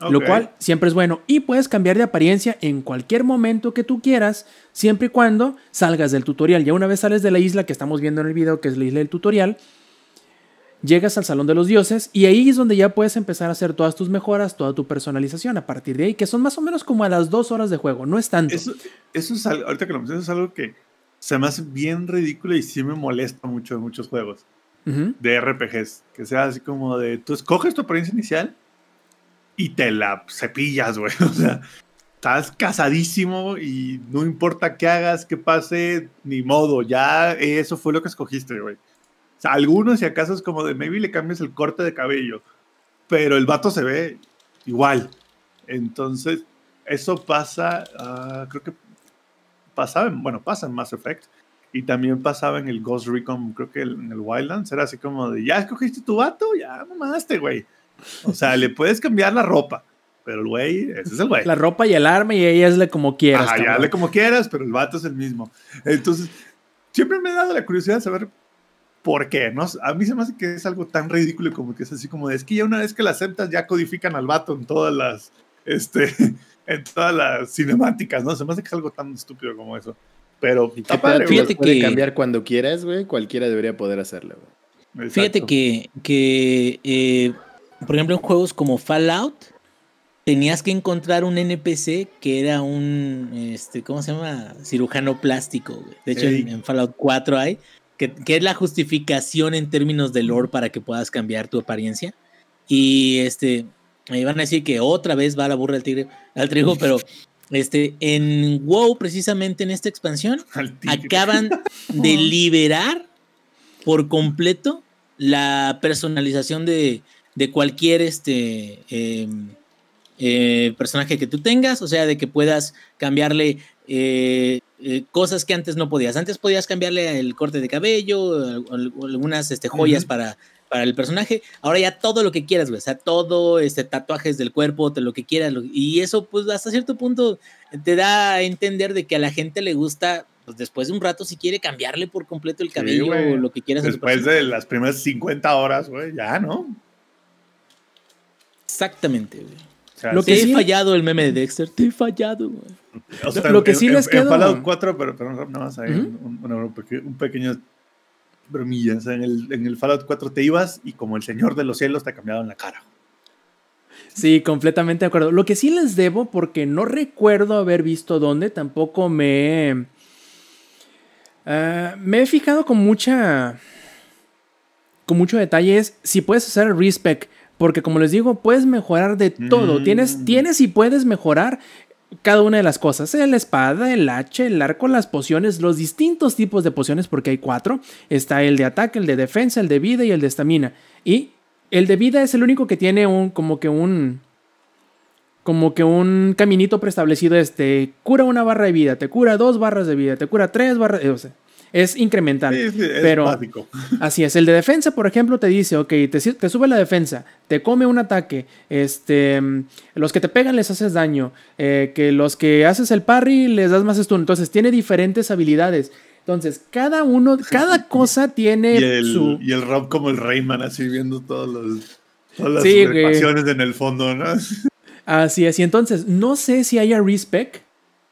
Lo cual siempre es bueno. Y puedes cambiar de apariencia en cualquier momento que tú quieras, siempre y cuando salgas del tutorial. Ya una vez sales de la isla que estamos viendo en el video, que es la isla del tutorial, llegas al Salón de los Dioses y ahí es donde ya puedes empezar a hacer todas tus mejoras, toda tu personalización a partir de ahí, que son más o menos como a las dos horas de juego, no es tanto. Eso, es ahorita que lo mencionas, es algo que se me hace bien ridículo y sí me molesta mucho en muchos juegos. Ujú. de RPGs. Que sea así como de, tú escoges tu apariencia inicial y te la cepillas, güey. O sea, estás casadísimo y no importa qué hagas, qué pase, ni modo. Ya eso fue lo que escogiste, güey. Sea, algunos si acaso es como de, maybe le cambias el corte de cabello, pero el vato se ve igual. Entonces, eso pasa, ah, creo que pasaba, en- bueno, pasa en Mass Effect. Y también pasaba en el Ghost Recon, creo que el- en el Wildlands. Era así como de, ya escogiste tu vato, ya mamaste, güey. O sea, le puedes cambiar la ropa, pero el güey, ese es el güey. La ropa y el arma y ella hazle como quieras. Ajá, ya hazle como quieras, pero el vato es el mismo. Entonces, siempre me ha dado la curiosidad de saber por qué, ¿no? A mí se me hace que es algo tan ridículo como que es así como de, es que ya una vez que la aceptas, ya codifican al vato en todas las, este, en todas las cinemáticas, ¿no? Se me hace que es algo tan estúpido como eso. Pero ¿Y está padre. Fíjate puede que- cambiar cuando quieras, güey. Cualquiera debería poder hacerlo, güey. Fíjate que, que eh, por ejemplo, en juegos como Fallout, tenías que encontrar un NPC que era un, este, ¿cómo se llama? Cirujano plástico. güey. De hecho, en, en Fallout 4 hay, que, que es la justificación en términos de lore para que puedas cambiar tu apariencia. Y este, me iban a decir que otra vez va la burra al tigre, al trigo, pero este, en WoW, precisamente en esta expansión, acaban de liberar por completo la personalización de, de cualquier este eh, eh, personaje que tú tengas, o sea, de que puedas cambiarle eh, eh, cosas que antes no podías. Antes podías cambiarle el corte de cabello, al- al- algunas este, joyas para, para el personaje. Ahora ya todo lo que quieras, güey. O sea, todo, este, tatuajes del cuerpo, te- lo que quieras. lo- y eso, pues, hasta cierto punto te da a entender de que a la gente le gusta, pues, después de un rato, si quiere cambiarle por completo el cabello o lo que quieras. Después de las primeras 50 horas, güey, ya, ¿no? Exactamente, güey. O sea, Lo que he fallado el meme de Dexter. Te he fallado, güey. O sea, Lo que en- sí en- les en quedó- Fallout 4, pero, pero nada más hay un, un- un peque- un pequeño bromilla. O sea, en el, en el Fallout 4 te ibas y como el Señor de los Cielos te cambiaban la cara. Sí, completamente de acuerdo. Lo que sí les debo, porque no recuerdo haber visto dónde, tampoco me. he- ah, me he fijado con mucha. con mucho detalle es si puedes hacer el respec. Porque como les digo, puedes mejorar de todo. Mm. Tienes, tienes y puedes mejorar cada una de las cosas. La espada, el hacha, el arco, las pociones, los distintos tipos de pociones, porque hay cuatro. Está el de ataque, el de defensa, el de vida y el de estamina. Y el de vida es el único que tiene un, como que un, como que un caminito preestablecido. Este, cura una barra de vida, te cura dos barras de vida, te cura tres barras, o sea, es incremental. Sí, sí, es pero básico. Así es, el de defensa, por ejemplo, te dice, ok, te, sube la defensa, te come un ataque, este, los que te pegan les haces daño, eh, que los que haces el parry les das más stun, entonces tiene diferentes habilidades. Entonces, cada uno, cada cosa tiene Y el, su... y el Rob como el Rayman, así viendo todos los, todas las Sí, en el fondo, ¿no? Así es, y entonces, no sé si haya respec,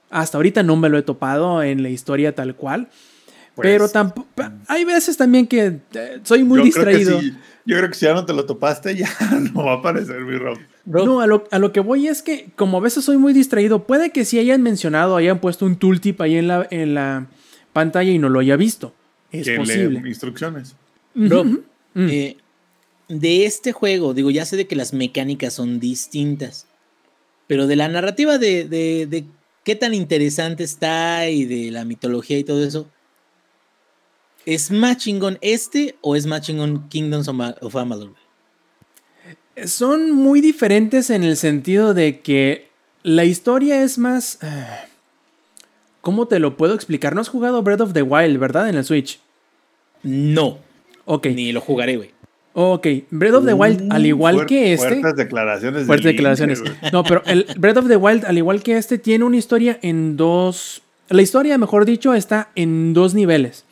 hasta ahorita no me lo he topado en la historia tal cual, pero tampoco... Hay veces también que eh, soy muy yo distraído. Creo que sí, yo creo que si ya no te lo topaste, ya no va a aparecer mi Rob. Bro, No, a lo, a lo que voy es que como a veces soy muy distraído, puede que si hayan mencionado, hayan puesto un tooltip ahí en la, en la pantalla y no lo haya visto. Es que lee posible. instrucciones. Mm. eh, de este juego, digo, ya sé de que las mecánicas son distintas, pero de la narrativa de, de- de qué tan interesante está y de la mitología y todo eso, ¿es más chingón este o es más chingón Kingdoms of Ma- of Amalur? Son muy diferentes en el sentido de que la historia es más... ah, ¿Cómo te lo puedo explicar? No has jugado Breath of the Wild, ¿verdad? En el Switch. No, Ok. ni lo jugaré, güey. Ok. Breath of the Wild, al igual que este... Fuertes declaraciones. Fuertes declaraciones. No, pero el Breath of the Wild, al igual que este, tiene una historia en dos. La historia, mejor dicho, está en dos niveles.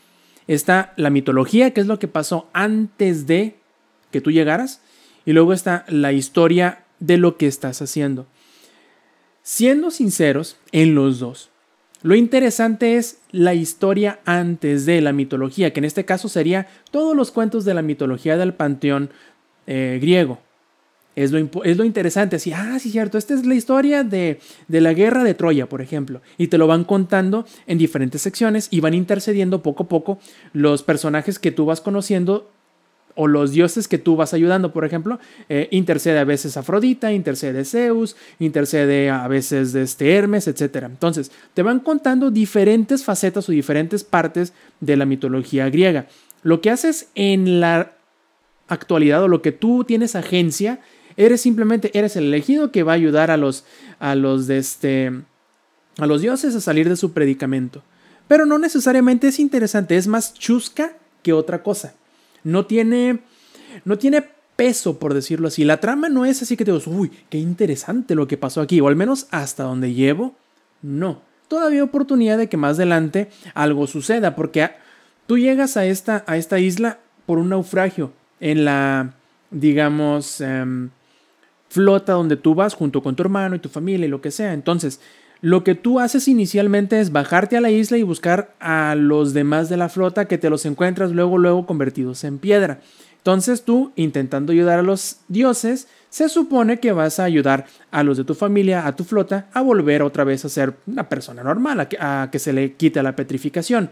Está la mitología, que es lo que pasó antes de que tú llegaras. Y luego está la historia de lo que estás haciendo. Siendo sinceros, en los dos. Lo interesante es la historia antes de la mitología, que en este caso sería todos los cuentos de la mitología del panteón eh, griego. Es lo, es lo interesante, así, ah, sí, cierto, esta es la historia de, de la guerra de Troya, por ejemplo, y te lo van contando en diferentes secciones y van intercediendo poco a poco los personajes que tú vas conociendo o los dioses que tú vas ayudando. Por ejemplo, eh, intercede a veces Afrodita, intercede Zeus, intercede a veces de este Hermes, etc. Entonces, te van contando diferentes facetas o diferentes partes de la mitología griega. Lo que haces en la actualidad o lo que tú tienes agencia, eres simplemente, eres el elegido que va a ayudar a los, a los de este, a los dioses a salir de su predicamento. Pero no necesariamente es interesante, es más chusca que otra cosa. No tiene, no tiene peso, por decirlo así. La trama no es así que te digo, uy, qué interesante lo que pasó aquí, o al menos hasta donde llevo, no. Todavía oportunidad de que más adelante algo suceda, porque tú llegas a esta, a esta isla por un naufragio en la, digamos, em, flota donde tú vas junto con tu hermano y tu familia y lo que sea. Entonces, lo que tú haces inicialmente es bajarte a la isla y buscar a los demás de la flota que te los encuentras luego, luego convertidos en piedra. Entonces tú, intentando ayudar a los dioses, se supone que vas a ayudar a los de tu familia, a tu flota, a volver otra vez a ser una persona normal, a que, se le quite la petrificación.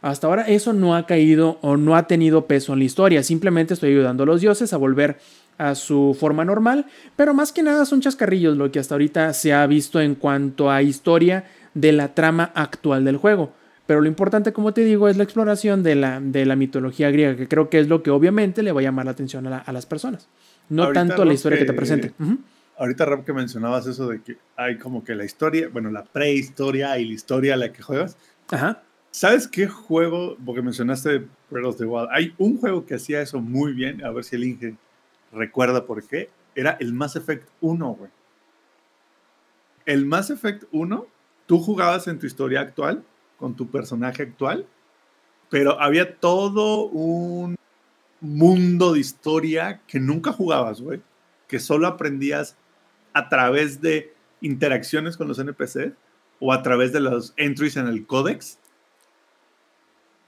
Hasta ahora eso no ha caído o no ha tenido peso en la historia, simplemente estoy ayudando a los dioses a volver a su forma normal, pero más que nada son chascarrillos lo que hasta ahorita se ha visto en cuanto a historia de la trama actual del juego. Pero lo importante, como te digo, es la exploración de la, de la mitología griega, que creo que es lo que obviamente le va a llamar la atención a, las personas. No tanto la historia que, te presente. Ahorita, Rob, que mencionabas eso de que hay como que la historia, bueno, la prehistoria y la historia a la que juegas. Ajá. ¿Sabes qué juego? Porque mencionaste Breath of the Wild. Hay un juego que hacía eso muy bien, a ver si el Inge recuerda por qué, era el Mass Effect 1, güey. El Mass Effect 1, tú jugabas en tu historia actual, con tu personaje actual, pero había todo un mundo de historia que nunca jugabas, güey. Que solo aprendías a través de interacciones con los NPCs o a través de los entries en el códex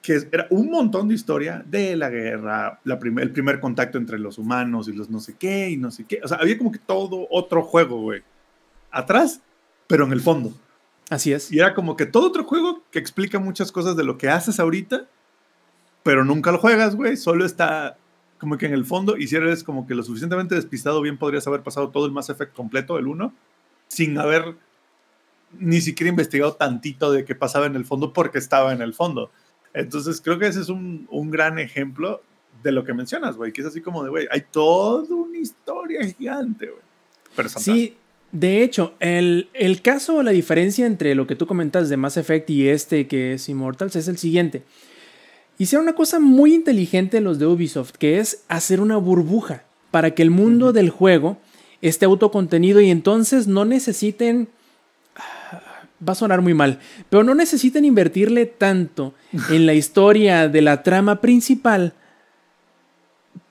que era un montón de historia de la guerra, la el primer contacto entre los humanos y los no sé qué y no sé qué. O sea, había como que todo otro juego, güey. Atrás, pero en el fondo. Así es. Y era como que todo otro juego que explica muchas cosas de lo que haces ahorita, pero nunca lo juegas, güey. Solo está como que en el fondo. Y si eres como que lo suficientemente despistado, bien podrías haber pasado todo el Mass Effect completo, el 1, sin haber ni siquiera investigado tantito de qué pasaba en el fondo porque estaba en el fondo. Entonces creo que ese es un, gran ejemplo de lo que mencionas, güey, que es así como de, güey, hay toda una historia gigante, güey. sí, de hecho, el, el, caso o la diferencia entre lo que tú comentas de Mass Effect y este que es Immortals es el siguiente. Hicieron una cosa muy inteligente los de Ubisoft, que es hacer una burbuja para que el mundo del juego esté autocontenido y entonces no necesiten va a sonar muy mal, pero no necesitan invertirle tanto en la historia de la trama principal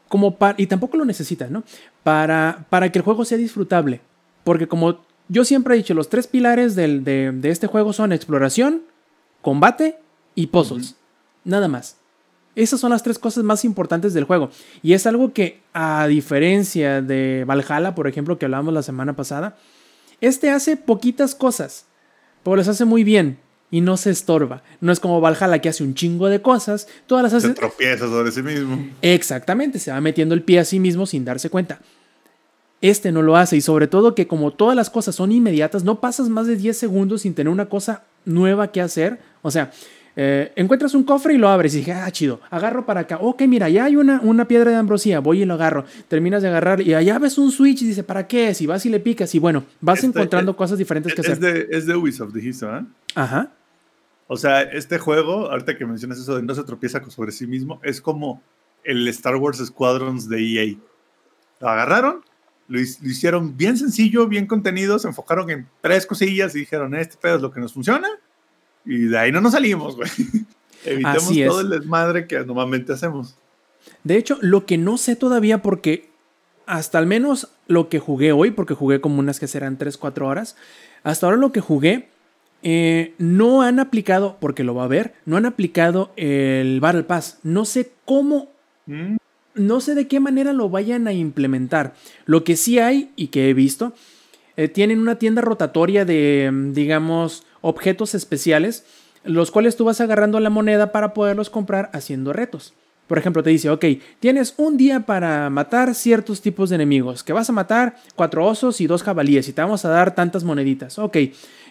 como para, y tampoco lo necesitan, ¿no? Para, para que el juego sea disfrutable. Porque como yo siempre he dicho, los tres pilares de, este juego son exploración, combate y puzzles. Nada más. Esas son las tres cosas más importantes del juego. Y es algo que, a diferencia de Valhalla, por ejemplo, que hablábamos la semana pasada, este hace poquitas cosas pero las hace muy bien y no se estorba. No es como Valhalla que hace un chingo de cosas, todas las hace... Se tropieza sobre sí mismo. Exactamente, se va metiendo el pie a sí mismo sin darse cuenta. Este no lo hace y sobre todo que como todas las cosas son inmediatas, no pasas más de 10 segundos sin tener una cosa nueva que hacer. O sea, eh, encuentras un cofre y lo abres y dije, ah, chido, agarro para acá. Ok, mira, ya hay una, una piedra de ambrosía, voy y lo agarro. Terminas de agarrar y allá ves un switch y dice, ¿para qué? Si vas y le picas y bueno, vas este, encontrando eh, cosas diferentes que es hacer. De, es de Ubisoft, dijiste, ¿eh? Ajá. O sea, este juego, ahorita que mencionas eso de no se tropieza sobre sí mismo, es como el Star Wars Squadrons de EA. Lo agarraron, lo, hicieron bien sencillo, bien contenido, se enfocaron en tres cosillas y dijeron, este pedo es lo que nos funciona y de ahí no nos salimos, güey. Evitemos todo el desmadre que normalmente hacemos. De hecho, lo que no sé todavía, porque hasta al menos lo que jugué hoy, porque jugué como unas que serán 3, 4 horas, hasta ahora lo que jugué, eh, no han aplicado, porque lo va a ver, no han aplicado el Battle Pass. No sé cómo, mm. no sé de qué manera lo vayan a implementar. Lo que sí hay y que he visto, eh, tienen una tienda rotatoria de, digamos, objetos especiales, los cuales tú vas agarrando la moneda para poderlos comprar haciendo retos. Por ejemplo, te dice, ok, tienes un día para matar ciertos tipos de enemigos, que vas a matar cuatro osos y dos jabalíes y te vamos a dar tantas moneditas. Ok,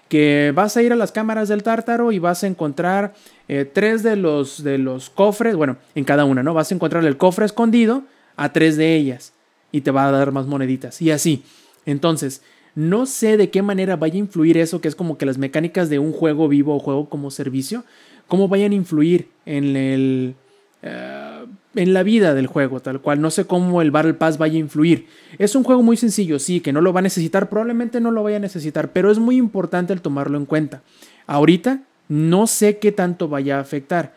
que vas a ir a las cámaras del tártaro y vas a encontrar eh, tres de los, de los cofres, bueno, en cada una, ¿no? Vas a encontrar el cofre escondido a tres de ellas y te va a dar más moneditas y así. Entonces, no sé de qué manera vaya a influir eso, que es como que las mecánicas de un juego vivo o juego como servicio, cómo vayan a influir en el... eh, en la vida del juego, tal cual. No sé cómo el Battle Pass vaya a influir. Es un juego muy sencillo, sí, que no lo va a necesitar, probablemente no lo vaya a necesitar, pero es muy importante el tomarlo en cuenta. Ahorita no sé qué tanto vaya a afectar,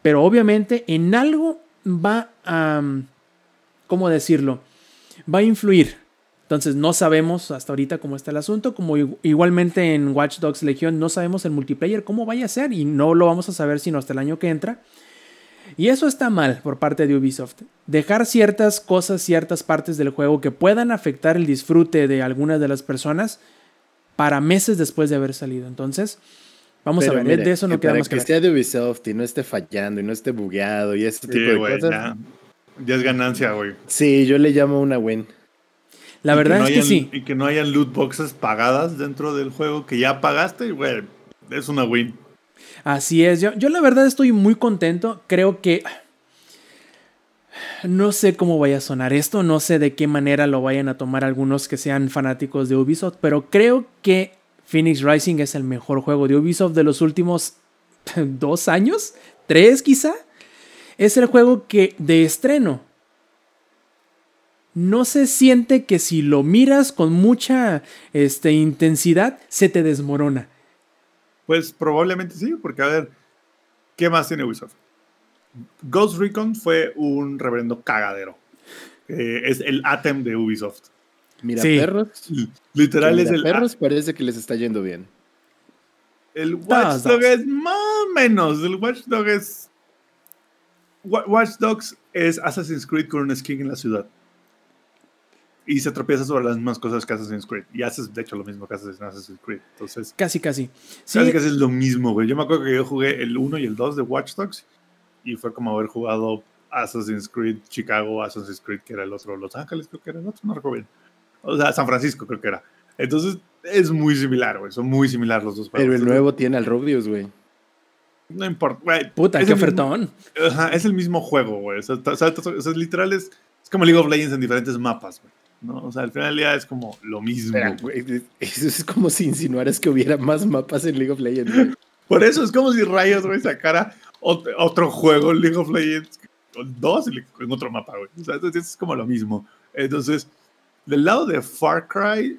pero obviamente en algo va a... ¿Cómo decirlo? Va a influir. Entonces no sabemos hasta ahorita cómo está el asunto, como igualmente en Watch Dogs Legion no sabemos el multiplayer cómo vaya a ser y no lo vamos a saber sino hasta el año que entra. Y eso está mal por parte de Ubisoft. Dejar ciertas cosas, ciertas partes del juego que puedan afectar el disfrute de algunas de las personas para meses después de haber salido. Entonces, vamos Pero a ver, mire, de eso no que queda para más que que sea de Ubisoft y no esté fallando y no esté bugueado y ese tipo Sí, de cosas. ya, ya es ganancia, güey. Sí, yo le llamo una win. La verdad no es que hayan- sí. Y que no hayan loot boxes pagadas dentro del juego que ya pagaste, güey. Es una win. Así es, yo, yo la verdad estoy muy contento. Creo que... No sé cómo vaya a sonar esto, no sé de qué manera lo vayan a tomar algunos que sean fanáticos de Ubisoft, pero creo que Phoenix Rising es el mejor juego de Ubisoft de los últimos dos años, tres quizá. Es el juego que de estreno no se siente que si lo miras con mucha este, intensidad se te desmorona. Pues probablemente sí, porque a ver, ¿qué más tiene Ubisoft? Ghost Recon fue un reverendo cagadero. Eh, es el Atem de Ubisoft. Mira, Sí. perros. Literal es mira, el, perros parece que les está yendo bien. el Watch Dos, Dog dos. es más o menos. El Watch Dog es. Wa- Watch Dogs es Assassin's Creed con un skin en la ciudad. Y se tropieza sobre las mismas cosas que Assassin's Creed. Y haces, de hecho, lo mismo que haces en Assassin's Creed. Entonces, Casi, casi. Sí, Casi casi es lo mismo, güey. Yo me acuerdo que yo jugué el 1 y el 2 de Watch Dogs y fue como haber jugado Assassin's Creed Chicago, Assassin's Creed que era el otro, Los Ángeles creo que era el otro, no recuerdo bien. O sea, San Francisco creo que era. Entonces es muy similar, güey. Son muy similares los dos juegos. Pero el nuevo tiene al Rubius, güey. No importa, güey. puta, es qué el mismo- ofertón. Ajá, es el mismo juego, güey. O sea, o sea, o sea, literal es, es como League of Legends en diferentes mapas, güey. ¿No? O sea, al final del día es como lo mismo. Espera, güey. güey, Eso es como si insinuaras que hubiera más mapas en League of Legends. güey. Por eso es como si Riot, güey, sacara ot- otro juego, League of Legends, con dos en otro mapa, güey. O sea, entonces es como lo mismo. Entonces, del lado de Far Cry,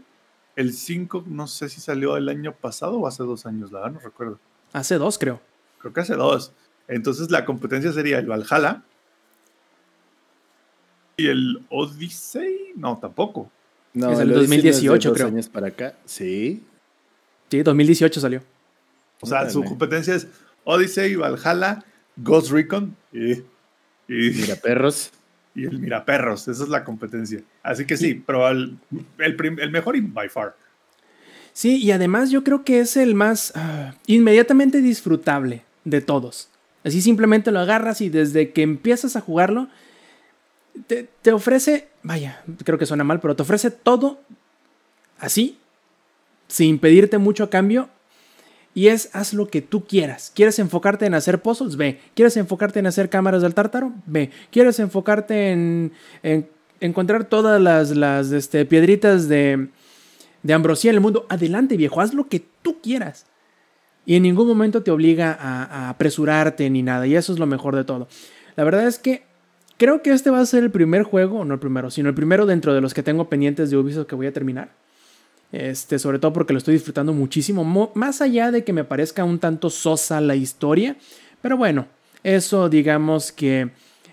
el 5, no sé si salió el año pasado o hace dos años, la verdad no recuerdo. Hace dos, creo. Creo que hace dos. Entonces, la competencia sería el Valhalla y el Odyssey. No, tampoco. No, Es el lo dicen desde 2018, dos creo. años para acá. Sí. Sí, 2018 salió. O sea, su Órale. competencia es Odyssey, Valhalla, Ghost Recon y, y- Mira, perros. y el Miraperros. Esa es la competencia. Así que sí, pero el, el, prim- el mejor y by far. Sí, y además yo creo que es el más ah, inmediatamente disfrutable de todos. Así simplemente lo agarras y desde que empiezas a jugarlo, te, ofrece, vaya, creo que suena mal, pero te ofrece todo así, sin pedirte mucho a cambio. Y es haz lo que tú quieras. ¿Quieres enfocarte en hacer puzzles? Ve. ¿Quieres enfocarte en hacer cámaras del tártaro? Ve. ¿Quieres enfocarte en, en encontrar todas las, las este, piedritas de, de ambrosía en el mundo? Adelante, viejo. Haz lo que tú quieras. Y en ningún momento te obliga a, a apresurarte ni nada. Y eso es lo mejor de todo. La verdad es que creo que este va a ser el primer juego, no el primero, sino el primero dentro de los que tengo pendientes de Ubisoft que voy a terminar. Este, sobre todo porque lo estoy disfrutando muchísimo, mo- más allá de que me parezca un tanto sosa la historia. Pero bueno, eso digamos que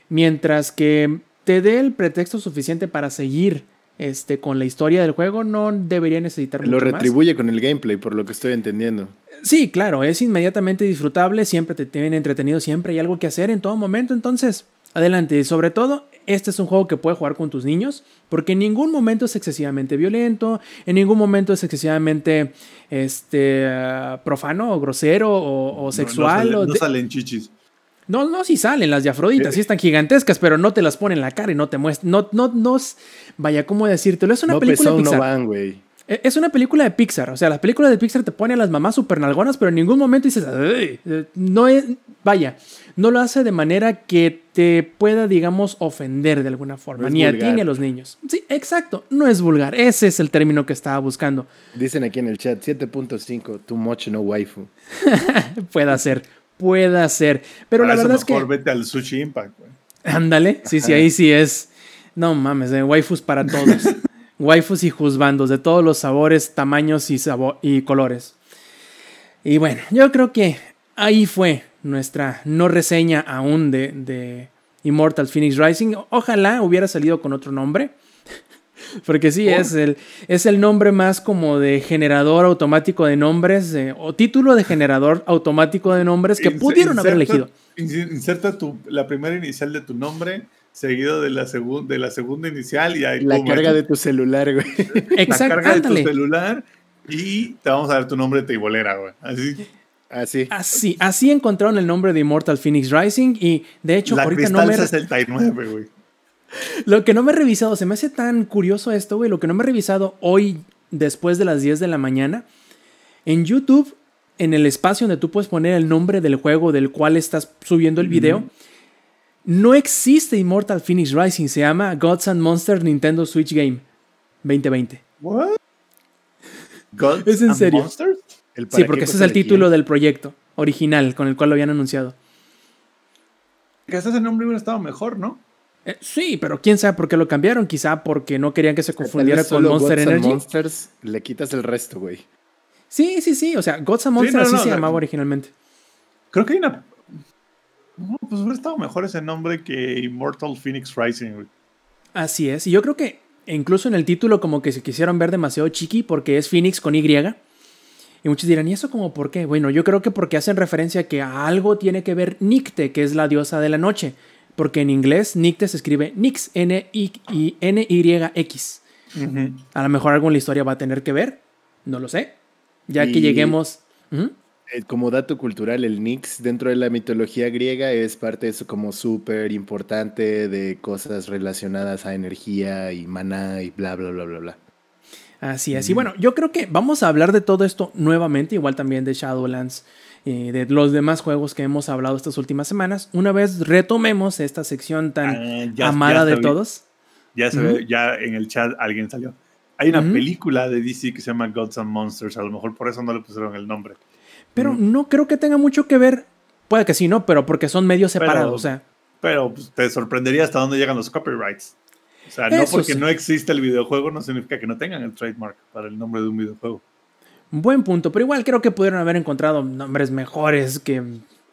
mientras que te dé el pretexto suficiente para seguir este, con la historia del juego, no debería necesitar Lo mucho más. retribuye con el gameplay, por lo que estoy entendiendo. Sí, claro, es inmediatamente disfrutable, siempre te tiene entretenido, siempre hay algo que hacer en todo momento, entonces, adelante. Y sobre todo, este es un juego que puedes jugar con tus niños, porque en ningún momento es excesivamente violento, en ningún momento es excesivamente este, profano o grosero o, o No- sexual. No, o salen, no de- salen chichis. No, no, sí salen las de Afrodita, sí están gigantescas, pero no te las ponen en la cara y no te muestran. No, no, no. Vaya, ¿cómo decírtelo? Es una No película de no Pixar. van, güey. E- Es una película de Pixar. O sea, las películas de Pixar te ponen a las mamás super nalgonas, pero en ningún momento dices, eh, no es, vaya, no lo hace de manera que te pueda, digamos, ofender de alguna forma, No es ni a ti vulgar. ni a los niños. Sí, exacto, no es vulgar. Ese es el término que estaba buscando. Dicen aquí en el chat 7.5, too much no waifu. Puede ser, puede ser. Pero Para la eso verdad es que. mejor vete al Sushi Impact, güey. Ándale, sí, sí, ahí sí es. No mames, de waifus para todos. waifus y juzbandos de todos los sabores, tamaños y, sabo- y colores. Y bueno, yo creo que ahí fue nuestra no reseña aún de, de Immortal Phoenix Rising. Ojalá hubiera salido con otro nombre. Porque sí, ¿Por? es el, es el nombre más como de generador automático de nombres, eh, o título de generador automático de nombres que Inse- pudieron haber inserta- elegido. inse- Inserta tu, la primera inicial de tu nombre, seguido de la, segun- de la segunda inicial y ahí La carga ahí de tu celular, güey. la Exacto, carga de tu ándale. celular y te vamos a dar tu nombre de teibolera, güey. Así. Así. Así, así encontraron el nombre de Immortal Phoenix Rising y de hecho la ahorita no me... 69, güey. Lo que no me he revisado, se me hace tan curioso esto, güey, lo que no me he revisado hoy después de las 10 de la mañana, en YouTube, en el espacio donde tú puedes poner el nombre del juego del cual estás subiendo el video, no existe Immortal Phoenix Rising, se llama Gods and Monsters Nintendo Switch Game 2020. What? Gods Es en and serio. Monsters? El Sí, porque ese es el de título quién. del proyecto original con el cual lo habían anunciado. Que ese nombre hubiera estado mejor, ¿no? Eh, sí, pero quién sabe por qué lo cambiaron. Quizá porque no querían que se confundiera con Monster Gods and Energy. Monsters, le quitas el resto, güey. Sí, sí, sí. O sea, Gods and Sí, Monsters no, así no, se la- llamaba originalmente. Creo que hay una. No, pues hubiera estado mejor ese nombre que Immortal Phoenix Rising, güey. Así es. Y yo creo que incluso en el título como que se quisieron ver demasiado chiqui porque es Phoenix con Y. Y muchos dirán, ¿y eso como por qué? Bueno, yo creo que porque hacen referencia a que a algo tiene que ver Nicte, que es la diosa de la noche. Porque en inglés Nicte se escribe Nix, N-Y-X. A lo mejor algo en la historia va a tener que ver. No lo sé. Ya que lleguemos... ¿Ujú? Eh, Como dato cultural, el Nix dentro de la mitología griega es parte de eso como súper importante de cosas relacionadas a energía y maná y bla, bla, bla, bla, bla. Así es. Y bueno, yo creo que vamos a hablar de todo esto nuevamente, igual también de Shadowlands, y de los demás juegos que hemos hablado estas últimas semanas. Una vez retomemos esta sección tan Ah, ya- amada ya de todos. Ya se ve, ya en el chat alguien salió. Hay una película de DC que se llama Gods and Monsters. A lo mejor por eso no le pusieron el nombre. Pero no creo que tenga mucho que ver. Puede que sí, ¿no? Pero porque son medios Pero- separados. o sea, Pero pues, te sorprendería hasta dónde llegan los copyrights. O sea, no Eso porque sí. no existe el videojuego no significa que no tengan el trademark para el nombre de un videojuego. buen punto. Pero igual creo que pudieron haber encontrado nombres mejores que.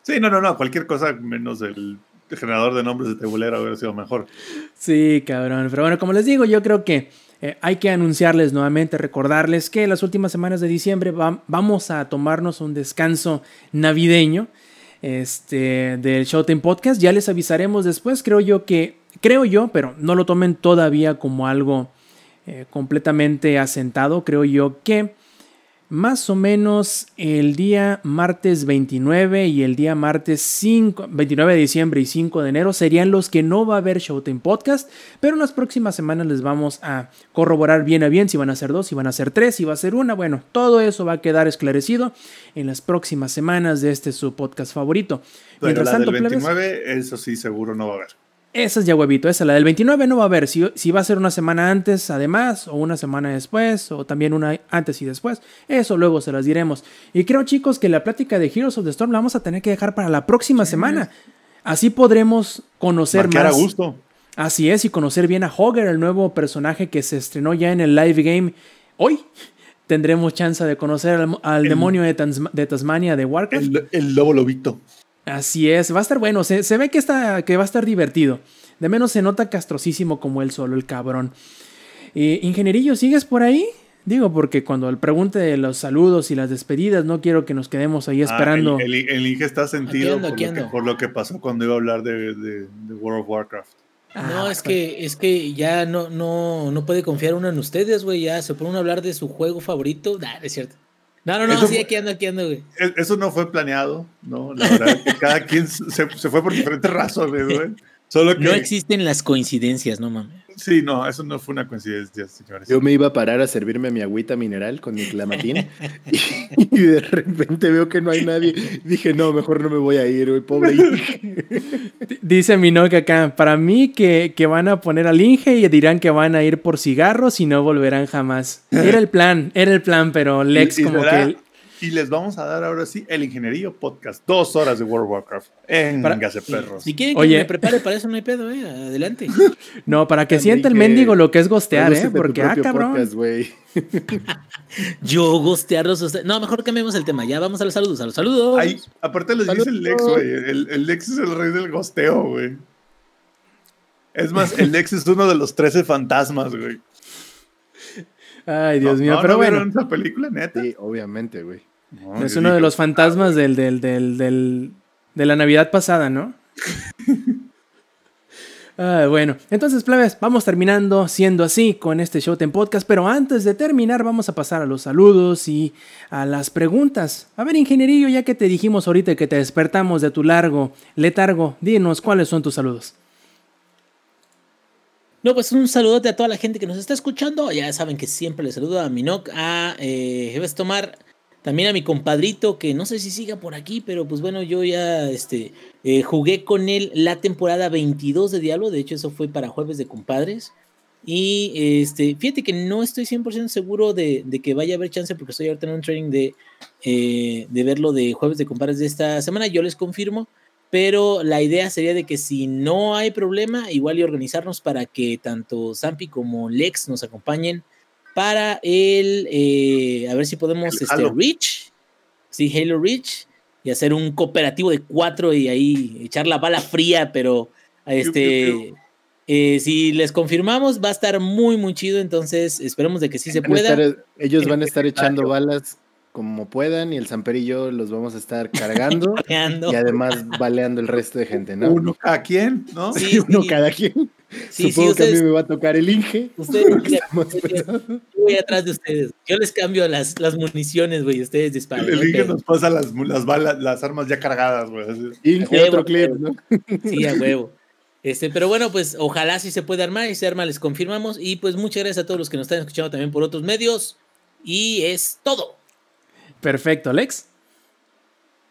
Sí, no, no, no. Cualquier cosa menos el generador de nombres de Tebulera hubiera sido mejor. Sí, cabrón. Pero bueno, como les digo, yo creo que eh, hay que anunciarles nuevamente, recordarles que las últimas semanas de diciembre va- vamos a tomarnos un descanso navideño este, del Showtime Podcast. Ya les avisaremos después. Creo yo que, creo yo, pero no lo tomen todavía como algo eh, completamente asentado. Creo yo que más o menos el día martes 29 y el día martes 5, 29 de diciembre y 5 de enero serían los que no va a haber Showtime Podcast, pero en las próximas semanas les vamos a corroborar bien a bien si van a ser dos, si van a ser tres, si va a ser una. Bueno, todo eso va a quedar esclarecido en las próximas semanas de este su podcast favorito. Pero Mientras la tanto, del plebes, 29, eso sí, seguro no va a haber. Esa es ya huevito, esa la del 29 no va a haber, si, si va a ser una semana antes además, o una semana después, o también una antes y después, eso luego se las diremos. Y creo chicos que la plática de Heroes of the Storm la vamos a tener que dejar para la próxima semana. Así podremos conocer Marcar a más. gusto. Así es, y conocer bien a Hogger, el nuevo personaje que se estrenó ya en el live game hoy. Tendremos chance de conocer al, al El- demonio de, de Tasmania de Warcraft. El, el lobo lobito. Así es, va a estar bueno, se, se ve que, está, que va a estar divertido. De menos se nota castrosísimo como él solo, el cabrón. Eh, Ingenierillo, ¿sigues por ahí? Digo, porque cuando el pregunte de los saludos y las despedidas, no quiero que nos quedemos ahí esperando. Ah, el, el, el Inge está sentido ando, por, aquí lo que, ando. por lo que pasó cuando iba a hablar de, de- de World of Warcraft. No, Ah, es que, es que ya no, no, no puede confiar uno en ustedes, güey. Ya se pone uno a hablar de su juego favorito. Nah, es cierto. No, no, no, Eso sí, aquí ando, aquí ando, güey. E- Eso no fue planeado, ¿no? La verdad, que cada quien se, se fue por diferentes razones, güey. Solo que. No existen las coincidencias, no mames. Sí, no, eso no fue una coincidencia, señores. Yo me iba a parar a servirme mi agüita mineral con mi clamatín y, y de repente veo que no hay nadie. Dije, no, mejor no me voy a ir, güey, pobre. Dice Minoc acá, para mí que, que van a poner al Inge y dirán que van a ir por cigarros y no volverán jamás. Era el plan, era el plan, pero Lex como que... Y les vamos a dar ahora sí el Ingenierillo Podcast. Dos horas de World of Warcraft. Véngase, perros. Si quieren que Oye. me prepare para eso, no hay pedo, eh. Adelante. No, para que Enrique, sienta el mendigo lo que es gostear, ¿eh? Porque, ah, cabrón. podcast, güey. Yo gostearlos a ustedes. No, mejor cambiemos el tema. Ya vamos a los saludos. A los saludos. Ahí, aparte les dice el Lex, güey. El, el Lex es el rey del gosteo, güey. Es más, el Lex es uno de los 13 fantasmas, güey. Ay, Dios No, mío, no, pero ¿no bueno. vieron esa película, neta? Sí, obviamente, güey. No, Es uno de los fantasmas del, del, del, del- de la Navidad pasada, ¿no? Ah, bueno, entonces, plebes, vamos terminando siendo así con este Showtime Podcast, pero antes de terminar vamos a pasar a los saludos y a las preguntas. A ver, ingenierillo, ya que te dijimos ahorita que te despertamos de tu largo letargo, dinos cuáles son tus saludos. No, pues un saludote a toda la gente que nos está escuchando. Ya saben que siempre les saludo a Minoc, a eh, Jebes Tomar, también a mi compadrito, que no sé si siga por aquí, pero pues bueno, yo ya este, eh, jugué con él la temporada 22 de Diablo. De hecho, eso fue para Jueves de Compadres. Y este, fíjate que no estoy 100% seguro de, de que vaya a haber chance, porque estoy ahorita en un training de, eh, de verlo de Jueves de Compadres de esta semana. Yo les confirmo. Pero la idea sería de que si no hay problema, igual y organizarnos para que tanto Zampi como Lex nos acompañen para el, eh, a ver si podemos, El este, Halo. Reach, sí, Halo Reach, y hacer un cooperativo de cuatro y ahí echar la bala fría, pero este, piu, piu. eh, si les confirmamos, va a estar muy, muy chido, entonces esperemos de que sí se Van pueda. estar- ellos van a estar echando balas como puedan y el Samper y yo los vamos a estar cargando y además baleando el resto de gente, ¿no? Uno cada quien, ¿no? Sí, Uno sí. cada quien. Sí, sí, Supongo que a ustedes- mí me va a tocar el Inge. Ustedes, ustedes- yo voy atrás de ustedes. Yo les cambio las, las municiones, güey. Ustedes disparan. El Inge nos pasa las, las balas, las armas ya cargadas, güey. Inge, huevo, otro clip, ¿no? Sí, a huevo. Este, pero bueno, pues ojalá sí se puede armar y se arma, les confirmamos. Y pues muchas gracias a todos los que nos están escuchando también por otros medios. Y es todo. Perfecto, Lex.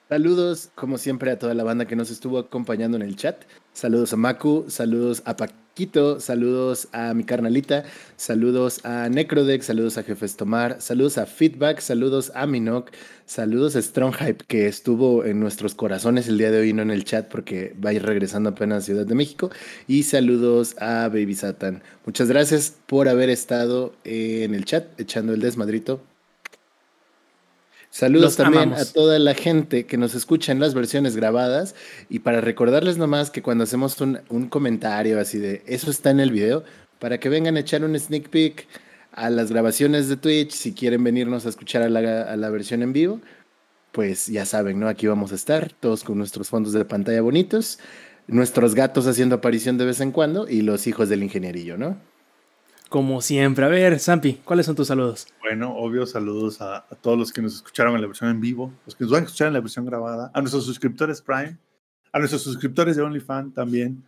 Saludos, como siempre, a toda la banda que nos estuvo acompañando en el chat. Saludos a Maku, saludos a Paquito, saludos a mi carnalita, saludos a Necrodex, saludos a Jefes Tomar, saludos a Feedback, saludos a Minoc, saludos a Strong Hype, que estuvo en nuestros corazones el día de hoy, no en el chat, porque va a ir regresando apenas a Ciudad de México. Y saludos a Baby Satan. Muchas gracias por haber estado en el chat, echando el desmadrito. Saludos Los también amamos. a toda la gente que nos escucha en las versiones grabadas y para recordarles nomás que cuando hacemos un, un comentario así de eso está en el video, para que vengan a echar un sneak peek a las grabaciones de Twitch, si quieren venirnos a escuchar a la, a la versión en vivo, pues ya saben, ¿no? Aquí vamos a estar, todos con nuestros fondos de pantalla bonitos, nuestros gatos haciendo aparición de vez en cuando y los hijos del ingenierillo, ¿no? Como siempre. A ver, Zampi, ¿cuáles son tus saludos? Bueno, obvio, saludos a, a todos los que nos escucharon en la versión en vivo, los que nos van a escuchar en la versión grabada, a nuestros suscriptores Prime, a nuestros suscriptores de OnlyFans también.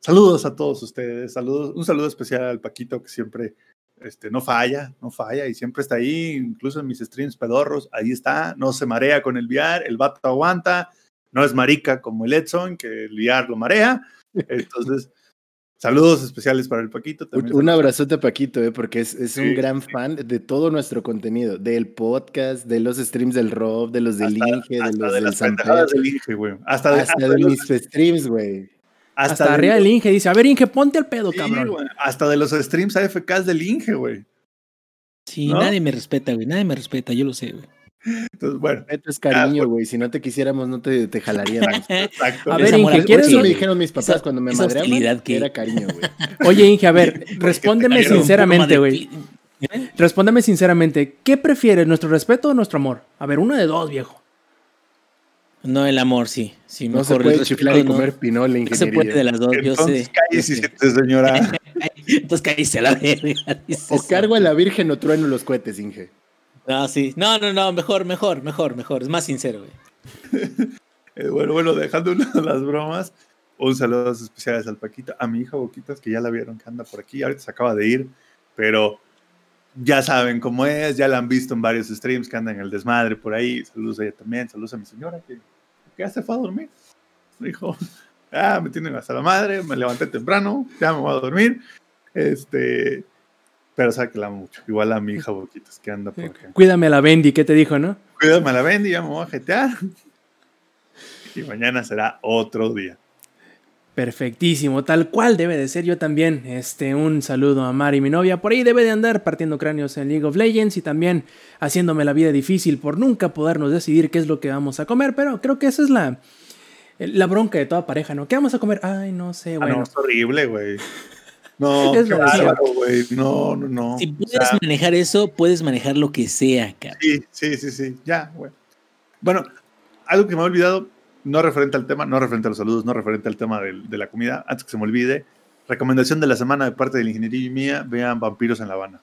Saludos a todos ustedes, saludos, un saludo especial al Paquito que siempre este, no falla, no falla y siempre está ahí, incluso en mis streams pedorros, ahí está, no se marea con el VR, el vato aguanta, no es marica como el Edson, que el VR lo marea. Entonces, saludos especiales para el Paquito. Un, También un abrazote a Paquito, eh, porque es, es un gran sí. fan de todo nuestro contenido, del podcast, de los streams del Rob, de los del hasta, Inge, de hasta los de del las pendejadas del Inge, güey. Hasta de, hasta hasta los- mis streams, güey. Hasta, de arriba los- el Inge dice, a ver, Inge, ponte al pedo, sí, cabrón. hasta de los streams AFKs del Inge, güey. Sí, ¿No? nadie me respeta, güey. Nadie me respeta, yo lo sé, güey. Entonces, bueno, Esto es cariño, güey. Si no te quisiéramos, no te, te jalaríamos. exacto. A ver, Inge, ¿quieres Eso me dijeron mis papás esa- cuando me madreaban, que era cariño, güey. Oye, Inge, a ver, respóndeme sinceramente, güey. ¿Eh? Respóndeme sinceramente, ¿qué prefieres, nuestro respeto o nuestro amor? A ver, uno de dos, viejo. No, el amor, sí. sí No se mejor el puede chiflar y no- comer pinol la No se puede de ingeniería. las dos, yo Entonces, sé. yo si sé. siente, señora. Entonces cállese a la verga. O cargo a la Virgen o trueno los cohetes, Inge. No, sí. No, no, no, mejor, mejor, mejor, mejor. Es más sincero, güey. Eh, bueno, bueno, dejando un lado las bromas, un saludo especiales al Paquito, a mi hija Boquitas, que ya la vieron que anda por aquí, ahorita se acaba de ir, pero ya saben cómo es, ya la han visto en varios streams que anda en el desmadre por ahí. Saludos a ella también, saludos a mi señora que, que ya se fue a dormir. Dijo, ah, me tienen hasta la madre, me levanté temprano, ya me voy a dormir. Este, pero sabe que la amo mucho. Igual a mi hija Boquitas que anda por acá. Cuídame a la Bendy, ¿qué te dijo, no? Cuídame a la Bendy, ya me voy a jetear. Y mañana será otro día. Perfectísimo, tal cual debe de ser yo también. Este, un saludo a Mari, mi novia. Por ahí debe de andar partiendo cráneos en League of Legends y también haciéndome la vida difícil por nunca podernos decidir qué es lo que vamos a comer. Pero creo que esa es la, la bronca de toda pareja, ¿no? ¿Qué vamos a comer? Ay, no sé, Ah, bueno. no, es horrible, güey. No, Es qué verdad. bárbaro, güey. No, no, no. Si O puedes sea, manejar eso, puedes manejar lo que sea, cabrón. sí, sí, sí, sí. Ya, güey. Bueno, algo que me he olvidado, no referente al tema, no referente a los saludos, no referente al tema del- de, la comida, antes que se me olvide, recomendación de la semana de parte de la ingeniería y mía, vean Vampiros en La Habana.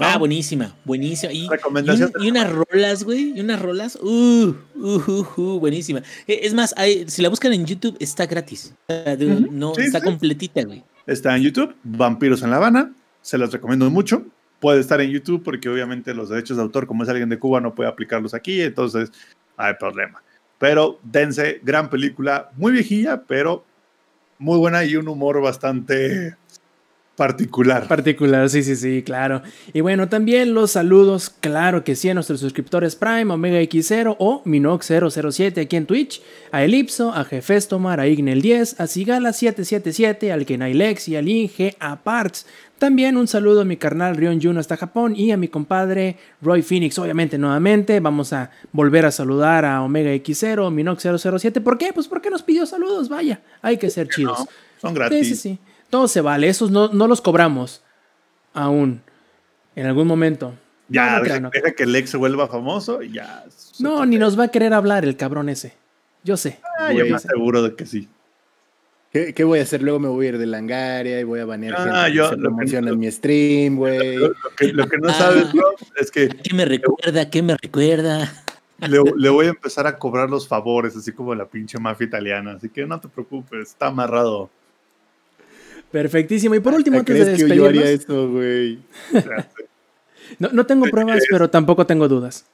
Ah, buenísima, buenísima. Y, y, Recomendación un- y unas rolas, güey, y unas rolas, uh, uh, uh, uh, buenísima. Eh, Es más, hay- si la buscan en YouTube, está gratis. No, sí, está sí. completita, güey. Está en YouTube, Vampiros en La Habana. Se los recomiendo mucho. Puede estar en YouTube porque obviamente los derechos de autor, como es alguien de Cuba, no puede aplicarlos aquí, entonces no hay problema. Pero dense, gran película, muy viejilla, pero muy buena y un humor bastante particular. Particular, sí, sí, sí, claro. Y bueno, también los saludos, claro que sí, a nuestros suscriptores Prime, Omega X0 o Minox007 aquí en Twitch, a Elipso, a Jefestomar, a Ignel10, a Sigala777, al Kenailex y al Inge, a Parts. También un saludo a mi carnal Rion Juno hasta Japón y a mi compadre Roy Phoenix, obviamente nuevamente. Vamos a volver a saludar a Omega X0, Minox007. ¿Por qué? Pues porque nos pidió saludos, vaya. Hay que ser chidos. No, son Sí, gratis. sí, sí. Todo se vale. Esos no, no los cobramos aún. En algún momento. Ya, No, no deja, creo, no creo. deja que el ex se vuelva famoso y ya. No, ni nos va a querer hablar el cabrón ese. Yo sé. Ah, yo más seguro de que sí. ¿Qué, qué voy a hacer? Luego me voy a ir de Langaria y voy a banear Ah, gente yo- que se lo que- promociona en mi stream, güey. Lo, lo que, lo que no Ah. sabes, bro, es que ¿Qué me recuerda? ¿Qué me recuerda? le, le voy a empezar a cobrar los favores, así como la pinche mafia italiana. Así que no te preocupes, está amarrado. Perfectísimo. Y por último, antes de ¿Crees que yo haría despedirnos. güey? Sea, No, no tengo pruebas, pero tampoco tengo dudas.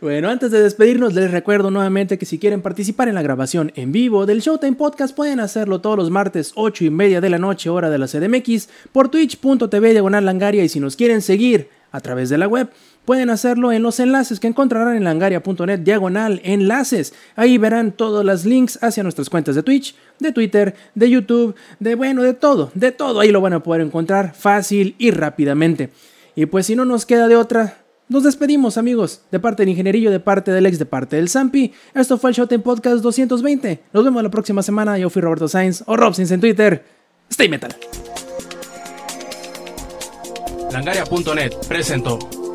Bueno, antes de despedirnos, les recuerdo nuevamente que si quieren participar en la grabación en vivo del Showtime Podcast, pueden hacerlo todos los martes 8 y media de la noche, hora de la CDMX, por twitch.tv diagonal langaria. Y si nos quieren seguir a través de la web, pueden hacerlo en los enlaces que encontrarán en langaria.net diagonal enlaces. Ahí verán todos los links hacia nuestras cuentas de Twitch, de Twitter, de YouTube, de bueno, de todo, de todo. Ahí lo van a poder encontrar fácil y rápidamente. Y pues si no nos queda de otra, nos despedimos amigos, de parte del ingenierillo, de parte del ex, de parte del Zampi. Esto fue el Showtime Podcast 220. Nos vemos la próxima semana. Yo fui Roberto Sainz o Robsins en Twitter. Stay metal. Langaria.net presentó.